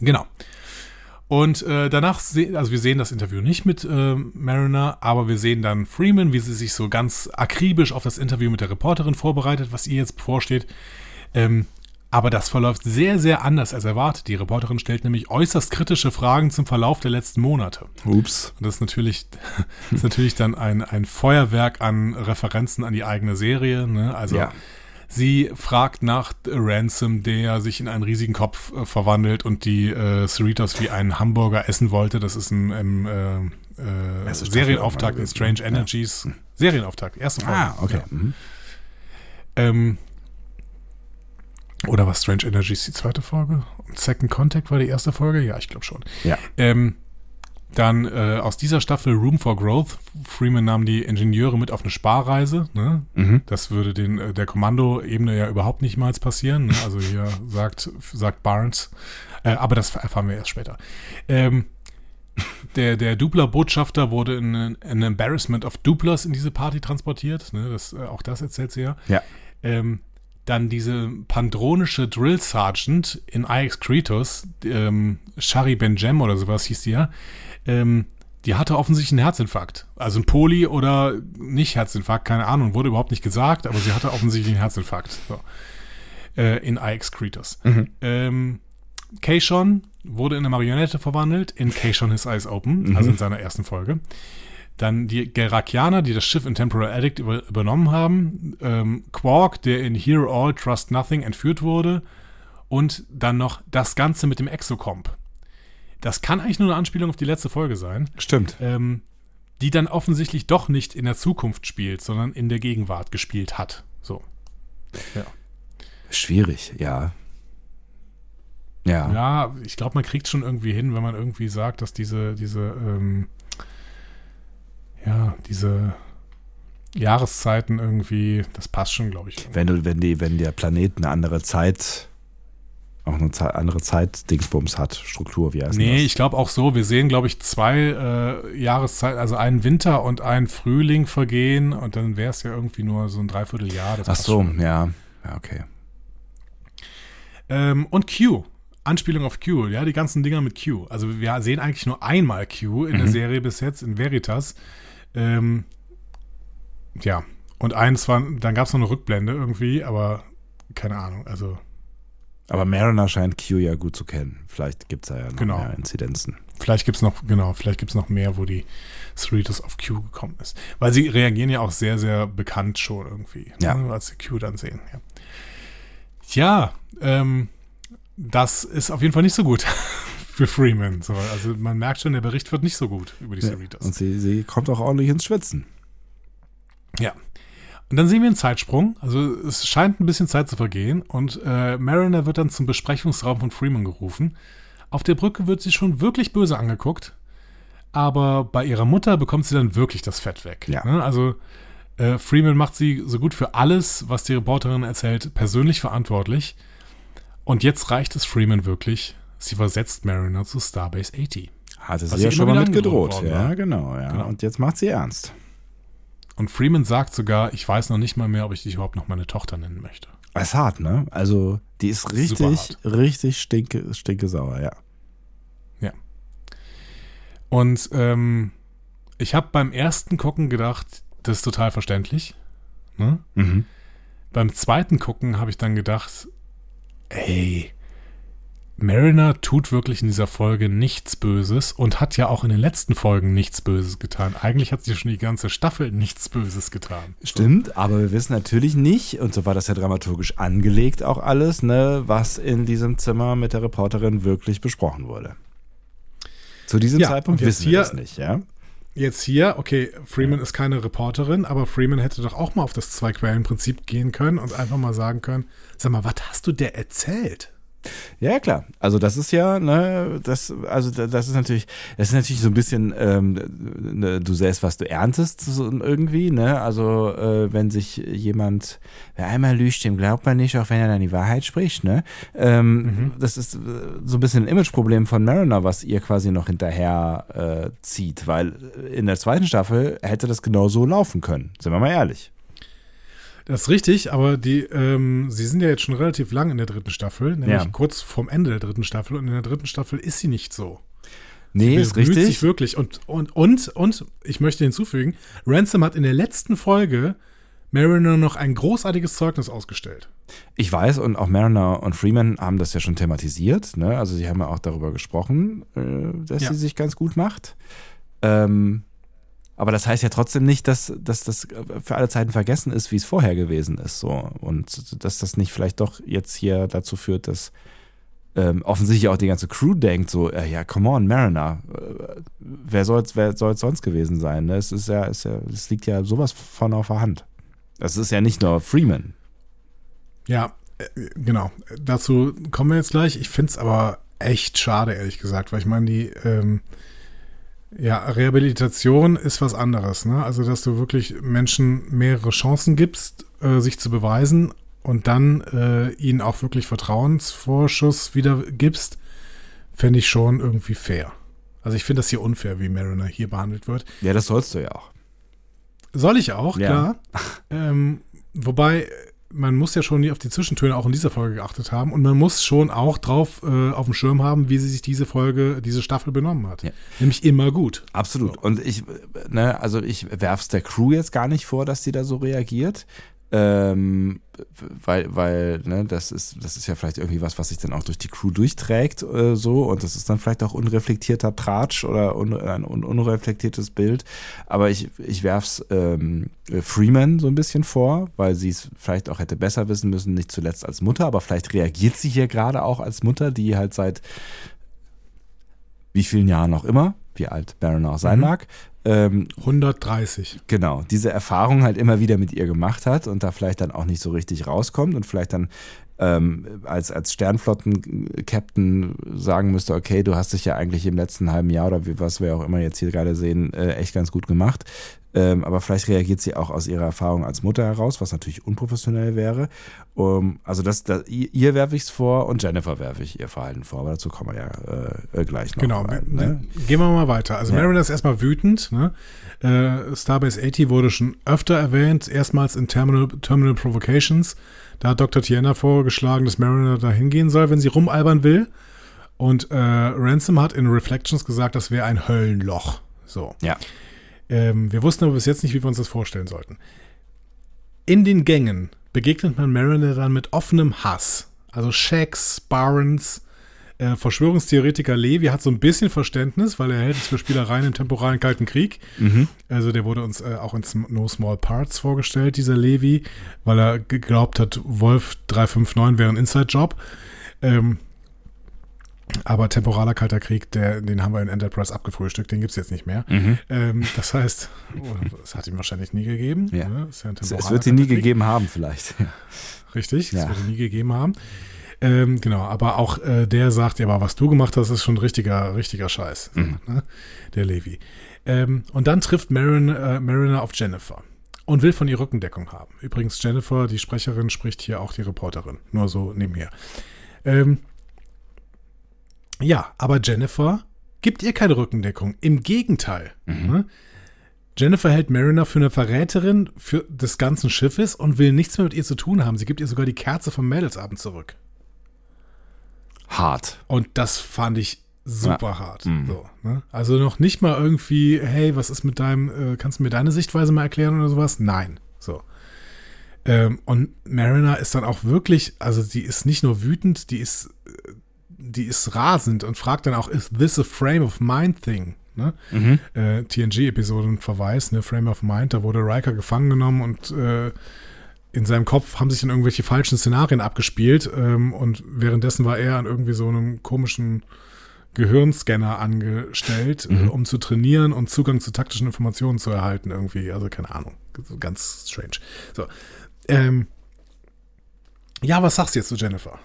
Genau. Und äh, danach, also wir sehen das Interview nicht mit äh, Mariner, aber wir sehen dann Freeman, wie sie sich so ganz akribisch auf das Interview mit der Reporterin vorbereitet, was ihr jetzt bevorsteht. Ähm, aber das verläuft sehr, sehr anders als erwartet. Die Reporterin stellt nämlich äußerst kritische Fragen zum Verlauf der letzten Monate. Ups. Und das ist natürlich, [laughs] das ist natürlich dann ein, ein Feuerwerk an Referenzen an die eigene Serie. Ne? Also Ja. sie fragt nach Ransom, der sich in einen riesigen Kopf äh, verwandelt und die äh, Cerritos wie einen Hamburger essen wollte. Das ist im, im äh, äh, Serienauftakt in Strange Energies. Serienauftakt, erste Folge. Ah, okay. Ja. Mhm. Ähm, oder war Strange Energies die zweite Folge? Und Second Contact war die erste Folge? Ja, ich glaube schon. Ja. Ähm, Dann äh, aus dieser Staffel Room for Growth. Freeman nahm die Ingenieure mit auf eine Sparreise. Ne? Mhm. Das würde den, äh, der Kommandoebene ja überhaupt nicht mal passieren. Ne? Also hier [laughs] sagt, sagt Barnes. Äh, aber das erfahren wir erst später. Ähm, der, der Dupler-Botschafter wurde in ein Embarrassment of Duplers in diese Party transportiert. Ne? Das, äh, auch das erzählt sie ja. Ja. Ähm, dann diese pandronische Drill Sergeant in IX Cretus, ähm, Shari Benjem oder sowas hieß die ja, ähm, die hatte offensichtlich einen Herzinfarkt. Also ein Poli oder nicht Herzinfarkt, keine Ahnung, wurde überhaupt nicht gesagt, aber sie hatte offensichtlich einen Herzinfarkt. So. Äh, in IX Cretus. Mhm. Ähm, Keishon wurde in eine Marionette verwandelt, in Keishon His Eyes Open, also in seiner ersten Folge. Dann die Gerakianer, die das Schiff in Temporal Addict über, übernommen haben. Ähm, Quark, der in Hear All, Trust Nothing entführt wurde. Und dann noch das Ganze mit dem Exocomp. Das kann eigentlich nur eine Anspielung auf die letzte Folge sein, Stimmt. ähm, die dann offensichtlich doch nicht in der Zukunft spielt, sondern in der Gegenwart gespielt hat. So. Schwierig, ja. Ja. Ja, ich glaube, man kriegt schon irgendwie hin, wenn man irgendwie sagt, dass diese, diese, ähm, ja, diese Jahreszeiten irgendwie, das passt schon, glaube ich. Wenn du, wenn die, wenn der Planet eine andere Zeit, auch eine Ze andere Zeit-Dingsbums hat, Struktur, wie heißt Nee, das? ich glaube auch so, wir sehen, glaube ich, zwei äh, Jahreszeiten, also einen Winter und einen Frühling vergehen und dann wäre es ja irgendwie nur so ein Dreivierteljahr. Ach so, ja. Ja, okay. Ähm, und Q. Anspielung auf Q, ja, die ganzen Dinger mit Q. Also wir sehen eigentlich nur einmal Q in der Mhm. Serie bis jetzt, in Veritas. Ähm, ja, und eins war, dann gab es noch eine Rückblende irgendwie, aber keine Ahnung, also Aber Mariner scheint Q ja gut zu kennen. Vielleicht gibt es da ja noch Genau. mehr Inzidenzen. vielleicht gibt es noch, genau, vielleicht gibt es noch mehr, wo die Cerritos auf Q gekommen ist. Weil sie reagieren ja auch sehr, sehr bekannt schon irgendwie, Ja. ne, als sie Q dann sehen. Ja, ja ähm, das ist auf jeden Fall nicht so gut [laughs] für Freeman. So, also man merkt schon, der Bericht wird nicht so gut über die Ja. Cerritos. Und sie, sie kommt auch ordentlich ins Schwitzen. Ja. Und dann sehen wir einen Zeitsprung. Also es scheint ein bisschen Zeit zu vergehen. Und äh, Mariner wird dann zum Besprechungsraum von Freeman gerufen. Auf der Brücke wird sie schon wirklich böse angeguckt. Aber bei ihrer Mutter bekommt sie dann wirklich das Fett weg. Ja. Ne? Also äh, Freeman macht sie so gut für alles, was die Reporterin erzählt, persönlich verantwortlich. Und jetzt reicht es Freeman wirklich. Sie versetzt Mariner zu Starbase 80. Hatte sie ja schon mal mit gedroht. worden Ja, genau, ja. Genau. Und jetzt macht sie ernst. Und Freeman sagt sogar, ich weiß noch nicht mal mehr, ob ich dich überhaupt noch meine Tochter nennen möchte. Das ist hart, ne? Also, die ist richtig, richtig stinke, stinke sauer, ja. Und ähm, ich habe beim ersten Gucken gedacht, das ist total verständlich. Ne? Mhm. Beim zweiten Gucken habe ich dann gedacht, ey, Mariner tut wirklich in dieser Folge nichts Böses und hat ja auch in den letzten Folgen nichts Böses getan. Eigentlich hat sie schon die ganze Staffel nichts Böses getan. Stimmt, aber wir wissen natürlich nicht, und so war das ja dramaturgisch angelegt auch alles, ne, was in diesem Zimmer mit der Reporterin wirklich besprochen wurde. Zu diesem Ja, Zeitpunkt wissen wir das nicht, ja? Jetzt hier, okay, Freeman ist keine Reporterin, aber Freeman hätte doch auch mal auf das Zwei-Quellen-Prinzip gehen können und einfach mal sagen können, sag mal, was hast du der erzählt? Ja, klar. Also das ist ja, ne, das, also da- das ist natürlich, das ist natürlich so ein bisschen, ähm, ne, du säst, was du erntest, so irgendwie, ne? Also äh, wenn sich jemand, wer einmal lügt, dem glaubt man nicht, auch wenn er dann die Wahrheit spricht, ne? Ähm, Das ist äh, so ein bisschen ein Imageproblem von Mariner, was ihr quasi noch hinterher äh, zieht, weil in der zweiten Staffel hätte das genauso laufen können, sind wir mal ehrlich. Das ist richtig, aber die, ähm, sie sind ja jetzt schon relativ lang in der dritten Staffel, nämlich Ja. kurz vorm Ende der dritten Staffel und in der dritten Staffel ist sie nicht so. Nee, ist bemüht richtig. sich wirklich und, und, und, und, ich möchte hinzufügen, Ransom hat in der letzten Folge Mariner noch ein großartiges Zeugnis ausgestellt. Ich weiß, und auch Mariner und Freeman haben das ja schon thematisiert. Ne? Also sie haben ja auch darüber gesprochen, äh, dass Ja. sie sich ganz gut macht. Ähm, aber das heißt ja trotzdem nicht, dass, dass das für alle Zeiten vergessen ist, wie es vorher gewesen ist. So. Und dass das nicht vielleicht doch jetzt hier dazu führt, dass ähm, offensichtlich auch die ganze Crew denkt, so, äh, ja, come on, Mariner, äh, wer soll es wer soll's sonst gewesen sein? Ne? Es ist ja, ist ja, es liegt ja sowas von auf der Hand. Das ist ja nicht nur Freeman. Ja, äh, genau. Dazu kommen wir jetzt gleich. Ich finde es aber echt schade, ehrlich gesagt, weil ich meine, die, ähm, Ja, Rehabilitation ist was anderes, ne? Also, dass du wirklich Menschen mehrere Chancen gibst, äh, sich zu beweisen und dann äh, ihnen auch wirklich Vertrauensvorschuss wieder gibst, fände ich schon irgendwie fair. Also ich finde das hier unfair, wie Mariner hier behandelt wird. Ja, das sollst du ja auch. Soll ich auch, Ja. klar. [laughs] ähm, wobei, man muss ja schon auf die Zwischentöne auch in dieser Folge geachtet haben und man muss schon auch drauf äh, auf dem Schirm haben, wie sie sich diese Folge, diese Staffel benommen hat. Ja. Nämlich immer gut. Absolut. Und ich, ne, also ich werf's der Crew jetzt gar nicht vor, dass die da so reagiert. Ähm, weil, weil, ne, das ist, das ist ja vielleicht irgendwie was, was sich dann auch durch die Crew durchträgt, äh, so, und das ist dann vielleicht auch unreflektierter Tratsch oder un, ein un, unreflektiertes Bild. Aber ich, ich werf's ähm, Freeman so ein bisschen vor, weil sie es vielleicht auch hätte besser wissen müssen, nicht zuletzt als Mutter, aber vielleicht reagiert sie hier gerade auch als Mutter, die halt seit wie vielen Jahren auch immer, wie alt Baron auch sein Mhm. mag, ähm, 130. genau, diese Erfahrung halt immer wieder mit ihr gemacht hat und da vielleicht dann auch nicht so richtig rauskommt und vielleicht dann ähm, als, als Sternflotten-Captain sagen müsste, okay, du hast dich ja eigentlich im letzten halben Jahr oder wie, was wir auch immer jetzt hier gerade sehen, äh, echt ganz gut gemacht. Ähm, aber vielleicht reagiert sie auch aus ihrer Erfahrung als Mutter heraus, was natürlich unprofessionell wäre. Um, also das, das, ihr, werfe ich es vor und Jennifer werfe ich ihr Verhalten vor, aber dazu kommen wir ja äh, gleich noch. Genau. rein, ne? Gehen wir mal weiter. Also Ja. Mariner ist erstmal wütend. Ne? Äh, Starbase 80 wurde schon öfter erwähnt, erstmals in Terminal, Terminal Provocations. Da hat Dr. Tiana vorgeschlagen, dass Mariner da hingehen soll, wenn sie rumalbern will. Und äh, Ransom hat in Reflections gesagt, das wäre ein Höllenloch. So. Ja. Ähm, wir wussten aber bis jetzt nicht, wie wir uns das vorstellen sollten. In den Gängen begegnet man Mariner dann mit offenem Hass. Also Shax, Barnes, äh, Verschwörungstheoretiker Levi hat so ein bisschen Verständnis, weil er hält es für Spielereien im temporalen Kalten Krieg. Mhm. Also der wurde uns äh, auch in No Small Parts vorgestellt, dieser Levi, weil er geglaubt hat, Wolf 359 wäre ein Inside-Job. Ähm, aber temporaler Kalter Krieg, der, den haben wir in Enterprise abgefrühstückt, den gibt es jetzt nicht mehr. Mhm. Ähm, das heißt, oh, das hat ihn wahrscheinlich nie gegeben. Ja. ne? Ja Es, es wird sie nie Krieg. gegeben haben, vielleicht. Richtig, Ja. das wird ihn nie gegeben haben. Ähm, genau, aber auch äh, der sagt, ja, aber was du gemacht hast, ist schon richtiger, richtiger Scheiß. Mhm. ne? Der Levi. Ähm, und dann trifft Marin, äh, Mariner auf Jennifer und will von ihr Rückendeckung haben. Übrigens, Jennifer, die Sprecherin, spricht hier auch die Reporterin. Nur so nebenher. Ähm, ja, aber Jennifer gibt ihr keine Rückendeckung. Im Gegenteil. Ne? Jennifer hält Mariner für eine Verräterin für des ganzen Schiffes und will nichts mehr mit ihr zu tun haben. Sie gibt ihr sogar die Kerze vom Mädelsabend zurück. Hart. Und das fand ich super hart. Mhm. So, ne? Also noch nicht mal irgendwie, hey, was ist mit deinem, äh, kannst du mir deine Sichtweise mal erklären oder sowas? Nein. So. Ähm, und Mariner ist dann auch wirklich, also die ist nicht nur wütend, die ist, die ist rasend und fragt dann auch, is this a frame of mind thing? Ne? Mhm. äh, TNG-Episoden-Verweis, ne, Frame of Mind, da wurde Riker gefangen genommen und äh, in seinem Kopf haben sich dann irgendwelche falschen Szenarien abgespielt ähm, und währenddessen war er an irgendwie so einem komischen Gehirnscanner angestellt, Mhm. äh, um zu trainieren und Zugang zu taktischen Informationen zu erhalten irgendwie, also keine Ahnung, ganz strange. So, ähm, ja, was sagst du jetzt zu Jennifer?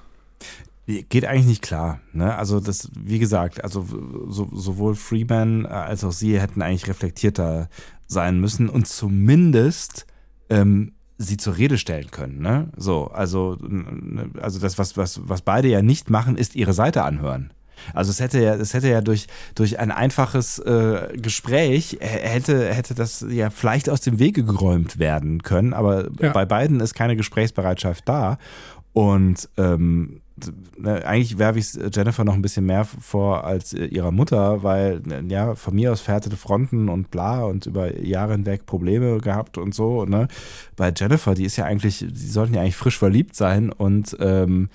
Geht eigentlich nicht klar. Ne? Also das, wie gesagt, also so, sowohl Freeman äh, als auch sie hätten eigentlich reflektierter sein müssen und zumindest ähm, sie zur Rede stellen können. Ne? So, also, also das, was, was, was beide ja nicht machen, ist ihre Seite anhören. Also es hätte ja, es hätte ja durch, durch ein einfaches äh, Gespräch hätte, hätte das ja vielleicht aus dem Wege geräumt werden können, aber Ja. bei beiden ist keine Gesprächsbereitschaft da. Und ähm, eigentlich werfe ich Jennifer noch ein bisschen mehr vor als äh, ihrer Mutter, weil äh, ja, von mir aus verhärtete Fronten und bla und über Jahre hinweg Probleme gehabt und so. Ne? Bei Jennifer, die ist ja eigentlich, die sollten ja eigentlich frisch verliebt sein und ähm,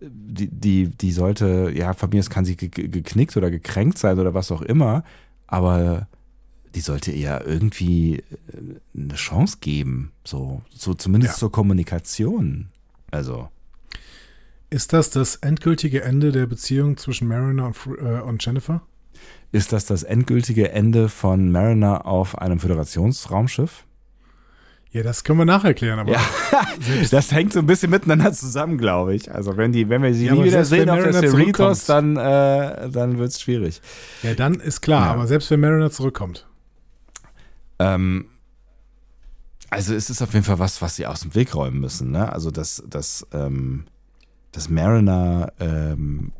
die, die, die sollte, ja, von mir aus kann sie ge- ge- geknickt oder gekränkt sein oder was auch immer, aber die sollte ihr irgendwie äh, eine Chance geben, so, so zumindest Ja. zur Kommunikation. Also, Ist das das endgültige Ende der Beziehung zwischen Mariner und, äh, und Jennifer? ist das das endgültige Ende von Mariner auf einem Föderationsraumschiff? Ja, das können wir nachher aber. Ja, [laughs] das hängt so ein bisschen miteinander zusammen, glaube ich. Also wenn die, wenn wir sie Ja, nie wieder sehen auf der Mariner Cerritos, dann, äh, dann wird es schwierig. Ja, dann ist klar, Ja. aber selbst wenn Mariner zurückkommt. Ähm, also es ist auf jeden Fall was, was sie aus dem Weg räumen müssen. Ne? Also dass, dass, ähm, dass Mariner ähm,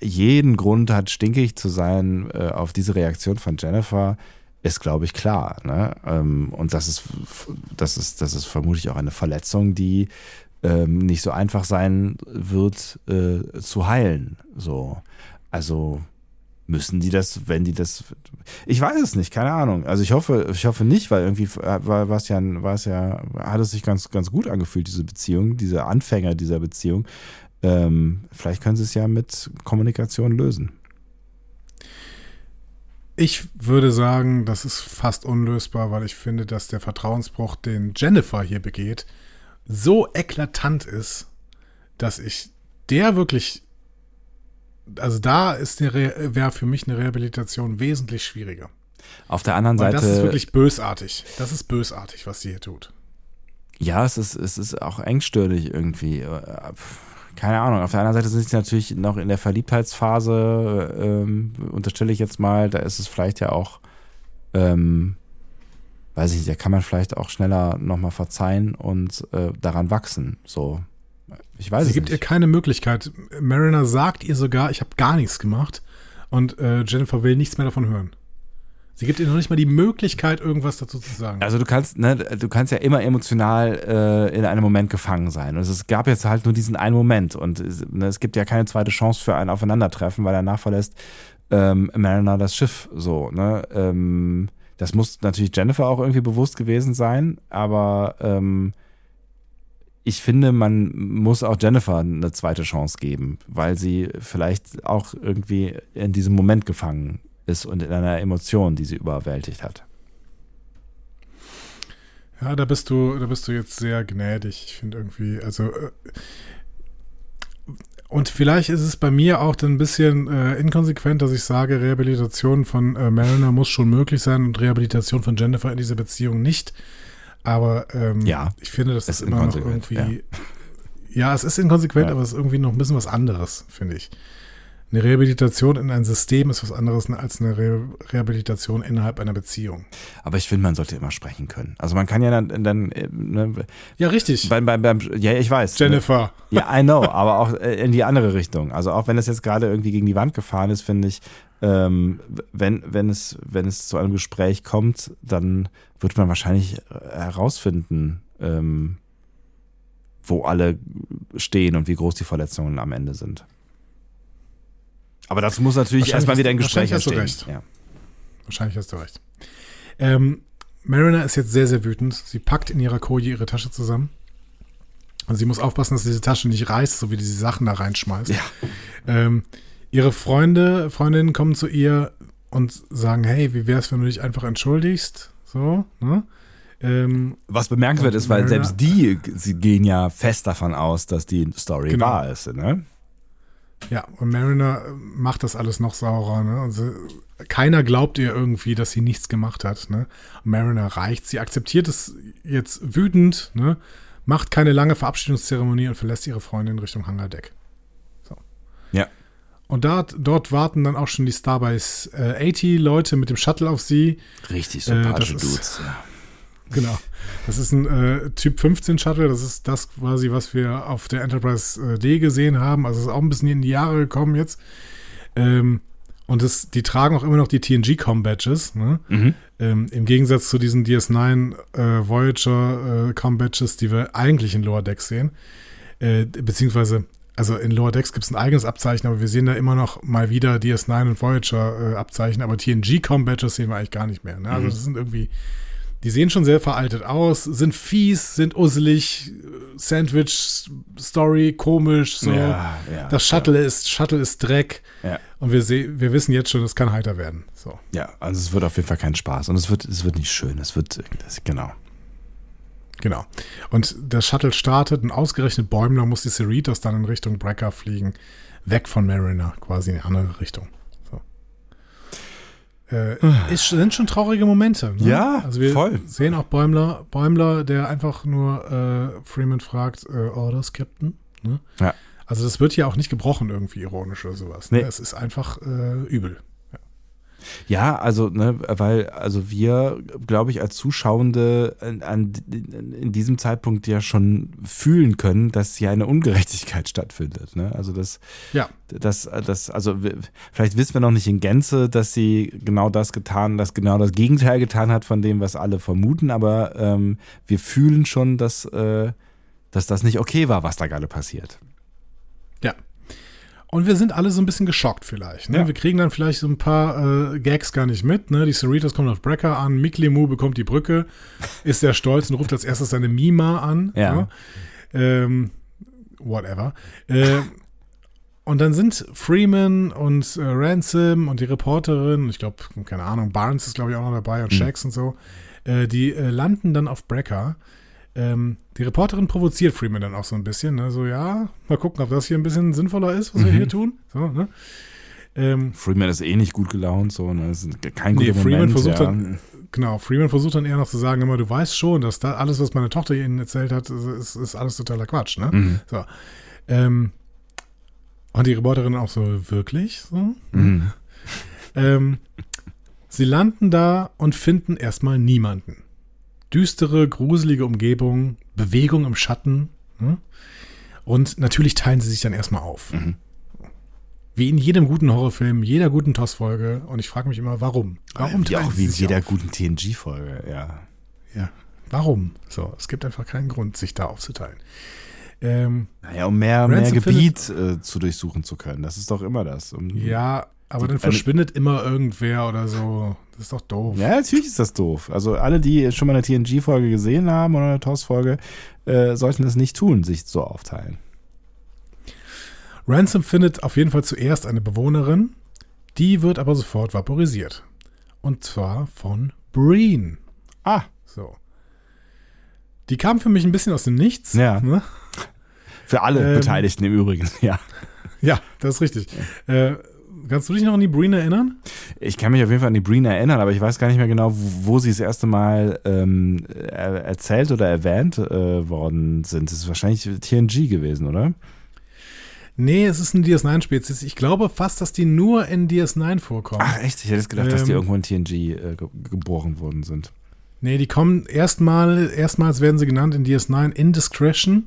jeden Grund hat, stinkig zu sein äh, auf diese Reaktion von Jennifer, ist, glaube ich, klar. Ne? Ähm, und das ist, das, ist, das ist vermutlich auch eine Verletzung, die ähm, nicht so einfach sein wird äh, zu heilen. So. Also müssen die das, wenn die das. Ich weiß es nicht, keine Ahnung. Also ich hoffe, ich hoffe nicht, weil irgendwie war, war es ja, war es ja, hat es sich ganz, ganz gut angefühlt, diese Beziehung, diese Anfänger dieser Beziehung. Ähm, vielleicht können sie es ja mit Kommunikation lösen. Ich würde sagen, das ist fast unlösbar, weil ich finde, dass der Vertrauensbruch, den Jennifer hier begeht, so eklatant ist, dass ich der wirklich, also da ist wäre für mich eine Rehabilitation wesentlich schwieriger. Auf der anderen Weil Seite. das ist wirklich bösartig. Das ist bösartig, was sie hier tut. Ja, es ist, es ist auch engstirnig irgendwie. Äh, Keine Ahnung. Auf der anderen Seite sind sie natürlich noch in der Verliebtheitsphase, ähm, unterstelle ich jetzt mal. Da ist es vielleicht ja auch, ähm, weiß ich nicht, da kann man vielleicht auch schneller nochmal verzeihen und äh, daran wachsen. So. Ich weiß Sie es gibt ihr nicht. keine Möglichkeit. Mariner sagt ihr sogar, ich habe gar nichts gemacht. Und äh, Jennifer will nichts mehr davon hören. Sie gibt ihr noch nicht mal die Möglichkeit, irgendwas dazu zu sagen. Also du kannst, ne, du kannst ja immer emotional äh, in einem Moment gefangen sein. Und es gab jetzt halt nur diesen einen Moment und es, ne, es gibt ja keine zweite Chance für ein Aufeinandertreffen, weil danach verlässt ähm, Mariner das Schiff so. Ne? Ähm, das muss natürlich Jennifer auch irgendwie bewusst gewesen sein, aber ähm, ich finde, man muss auch Jennifer eine zweite Chance geben, weil sie vielleicht auch irgendwie in diesem Moment gefangen ist und in einer Emotion, die sie überwältigt hat. Ja, da bist du, da bist du jetzt sehr gnädig. Ich finde irgendwie, also äh, und vielleicht ist es bei mir auch dann ein bisschen äh, inkonsequent, dass ich sage, Rehabilitation von äh, Mariner muss schon möglich sein und Rehabilitation von Jennifer in dieser Beziehung nicht. Aber ähm, Ja, ich finde, das ist ist immer noch irgendwie. Ja. es ist inkonsequent, Ja. aber es ist irgendwie noch ein bisschen was anderes, finde ich. Eine Rehabilitation in ein System ist was anderes als eine Re Rehabilitation innerhalb einer Beziehung. Aber ich finde, man sollte immer sprechen können. Also man kann ja dann, dann äh, ne, Ja, richtig. beim, beim, beim, ja, ich weiß. Jennifer. Ne? Ja, I know, aber auch äh, in die andere Richtung. Also auch wenn das jetzt gerade irgendwie gegen die Wand gefahren ist, finde ich, ähm, wenn, wenn, es, wenn es zu einem Gespräch kommt, dann wird man wahrscheinlich äh, herausfinden, ähm, wo alle stehen und wie groß die Verletzungen am Ende sind. Aber dazu muss natürlich erstmal wieder ein Gespräch wahrscheinlich hast du Ja. Wahrscheinlich hast du recht. Ähm, Mariner ist jetzt sehr, sehr wütend. Sie packt in ihrer Koje ihre Tasche zusammen. Und sie muss aufpassen, dass diese Tasche nicht reißt, so wie diese Sachen da reinschmeißt. Ja. Ähm, ihre Freunde, Freundinnen kommen zu ihr und sagen, hey, wie wär's, wenn du dich einfach entschuldigst? So, ne? Ähm, Was bemerkenswert ist, weil Mariner- selbst die, sie gehen ja fest davon aus, dass die Story Genau. wahr ist. Ne? Ja, und Mariner äh, macht das alles noch saurer, ne? Sie, keiner glaubt ihr irgendwie, dass sie nichts gemacht hat, ne? Mariner reicht, sie akzeptiert es jetzt wütend, ne? Macht keine lange Verabschiedungszeremonie und verlässt ihre Freundin Richtung Hangardeck. So. Ja. Und dort, dort warten dann auch schon die Starbase äh, 80 Leute mit dem Shuttle auf sie. Richtig sympathische sympathische das ist- Dudes. Genau. Das ist ein äh, Typ 15 Shuttle. Das ist das quasi, was wir auf der Enterprise äh, D gesehen haben. Also ist auch ein bisschen in die Jahre gekommen jetzt. Ähm, und das, die tragen auch immer noch die TNG-Com-Badges. Ne? Mhm. Ähm, Im Gegensatz zu diesen DS9 äh, Voyager äh, die wir eigentlich in Lower Decks sehen. Äh, beziehungsweise, also in Lower Decks gibt es ein eigenes Abzeichen, aber wir sehen da immer noch mal wieder DS9 und Voyager äh, Abzeichen, aber TNG-Com-Badges sehen wir eigentlich gar nicht mehr. Ne? Also Mhm. das sind irgendwie die sehen schon sehr veraltet aus, sind fies, sind usselig, Sandwich-Story, komisch, so. Ja, ja, das Shuttle ist, Shuttle ist Dreck. Ja. Und wir, seh, wir wissen jetzt schon, es kann heiter werden. So. Ja, also es wird auf jeden Fall kein Spaß und es wird, es wird nicht schön. Es wird, das, genau. Genau. Und der Shuttle startet und ausgerechnet Bäumler muss die Cerritos dann in Richtung Brecker fliegen. Weg von Mariner, quasi in eine andere Richtung. Äh, ist, sind schon traurige Momente. Ne? Ja, also wir voll. sehen auch Bäumler, Bäumler, der einfach nur äh, Freeman fragt, äh, Orders, Captain. Ne? Ja. Also das wird hier auch nicht gebrochen irgendwie ironisch oder sowas. Ne? Nee. Es ist einfach äh, übel. Ja, also, ne, weil, also wir, glaube ich, als Zuschauende an, an, in diesem Zeitpunkt ja schon fühlen können, dass hier eine Ungerechtigkeit stattfindet. Ne? Also das, Ja. das, das, also vielleicht wissen wir noch nicht in Gänze, dass sie genau das getan, dass genau das Gegenteil getan hat von dem, was alle vermuten, aber ähm, wir fühlen schon, dass, äh, dass das nicht okay war, was da gerade passiert. Ja. Und wir sind alle so ein bisschen geschockt vielleicht. Ne? Ja. Wir kriegen dann vielleicht so ein paar äh, Gags gar nicht mit. Ne? Die Cerritos kommen auf Brecker an, Miklemu bekommt die Brücke, ist sehr stolz und ruft als erstes seine Mima an. Ja. Ne? Ähm, whatever. Äh, und dann sind Freeman und äh, Ransom und die Reporterin, ich glaube, keine Ahnung, Barnes ist glaube ich auch noch dabei und Shax und so, äh, die äh, landen dann auf Brecker. Ähm, die Reporterin provoziert Freeman dann auch so ein bisschen, ne? so ja, mal gucken, ob das hier ein bisschen sinnvoller ist, was wir hier tun. So, ne? ähm, Freeman ist eh nicht gut gelaunt, so, ne? Das ist kein guter Nee, Freeman Moment, versucht ja. dann, genau, Freeman versucht dann eher noch zu sagen, immer, du weißt schon, dass da alles, was meine Tochter ihnen erzählt hat, ist, ist alles totaler Quatsch, ne? Mhm. So. Ähm, und die Reporterin auch so, wirklich? So? Mhm. Ähm, sie landen da und finden erstmal niemanden. Düstere, gruselige Umgebung, Bewegung im Schatten. Ne? Und natürlich teilen sie sich dann erstmal auf. Mhm. Wie in jedem guten Horrorfilm, jeder guten TOS-Folge. Und ich frage mich immer, warum? Warum wie teilen auch wie in jeder auf? guten TNG-Folge, ja. Ja. Warum? So, es gibt einfach keinen Grund, sich da aufzuteilen. Ähm, Naja, um mehr, mehr Gebiet äh, zu durchsuchen zu können. Das ist doch immer das. Um, ja, aber Die- dann verschwindet immer irgendwer oder so. Das ist doch doof. Ja, natürlich ist das doof. Also alle, die schon mal eine TNG-Folge gesehen haben oder eine TOS-Folge, äh, sollten das nicht tun, sich so aufteilen. Ransom findet auf jeden Fall zuerst eine Bewohnerin, die wird aber sofort vaporisiert. Und zwar von Breen. Ah, So. Die kam für mich ein bisschen aus dem Nichts. Ja. Ne? für alle Ähm, Beteiligten im Übrigen, [laughs] ja. Ja, das ist richtig. Äh, kannst du dich noch an die Breen erinnern? Ich kann mich auf jeden Fall an die Breen erinnern, aber ich weiß gar nicht mehr genau, wo, wo sie das erste Mal ähm, er, erzählt oder erwähnt äh, worden sind. Das ist wahrscheinlich TNG gewesen, oder? Nee, es ist ein DS9-Spezies. Ich glaube fast, dass die nur in DS9 vorkommen. Ach echt? Ich hätte gedacht, dass die Ähm, irgendwo in TNG äh, ge geboren worden sind. Nee, die kommen erstmal, erstmals werden sie genannt in DS9 Indiscretion.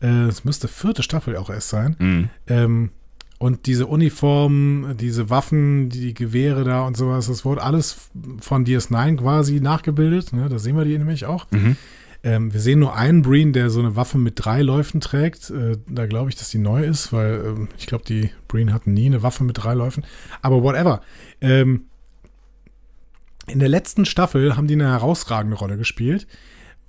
Äh, Es müsste vierte Staffel auch erst sein. Mhm. Ähm, und diese Uniformen, diese Waffen, die Gewehre da und sowas, das wurde alles von DS9 quasi nachgebildet. Ne? Da sehen wir die nämlich auch. Mhm. Ähm, wir sehen nur einen Breen, der so eine Waffe mit drei Läufen trägt. Äh, da glaube ich, dass die neu ist, weil ähm, ich glaube, die Breen hatten nie eine Waffe mit drei Läufen. Aber whatever. Ähm, in der letzten Staffel haben die eine herausragende Rolle gespielt,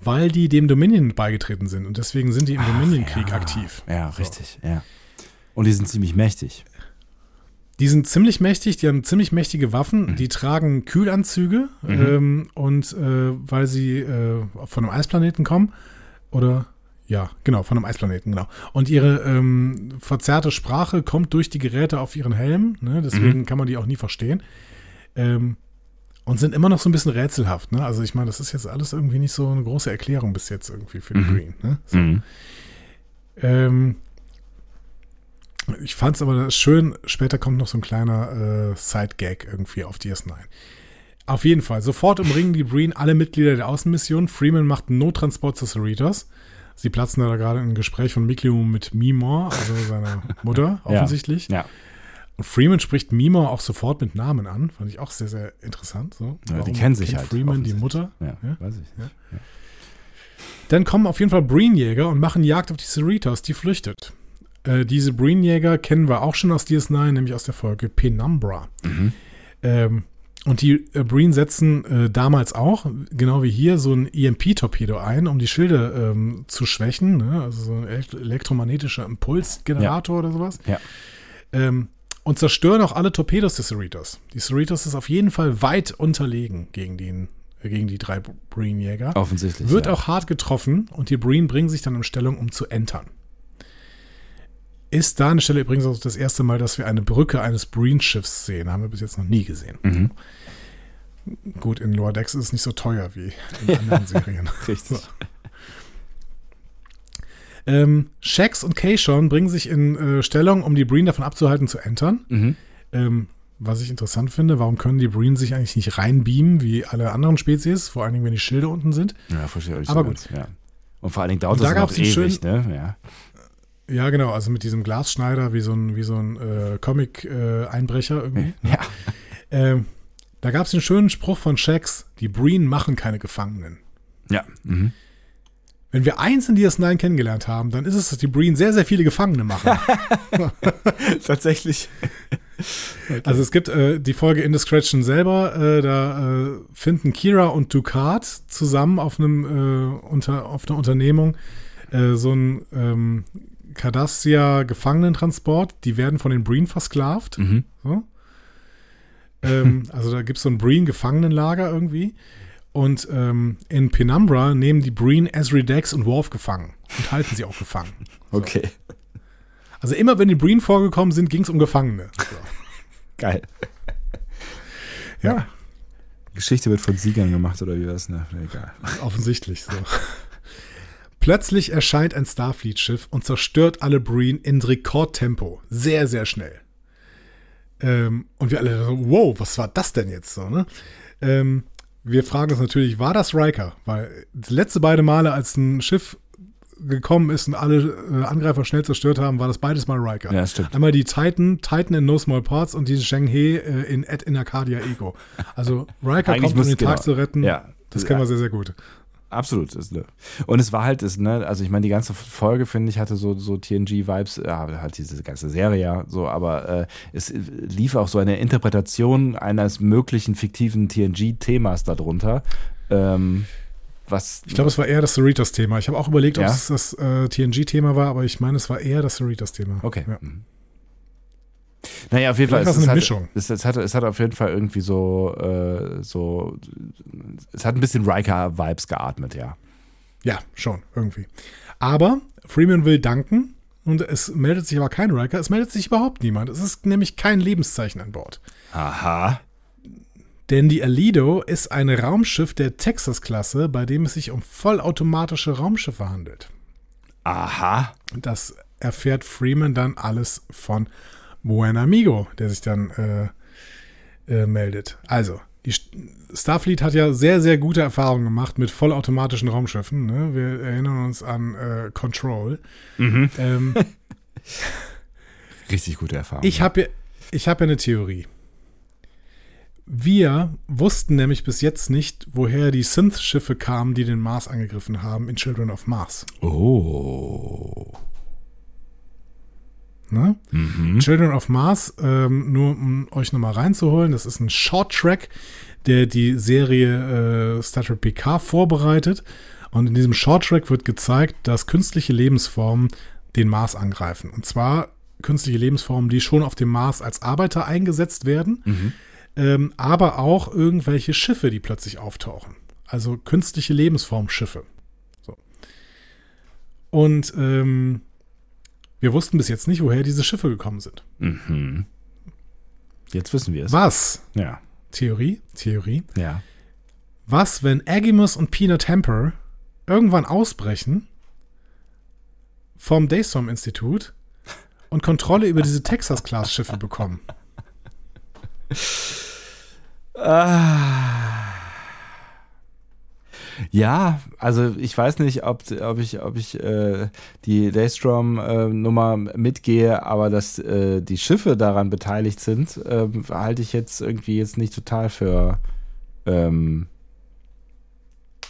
weil die dem Dominion beigetreten sind. Und deswegen sind die im Dominion-Krieg ja. aktiv. Ja, So. richtig, ja. Und die sind ziemlich mächtig. Die sind ziemlich mächtig, die haben ziemlich mächtige Waffen, die tragen Kühlanzüge ähm, und äh, weil sie äh, von einem Eisplaneten kommen oder ja, genau, von einem Eisplaneten, genau. Und ihre ähm, verzerrte Sprache kommt durch die Geräte auf ihren Helm, ne? deswegen kann man die auch nie verstehen. Ähm, und sind immer noch so ein bisschen rätselhaft, ne? Also ich meine, das ist jetzt alles irgendwie nicht so eine große Erklärung bis jetzt irgendwie für die Green, ne? So. Mhm. Ähm, ich fand es aber schön, später kommt noch so ein kleiner äh, Side-Gag irgendwie auf DS9. Auf jeden Fall, sofort umringen die Breen alle Mitglieder der Außenmission. Freeman macht einen Nottransport zu Cerritos. Sie platzen da gerade in ein Gespräch von Miklium mit Mimor, also seiner [laughs] Mutter, offensichtlich. Ja. Und Freeman spricht Mimor auch sofort mit Namen an. Fand ich auch sehr, sehr interessant. So. Ja, die kennen sich halt. Freeman die. Mutter. Ja, Ja? weiß ich. Dann kommen auf jeden Fall Breenjäger und machen Jagd auf die Cerritos, die flüchtet. Äh, diese Breenjäger kennen wir auch schon aus DS9, nämlich aus der Folge Penumbra. Mhm. Ähm, und die äh, Breen setzen äh, damals auch, genau wie hier, so ein EMP-Torpedo ein, um die Schilde ähm, zu schwächen. Ne? Also so ein elekt- elektromagnetischer Impulsgenerator oder sowas. Ja. Ähm, und zerstören auch alle Torpedos des Cerritos. Die Cerritos ist auf jeden Fall weit unterlegen gegen, den, äh, gegen die drei Breen-Jäger. Offensichtlich. Wird ja. auch hart getroffen und die Breen bringen sich dann in Stellung, um zu entern. Ist da an der Stelle übrigens auch das erste Mal, dass wir eine Brücke eines Breen-Schiffs sehen. Haben wir bis jetzt noch nie gesehen. Mhm. Gut, in Lower Decks ist es nicht so teuer wie in anderen [laughs] Serien. Richtig. So. Ähm, Shax und Kayshawn bringen sich in äh, Stellung, um die Breen davon abzuhalten, zu entern. Mhm. Ähm, was ich interessant finde, warum können die Breen sich eigentlich nicht reinbeamen wie alle anderen Spezies, vor allen Dingen, wenn die Schilde unten sind? Ja, verstehe ich. Aber so gut. Ja. Und vor allen Dingen dauert Und da das noch gab's einen ewig, ne? Ja. Ja, genau, also mit diesem Glasschneider wie so ein, wie so ein äh, Comic-Einbrecher irgendwie. Ja. Ähm, da gab es den schönen Spruch von Shax, die Breen machen keine Gefangenen. Ja. Mhm. Wenn wir eins in DS9 kennengelernt haben, dann ist es, dass die Breen sehr, sehr viele Gefangene machen. [laughs] Tatsächlich. [laughs] Also es gibt äh, die Folge Indiscretion selber, äh, da äh, finden Kira und Ducat zusammen auf einem äh, unter, auf einer Unternehmung äh, so ein ähm, Cardassia Gefangenentransport. Die werden von den Breen versklavt. Mhm. So. ähm, [laughs] also da gibt es so ein Breen Gefangenenlager irgendwie. Und ähm, in Penumbra nehmen die Breen Ezri Dex und Worf gefangen und halten sie auch gefangen. [laughs] Okay. Also immer wenn die Breen vorgekommen sind, ging es um Gefangene. So. Geil. Ja, Geschichte wird von Siegern gemacht oder wie was? Ne? Egal. offensichtlich so. [laughs] Plötzlich erscheint ein Starfleet-Schiff und zerstört alle Breen in Rekordtempo. Sehr, sehr schnell. Ähm, und wir alle so, wow, was war das denn jetzt so, ne? Ähm, wir fragen uns natürlich, war das Riker? Weil die letzte beide Male, als ein Schiff gekommen ist und alle äh, Angreifer schnell zerstört haben, war das beides mal Riker. Ja, stimmt. Einmal die Titan, Titan in No Small Parts und diese Sheng He äh, in Ed in Arcadia Ego. Also Riker kommt, um den Tag genau. zu retten. Ja. Das kennen wir sehr, sehr gut. Absolut. Ist, ne. Und es war halt, ist, ne, also ich meine, die ganze Folge, finde ich, hatte so, so TNG-Vibes, ja, halt diese ganze Serie ja so, aber äh, es lief auch so eine Interpretation eines möglichen fiktiven TNG-Themas darunter. Ähm, was Ich glaube, es war eher das Cerritos-Thema. Ich habe auch überlegt, ob Ja? es das äh, TNG-Thema war, aber ich meine, es war eher das Cerritos-Thema. Okay. Ja. Naja, auf jeden Fall. Vielleicht war es eine hat, Mischung. Es, es, hat, es hat auf jeden Fall irgendwie so, äh, so, es hat ein bisschen Riker-Vibes geatmet, ja. Ja, schon, irgendwie. Aber Freeman will danken und es meldet sich aber kein Riker, es meldet sich überhaupt niemand. Es ist nämlich kein Lebenszeichen an Bord. Aha. Denn die Alido ist ein Raumschiff der Texas-Klasse, bei dem es sich um vollautomatische Raumschiffe handelt. Aha. Das erfährt Freeman dann alles von Buen Amigo, der sich dann äh, äh, meldet. Also, die St- Starfleet hat ja sehr, sehr gute Erfahrungen gemacht mit vollautomatischen Raumschiffen. Ne? Wir erinnern uns an äh, Control. Ähm, [laughs] Richtig gute Erfahrung. ich habe ja, ich hab ja eine Theorie. Wir wussten nämlich bis jetzt nicht, woher die Synth-Schiffe kamen, die den Mars angegriffen haben in Children of Mars. Oh. Ne? Children of Mars, ähm, nur um euch nochmal reinzuholen, das ist ein Short-Track, der die Serie äh, Star Trek PK vorbereitet. Und in diesem Short-Track wird gezeigt, dass künstliche Lebensformen den Mars angreifen. Und zwar künstliche Lebensformen, die schon auf dem Mars als Arbeiter eingesetzt werden, ähm, aber auch irgendwelche Schiffe, die plötzlich auftauchen. Also künstliche Lebensformschiffe. So. Und ähm, wir wussten bis jetzt nicht, woher diese Schiffe gekommen sind. Mhm. Jetzt wissen wir es. Was? Ja. Theorie? Theorie. Ja. Was, wenn Agimus und Peanut Hamper irgendwann ausbrechen vom Daystorm-Institut und Kontrolle über diese Texas-Class-Schiffe bekommen? Ja, also ich weiß nicht, ob, ob ich, ob ich äh, die Daystrom-Nummer mitgehe, aber dass äh, die Schiffe daran beteiligt sind, äh, halte ich jetzt irgendwie jetzt nicht total für ähm,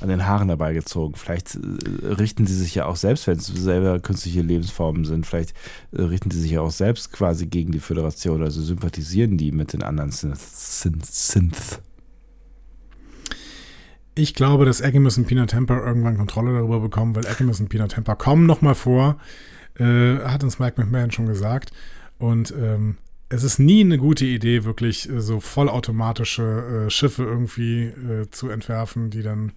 an den Haaren dabei gezogen. Vielleicht äh, richten sie sich ja auch selbst, wenn es selber künstliche Lebensformen sind, vielleicht äh, richten sie sich ja auch selbst quasi gegen die Föderation, also sympathisieren die mit den anderen Synth. Synth, Synth. Ich glaube, dass Agimus und Peanut Hamper irgendwann Kontrolle darüber bekommen, weil Agimus und Peanut Hamper kommen nochmal vor, äh, hat uns Mike McMahon schon gesagt. Und ähm, es ist nie eine gute Idee, wirklich äh, so vollautomatische äh, Schiffe irgendwie äh, zu entwerfen, die dann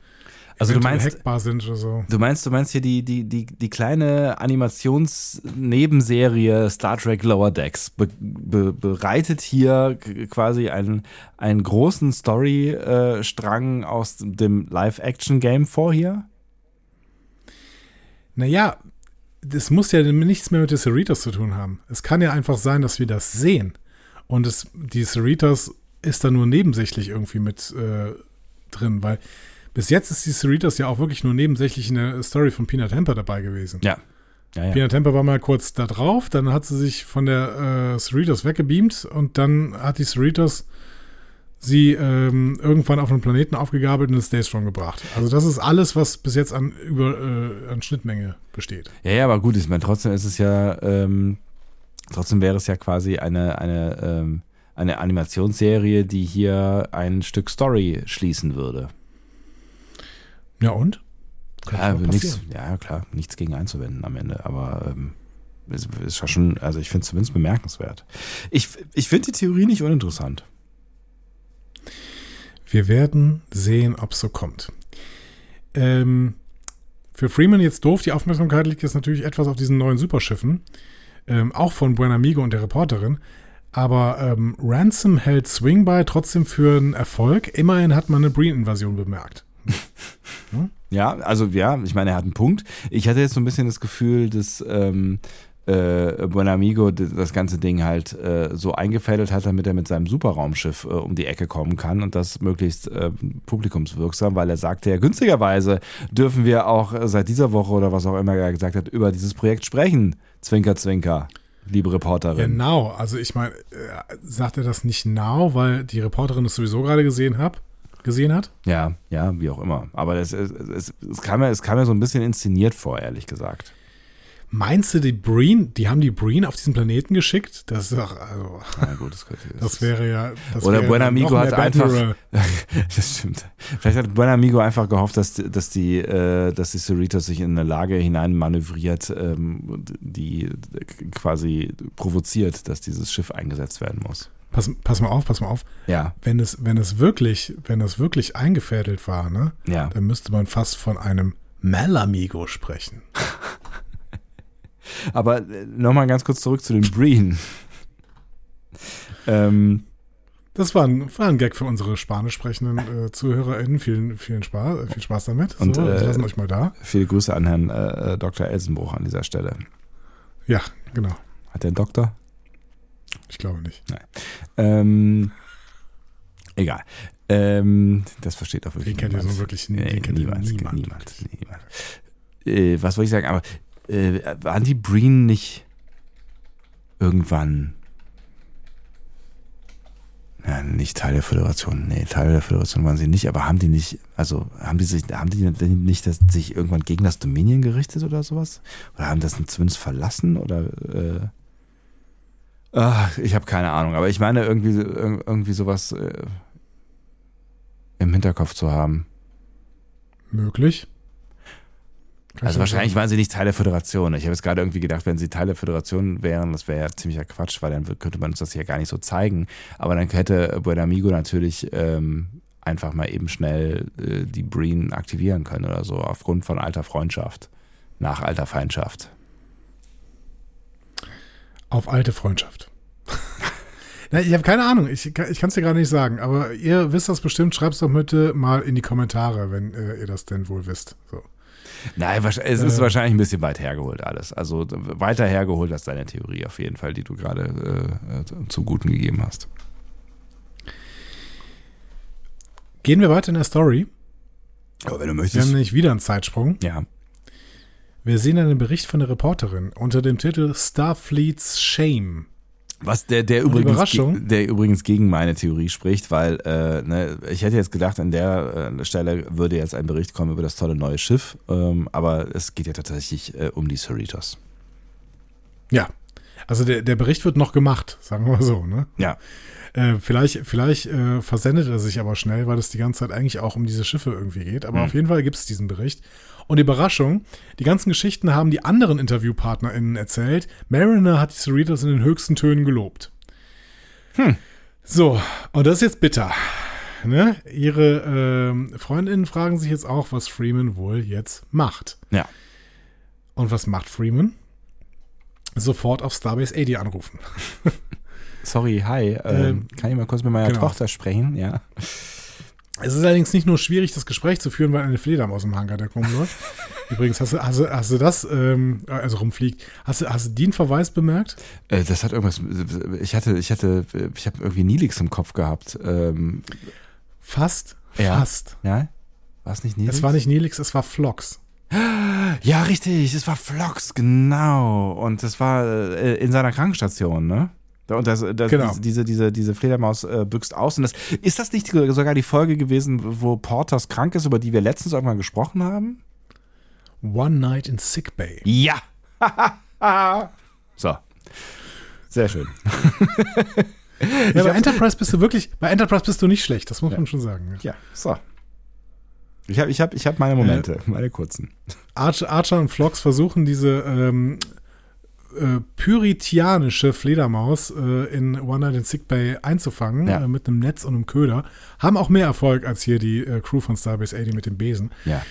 Also du meinst, hackbar sind oder so. du meinst, du meinst hier die, die, die, die kleine Animationsnebenserie Star Trek Lower Decks be, be, bereitet hier quasi einen, einen großen Story-Strang aus dem Live-Action-Game vor hier? Naja, das muss ja nichts mehr mit den Cerritos zu tun haben. Es kann ja einfach sein, dass wir das sehen. Und es, die Cerritos ist da nur nebensächlich irgendwie mit äh, drin, weil bis jetzt ist die Cerritos ja auch wirklich nur nebensächlich in der Story von Pina Temper dabei gewesen. Ja. Ja, ja. Pina Temper war mal kurz da drauf, dann hat sie sich von der äh, Cerritos weggebeamt und dann hat die Cerritos sie ähm, irgendwann auf einen Planeten aufgegabelt und ins Daystrom gebracht. Also das ist alles, was bis jetzt an, über, äh, an Schnittmenge besteht. Ja, ja, aber gut, ich meine, trotzdem ist es ja, ähm, trotzdem wäre es ja quasi eine, eine, ähm, eine Animationsserie, die hier ein Stück Story schließen würde. Ja und? Ja, nichts, ja, klar, nichts gegen einzuwenden am Ende, aber ähm, ist, ist ja schon, also ich finde es zumindest bemerkenswert. Ich, ich finde die Theorie nicht uninteressant. Wir werden sehen, ob es so kommt. Ähm, für Freeman jetzt doof, die Aufmerksamkeit liegt jetzt natürlich etwas auf diesen neuen Superschiffen. Ähm, auch von Buenamigo und der Reporterin. Aber ähm, Ransom hält Swing by trotzdem für einen Erfolg. Immerhin hat man eine Breen-Invasion bemerkt. Ja, also ja, ich meine, er hat einen Punkt. Ich hatte jetzt so ein bisschen das Gefühl, dass ähm, äh, Buenamigo das ganze Ding halt äh, so eingefädelt hat, damit er mit seinem Superraumschiff äh, um die Ecke kommen kann und das möglichst äh, publikumswirksam, weil er sagte ja, günstigerweise dürfen wir auch seit dieser Woche oder was auch immer er gesagt hat, über dieses Projekt sprechen. Zwinker, zwinker, liebe Reporterin. Genau, also ich meine, äh, sagt er das nicht now, weil die Reporterin es sowieso gerade gesehen, hab, gesehen hat? Ja, ja, wie auch immer. Aber es, es, es, es, kam mir, es kam mir so ein bisschen inszeniert vor, ehrlich gesagt. Meinst du, die Breen, die haben die Breen auf diesen Planeten geschickt? Das ist doch, also, Na gut, das, könnte, [laughs] das wäre ja. Das Oder wäre Buenamigo noch mehr hat einfach- [laughs] Das stimmt. Vielleicht hat Buenamigo einfach gehofft, dass, dass die, äh, dass die Cerritos sich in eine Lage hinein manövriert, ähm, die quasi provoziert, dass dieses Schiff eingesetzt werden muss. Pass, pass mal auf, pass mal auf. Ja, Wenn es, wenn es wirklich, wenn es wirklich eingefädelt war, ne, ja. dann müsste man fast von einem Malamigo sprechen. [laughs] Aber äh, nochmal ganz kurz zurück zu den Breen. [laughs] ähm, Das war ein, war ein Gag für unsere spanisch sprechenden äh, ZuhörerInnen. Vielen, vielen Spaß, äh, viel Spaß damit. Und, so, wir äh, lassen euch mal da. viele Grüße an Herrn äh, Dr. Elsenbruch an dieser Stelle. Ja, genau. Hat der einen Doktor? Ich glaube nicht. Ähm, egal. Ähm, das versteht auch wirklich Den kennt niemand. so wirklich Nee, den kennt niemand, niemand. niemand, niemand. Äh, was wollte ich sagen? Aber äh, waren die Breen nicht irgendwann ja, nicht Teil der Föderation? Nee, Teil der Föderation waren sie nicht, aber haben die nicht, also haben die sich, haben die nicht das, sich irgendwann gegen das Dominion gerichtet oder sowas? Oder haben das zumindest verlassen? Oder äh, ach, ich habe keine Ahnung, aber ich meine irgendwie, irg- irgendwie sowas äh, im Hinterkopf zu haben. Möglich. Kann Also wahrscheinlich waren sie nicht Teil der Föderation. Ich habe jetzt gerade irgendwie gedacht, wenn sie Teil der Föderation wären, das wäre ja ziemlicher Quatsch, weil dann könnte man uns das ja gar nicht so zeigen. Aber dann hätte Buenamigo natürlich ähm, einfach mal eben schnell äh, die Breen aktivieren können oder so, aufgrund von alter Freundschaft, nach alter Feindschaft. Auf alte Freundschaft. [laughs] Nein, ich habe keine Ahnung. Ich, kann- ich kann es dir gerade nicht sagen. Aber ihr wisst das bestimmt. Schreibt es doch bitte mal in die Kommentare, wenn äh, ihr das denn wohl wisst. So. Nein, es ist Äh. wahrscheinlich ein bisschen weit hergeholt alles. Also weiter hergeholt als deine Theorie auf jeden Fall, die du gerade äh, äh, zum Guten gegeben hast. Gehen wir weiter in der Story. Aber wenn du Wir haben möchtest. nämlich wieder einen Zeitsprung. Ja. Wir sehen einen Bericht von der Reporterin unter dem Titel Starfleet's Shame. Was der, der, Und übrigens, der übrigens gegen meine Theorie spricht, weil äh, ne, ich hätte jetzt gedacht, an der äh, Stelle würde jetzt ein Bericht kommen über das tolle neue Schiff, ähm, aber es geht ja tatsächlich äh, um die Cerritos. Ja. Also der, der Bericht wird noch gemacht, sagen wir mal so. Ne? Ja, Äh, vielleicht vielleicht äh, versendet er sich aber schnell, weil es die ganze Zeit eigentlich auch um diese Schiffe irgendwie geht. Aber Mhm. auf jeden Fall gibt es diesen Bericht. Und die Überraschung, die ganzen Geschichten haben die anderen InterviewpartnerInnen erzählt. Mariner hat die Cerritos in den höchsten Tönen gelobt. So, und das ist jetzt bitter. Ne? Ihre ähm, Freundinnen fragen sich jetzt auch, was Freeman wohl jetzt macht. Ja. Und was macht Freeman? Sofort auf Starbase 80 anrufen. [laughs] Sorry, hi. Ähm, kann ich mal kurz mit meiner genau. Tochter sprechen? Ja. Es ist allerdings nicht nur schwierig, das Gespräch zu führen, weil eine Fledermaus im Hangar der rumläuft. [laughs] Übrigens, hast du, hast du, hast du das, ähm, also rumfliegt, hast du, hast du den Verweis bemerkt? Äh, das hat irgendwas. Ich hatte, ich hatte, ich habe irgendwie Nilix im Kopf gehabt. Ähm, Fast, Ja. fast. ja? War es nicht Nilix? Es war nicht Nelix, es war Flox. [gasps] Ja, richtig. Es war Flox, genau. Und das war äh, in seiner Krankenstation, ne? Und das, das, Genau. diese, diese, diese Fledermaus äh, büchst aus. Und das, ist das nicht sogar die Folge gewesen, wo Porters krank ist, über die wir letztens irgendwann gesprochen haben? One Night in Sick Bay. Ja. [laughs] so. Sehr schön. [laughs] Ja, bei Enterprise bist du wirklich, bei Enterprise bist du nicht schlecht, das muss man schon sagen. Ja, so. Ich habe ich hab, ich hab meine Momente, meine kurzen. Archer, Archer und Flox versuchen diese ähm, äh, puritianische Fledermaus äh, in One Night in Sick Bay einzufangen Ja. äh, mit einem Netz und einem Köder. Haben auch mehr Erfolg als hier die äh, Crew von Starbase 80 mit dem Besen. Ja.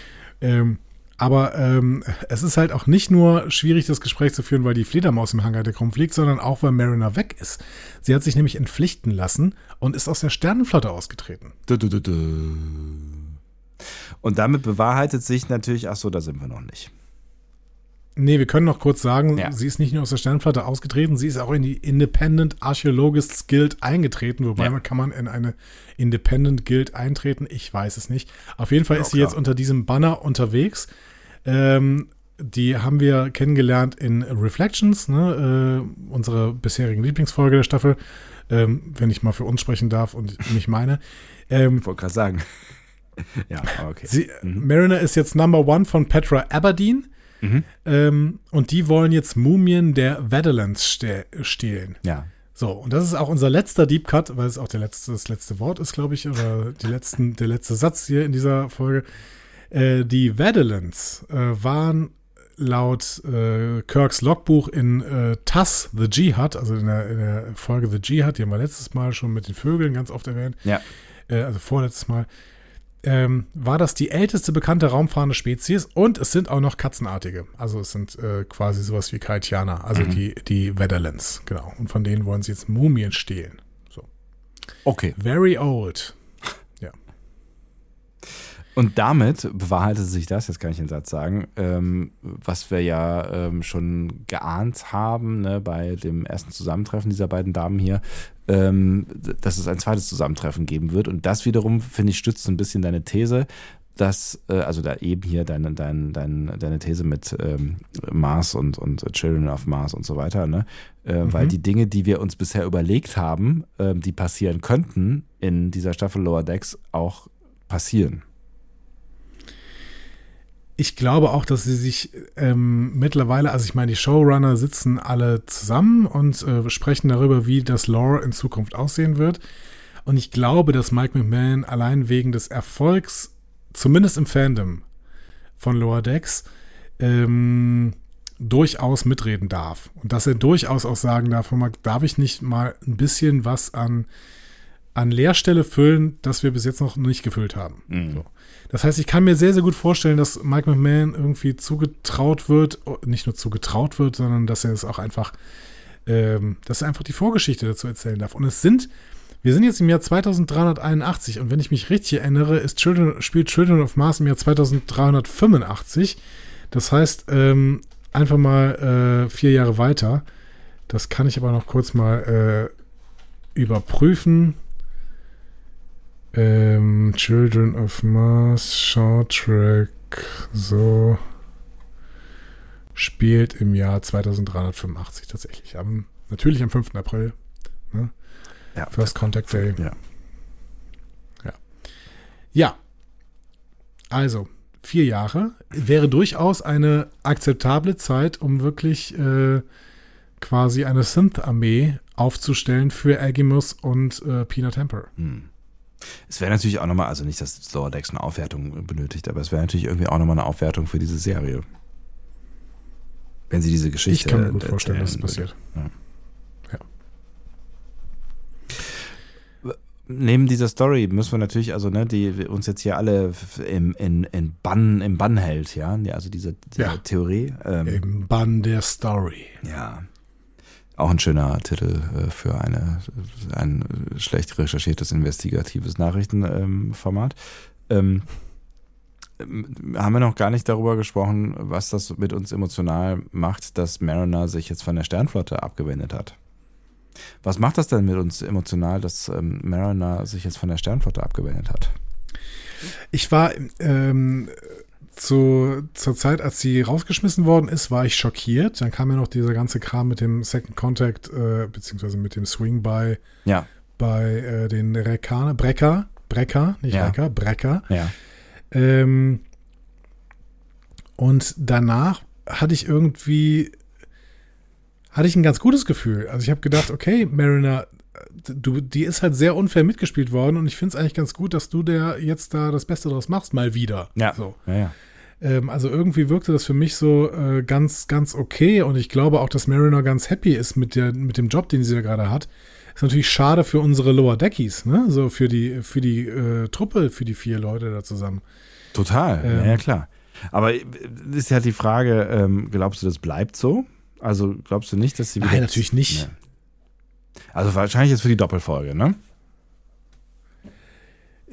Ähm, aber ähm, es ist halt auch nicht nur schwierig, das Gespräch zu führen, weil die Fledermaus im Hangar der rumfliegt, sondern auch, weil Mariner weg ist. Sie hat sich nämlich entpflichten lassen und ist aus der Sternenflotte ausgetreten. Du, du, du. Und damit bewahrheitet sich natürlich, ach so, da sind wir noch nicht. Nee, wir können noch kurz sagen, Ja. sie ist nicht nur aus der Sternenflotte ausgetreten, sie ist auch in die Independent Archaeologists Guild eingetreten, wobei Ja. man kann man in eine Independent Guild eintreten, ich weiß es nicht. Auf jeden Fall Ja, ist sie klar. jetzt unter diesem Banner unterwegs. Ähm, die haben wir kennengelernt in Reflections, ne, äh, unsere bisherigen Lieblingsfolge der Staffel, ähm, wenn ich mal für uns sprechen darf und nicht meine. Ähm, Ich wollte gerade sagen. [laughs] ja, okay. Sie, Mhm. Mariner ist jetzt Number One von Petra Aberdeen. Mhm. Ähm, und die wollen jetzt Mumien der Vedalans ste stehlen. Ja. So, und das ist auch unser letzter Deep Cut, weil es auch der letzte, das letzte Wort ist, glaube ich, oder [laughs] die letzten, der letzte Satz hier in dieser Folge. Äh, die Vedalans äh, waren laut äh, Kirks Logbuch in äh, TAS, The Jihad, also in der, in der Folge The Jihad, die haben wir letztes Mal schon mit den Vögeln ganz oft erwähnt, Ja. äh, also vorletztes Mal, ähm, war das die älteste bekannte raumfahrende Spezies und es sind auch noch Katzenartige. Also es sind äh, quasi sowas wie Kaitianer, also die, die Vedalans, genau. Und von denen wollen sie jetzt Mumien stehlen. So. Okay. Very old. Und damit bewahrheitet sich das, jetzt kann ich den Satz sagen, ähm, was wir ja ähm, schon geahnt haben ne, bei dem ersten Zusammentreffen dieser beiden Damen hier, ähm, dass es ein zweites Zusammentreffen geben wird. Und das wiederum, finde ich, stützt so ein bisschen deine These, dass, äh, also da eben hier deine, deine, deine, deine These mit ähm, Mars und, und Children of Mars und so weiter, ne? Äh, Weil die Dinge, die wir uns bisher überlegt haben, ähm, die passieren könnten, in dieser Staffel Lower Decks auch passieren. Ich glaube auch, dass sie sich ähm, mittlerweile, also ich meine, die Showrunner sitzen alle zusammen und äh, sprechen darüber, wie das Lore in Zukunft aussehen wird. Und ich glaube, dass Mike McMahon allein wegen des Erfolgs, zumindest im Fandom von Lower Decks, ähm, durchaus mitreden darf. Und dass er durchaus auch sagen darf, darf ich nicht mal ein bisschen was an, an Leerstelle füllen, das wir bis jetzt noch nicht gefüllt haben. So. Das heißt, ich kann mir sehr, sehr gut vorstellen, dass Mike McMahon irgendwie zugetraut wird, oh, nicht nur zugetraut wird, sondern dass er es auch einfach, ähm, dass er einfach die Vorgeschichte dazu erzählen darf. Und es sind, wir sind jetzt im Jahr 2381 und wenn ich mich richtig erinnere, ist Children, spielt Children of Mars im Jahr 2385. Das heißt, ähm, einfach mal äh, vier Jahre weiter. Das kann ich aber noch kurz mal äh, überprüfen. Ähm, Children of Mars, Short Track, so spielt im Jahr 2385 tatsächlich. Am, natürlich am 5. April. Ne? Ja. First Contact Day. Ja. Ja. Also, vier Jahre wäre durchaus eine akzeptable Zeit, um wirklich äh, quasi eine Synth-Armee aufzustellen für Agimus und äh, Peanut Temper. Es wäre natürlich auch nochmal, also nicht, dass Lower Decks eine Aufwertung benötigt, aber es wäre natürlich irgendwie auch nochmal eine Aufwertung für diese Serie. Wenn sie diese Geschichte. Ich kann mir gut vorstellen, dass es passiert. Ja. Ja. neben dieser Story müssen wir natürlich, also ne, die uns jetzt hier alle im, in, in Bann, im Bann hält, ja, also diese, diese Ja. Theorie. Ähm, Im Bann der Story. ja. Auch ein schöner Titel äh, für eine, ein schlecht recherchiertes investigatives Nachrichtenformat. Ähm, ähm, haben wir noch gar nicht darüber gesprochen, was das mit uns emotional macht, dass Mariner sich jetzt von der Sternflotte abgewendet hat. Was macht das denn mit uns emotional, dass ähm, Mariner sich jetzt von der Sternflotte abgewendet hat? Ich war ähm, zu, zur Zeit, als sie rausgeschmissen worden ist, war ich schockiert. Dann kam ja noch dieser ganze Kram mit dem Second Contact, äh, beziehungsweise mit dem Swing bei, Ja, bei äh, den Rekaner, Brecker, Brecker, nicht Ja. Recker, Brecker. ja. Ähm, und danach hatte ich irgendwie, hatte ich ein ganz gutes Gefühl. Also ich habe gedacht, okay, Mariner, du, die ist halt sehr unfair mitgespielt worden und ich finde es eigentlich ganz gut, dass du der jetzt da das Beste draus machst, mal wieder. Ja. So. ja, ja. Ähm, also irgendwie wirkte das für mich so äh, ganz, ganz okay und ich glaube auch, dass Mariner ganz happy ist mit, der, mit dem Job, den sie da gerade hat. Ist natürlich schade für unsere Lower Deckies, ne? So für die, für die äh, Truppe, für die vier Leute da zusammen. Total, Ähm. ja, klar. Aber äh, ist ja die Frage, ähm, glaubst du, das bleibt so? Also glaubst du nicht, dass sie Nein, wieder- natürlich nicht. Nee. Also wahrscheinlich jetzt für die Doppelfolge, ne?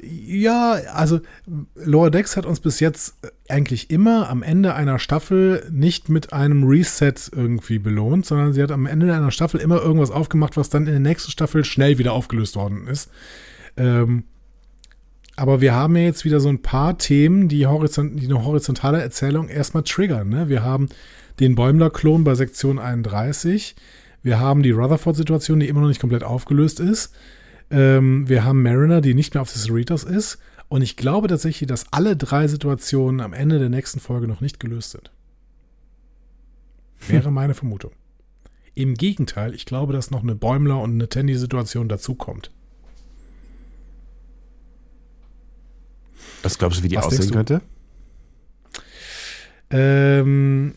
Ja, also Lower Decks hat uns bis jetzt eigentlich immer am Ende einer Staffel nicht mit einem Reset irgendwie belohnt, sondern sie hat am Ende einer Staffel immer irgendwas aufgemacht, was dann in der nächsten Staffel schnell wieder aufgelöst worden ist. Ähm, aber wir haben ja jetzt wieder so ein paar Themen, die, horizont die eine horizontale Erzählung erstmal triggern. Ne? Wir haben den Bäumler-Klon bei Sektion 31. Wir haben die Rutherford-Situation, die immer noch nicht komplett aufgelöst ist. Ähm, wir haben Mariner, die nicht mehr auf des Cerritos ist. Und ich glaube tatsächlich, dass alle drei Situationen am Ende der nächsten Folge noch nicht gelöst sind. Wäre meine Vermutung. Im Gegenteil, ich glaube, dass noch eine Bäumler- und eine Tandy-Situation dazukommt. Was glaubst du, wie die Was aussehen könnte? Ähm,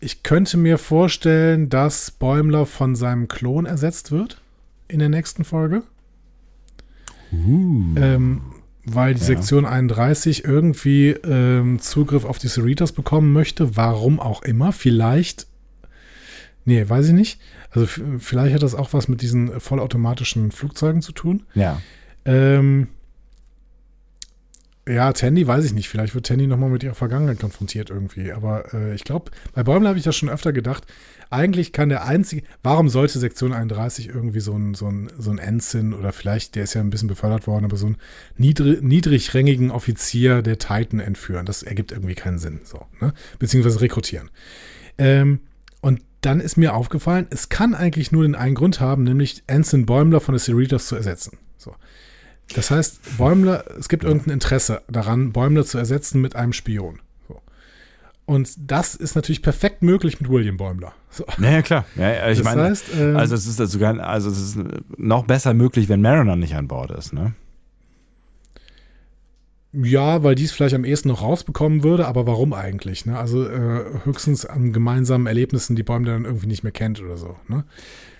ich könnte mir vorstellen, dass Bäumler von seinem Klon ersetzt wird in der nächsten Folge. Ähm, weil die Ja. Sektion 31 irgendwie ähm, Zugriff auf die Cerritos bekommen möchte. Warum auch immer. Vielleicht. Nee, weiß ich nicht. Also vielleicht hat das auch was mit diesen vollautomatischen Flugzeugen zu tun. Ja. Ähm, ja, Tandy weiß ich nicht. Vielleicht wird Tandy nochmal mit ihrer Vergangenheit konfrontiert irgendwie. Aber äh, ich glaube, bei Bäumler habe ich das schon öfter gedacht. Eigentlich kann der einzige, warum sollte Sektion 31 irgendwie so ein, so ein, so ein Ensign oder vielleicht, der ist ja ein bisschen befördert worden, aber so einen niedrig, niedrigrängigen Offizier der Titan entführen? Das ergibt irgendwie keinen Sinn. So, ne? Beziehungsweise rekrutieren. Ähm, und dann ist mir aufgefallen, es kann eigentlich nur den einen Grund haben, nämlich Ensign Bäumler von der Cerritos zu ersetzen. So. Das heißt, Bäumler, es gibt irgendein Interesse daran, Bäumler zu ersetzen mit einem Spion. So. Und das ist natürlich perfekt möglich mit William Bäumler. So. Ja, ja, klar. Ja, ja, ich Das meine, heißt, ähm, also es ist sogar, also es ist noch besser möglich, wenn Mariner nicht an Bord ist, ne? Ja, weil dies vielleicht am ehesten noch rausbekommen würde, aber warum eigentlich? Ne? Also äh, höchstens an gemeinsamen Erlebnissen, die Bäumler dann irgendwie nicht mehr kennt oder so. Ne?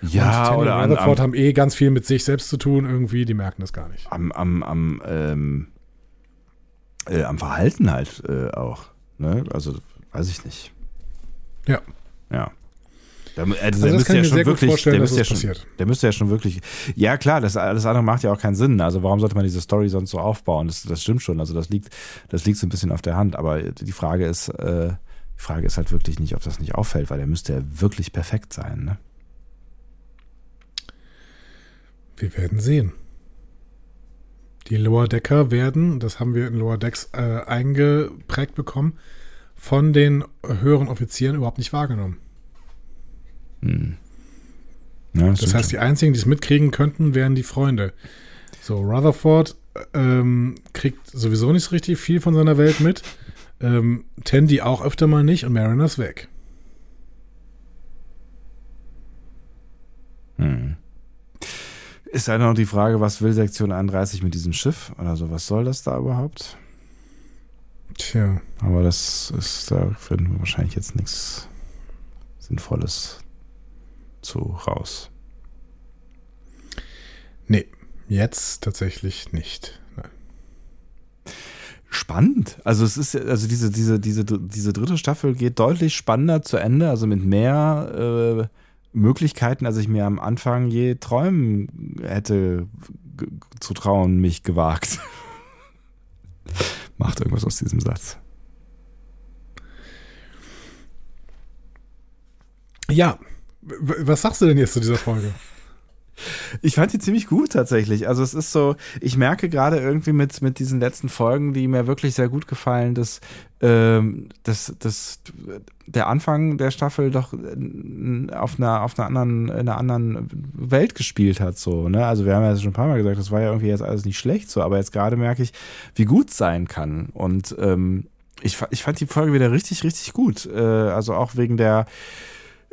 Ja, und oder und Rutherford haben eh ganz viel mit sich selbst zu tun, irgendwie, die merken das gar nicht. am, am, am, ähm, äh, am Verhalten halt äh, auch. Ne? Also, weiß ich nicht. Ja. Ja. Der, also Also der müsste ja schon wirklich, der müsste ja schon, passiert. der müsste ja schon wirklich, ja klar, das alles andere macht ja auch keinen Sinn. Also warum sollte man diese Story sonst so aufbauen? Das, das stimmt schon. Also das liegt, das liegt so ein bisschen auf der Hand. Aber die Frage ist, äh, die Frage ist halt wirklich nicht, ob das nicht auffällt, weil der müsste ja wirklich perfekt sein. Ne? Wir werden sehen. Die Lower Decker werden, das haben wir in Lower Decks äh, eingeprägt bekommen, von den höheren Offizieren überhaupt nicht wahrgenommen. Hm. Ja, Das stimmt heißt, die einzigen, die es mitkriegen könnten, wären die Freunde. So, Rutherford ähm, kriegt sowieso nicht so richtig viel von seiner Welt mit. Ähm, Tandy auch öfter mal nicht und Mariner ist weg. Hm. Ist halt noch die Frage, was will Sektion 31 mit diesem Schiff? Also was soll das da überhaupt? Tja, Aber das ist, da finden wir wahrscheinlich jetzt nichts Sinnvolles zu raus. nee. Jetzt tatsächlich nicht. Nein. Spannend. Also es ist also diese, diese, diese, diese dritte Staffel geht deutlich spannender zu Ende, also mit mehr äh, Möglichkeiten, als ich mir am Anfang je träumen hätte zu trauen, mich gewagt. [laughs] Macht irgendwas aus diesem Satz. Ja, was sagst du denn jetzt zu dieser Folge? Ich fand die ziemlich gut tatsächlich. Also es ist so, ich merke gerade irgendwie mit, mit diesen letzten Folgen, die mir wirklich sehr gut gefallen, dass, ähm, dass, dass der Anfang der Staffel doch auf einer, auf einer anderen, in einer anderen Welt gespielt hat. So, ne? Also wir haben ja schon ein paar Mal gesagt, das war ja irgendwie jetzt alles nicht schlecht so, aber jetzt gerade merke ich, wie gut es sein kann. Und ähm, ich, ich fand die Folge wieder richtig, richtig gut. Äh, also auch wegen der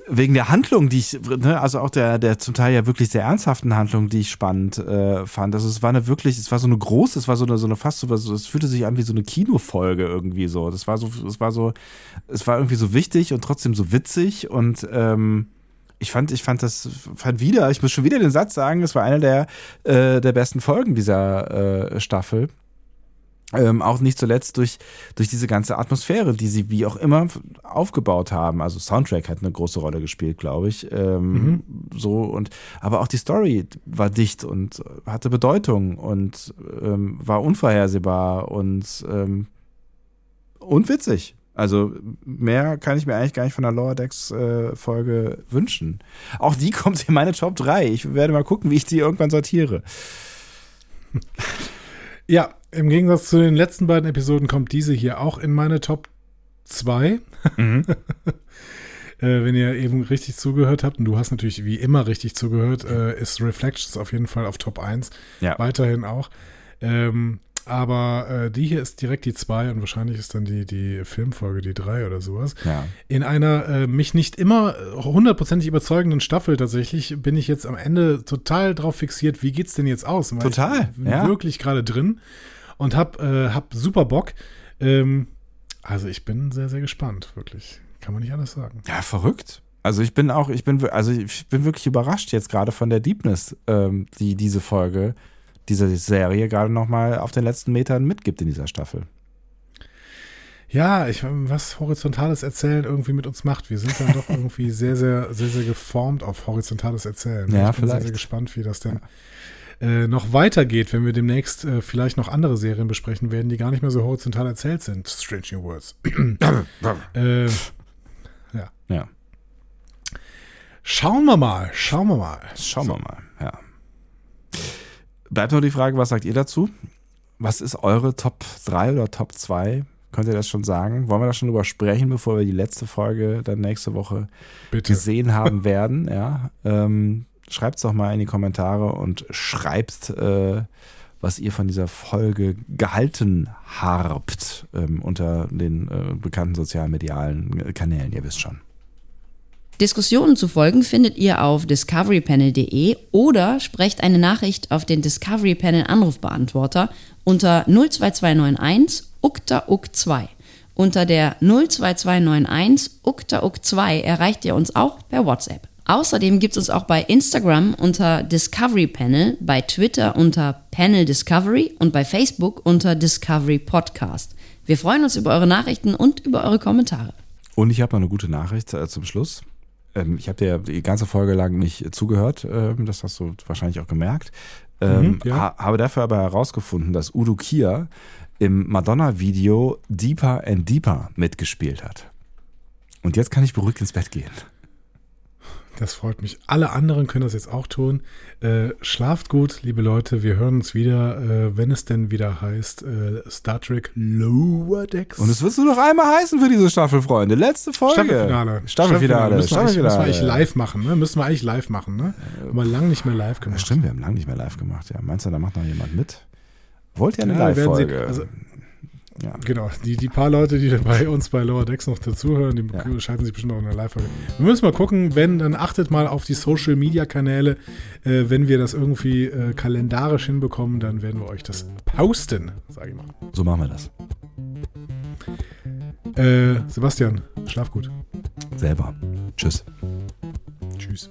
wegen der Handlung, die ich, ne, also auch der, der zum Teil ja wirklich sehr ernsthaften Handlung, die ich spannend äh, fand. Also es war eine wirklich, es war so eine große, es war so eine, so eine fast so, es fühlte sich an wie so eine Kinofolge irgendwie so. Das war so, es war so, es war irgendwie so wichtig und trotzdem so witzig und ähm, ich fand, ich fand das, fand wieder, ich muss schon wieder den Satz sagen, es war eine der, äh, der besten Folgen dieser äh, Staffel. Ähm, auch nicht zuletzt durch, durch diese ganze Atmosphäre, die sie wie auch immer aufgebaut haben. Also Soundtrack hat eine große Rolle gespielt, glaube ich. Ähm, mhm. So und aber auch die Story war dicht und hatte Bedeutung und ähm, war unvorhersehbar und ähm, und witzig. Also mehr kann ich mir eigentlich gar nicht von der Lower Decks äh, Folge wünschen. Auch die [laughs] kommt in meine Top 3. Ich werde mal gucken, wie ich die irgendwann sortiere. Ja, im Gegensatz zu den letzten beiden Episoden kommt diese hier auch in meine Top 2. Mhm. [laughs] äh, wenn ihr eben richtig zugehört habt, und du hast natürlich wie immer richtig zugehört, äh, ist Reflections auf jeden Fall auf Top 1. Ja. Weiterhin auch. Ähm, aber äh, die hier ist direkt die 2 und wahrscheinlich ist dann die, die Filmfolge die 3 oder sowas. Ja. In einer äh, mich nicht immer hundertprozentig überzeugenden Staffel tatsächlich bin ich jetzt am Ende total drauf fixiert, wie geht's denn jetzt aus? Weil total. Ich bin ja. wirklich gerade drin und hab, äh, hab super Bock. Ähm, also ich bin sehr, sehr gespannt, wirklich. Kann man nicht anders sagen. Ja, verrückt. Also ich bin auch, ich bin, also ich bin wirklich überrascht jetzt gerade von der Deepness, ähm, die diese Folge, diese Serie gerade nochmal auf den letzten Metern mitgibt in dieser Staffel. Ja, ich, was Horizontales Erzählen irgendwie mit uns macht. Wir sind dann doch [laughs] irgendwie sehr, sehr, sehr, sehr geformt auf horizontales Erzählen. Ja, ich bin vielleicht. sehr, sehr gespannt, wie das denn äh, noch weitergeht, wenn wir demnächst äh, vielleicht noch andere Serien besprechen werden, die gar nicht mehr so horizontal erzählt sind. Strange New Words. [clears throat] äh, ja. Ja. Schauen wir mal, schauen wir mal. Schauen so. wir mal, ja. Bleibt noch die Frage, was sagt ihr dazu? Was ist eure Top 3 oder Top 2? Könnt ihr das schon sagen? Wollen wir da schon drüber sprechen, bevor wir die letzte Folge dann nächste Woche Bitte. gesehen haben werden? Ja. Ähm, Schreibt es doch mal in die Kommentare und schreibt, äh, was ihr von dieser Folge gehalten habt ähm, unter den äh, bekannten sozialmedialen Kanälen. Ihr wisst schon. Diskussionen zu folgen findet ihr auf discoverypanel.de oder sprecht eine Nachricht auf den Discovery Panel Anrufbeantworter unter 02291 ukta uk 2 Unter der 02291 ukta uk 2 erreicht ihr uns auch per WhatsApp. Außerdem gibt es uns auch bei Instagram unter Discovery Panel, bei Twitter unter Panel Discovery und bei Facebook unter Discovery Podcast. Wir freuen uns über eure Nachrichten und über eure Kommentare. Und ich habe noch eine gute Nachricht äh, zum Schluss. Ähm, ich habe dir die ganze Folge lang nicht zugehört, ähm, das hast du wahrscheinlich auch gemerkt. Ähm, mhm, ja. ha habe dafür aber herausgefunden, dass Udo Kier im Madonna-Video Deeper and Deeper mitgespielt hat. Und jetzt kann ich beruhigt ins Bett gehen. Das freut mich. Alle anderen können das jetzt auch tun. Äh, schlaft gut, liebe Leute. Wir hören uns wieder, äh, wenn es denn wieder heißt äh, Star Trek Lower Decks. Und es wird nur noch einmal heißen für diese Staffel, Freunde. Letzte Folge. Staffelfinale. Staffelfinale. Müssen, wir müssen wir eigentlich live machen, ne? Müssen wir eigentlich live machen, ne? Haben wir lange nicht mehr live gemacht. Ja, stimmt, wir haben lange nicht mehr live gemacht. Ja, meinst du, da macht noch jemand mit? Wollt ihr eine ja, Live-Folge? Also, ja. Genau, die, die paar Leute, die bei uns bei Lower Decks noch dazuhören, die ja. schalten sich bestimmt auch in der Live-Folge. Wir müssen mal gucken, wenn, dann achtet mal auf die Social-Media-Kanäle. Äh, wenn wir das irgendwie äh, kalendarisch hinbekommen, dann werden wir euch das posten, sage ich mal. So machen wir das. Äh, Sebastian, schlaf gut. Selber. Tschüss. Tschüss.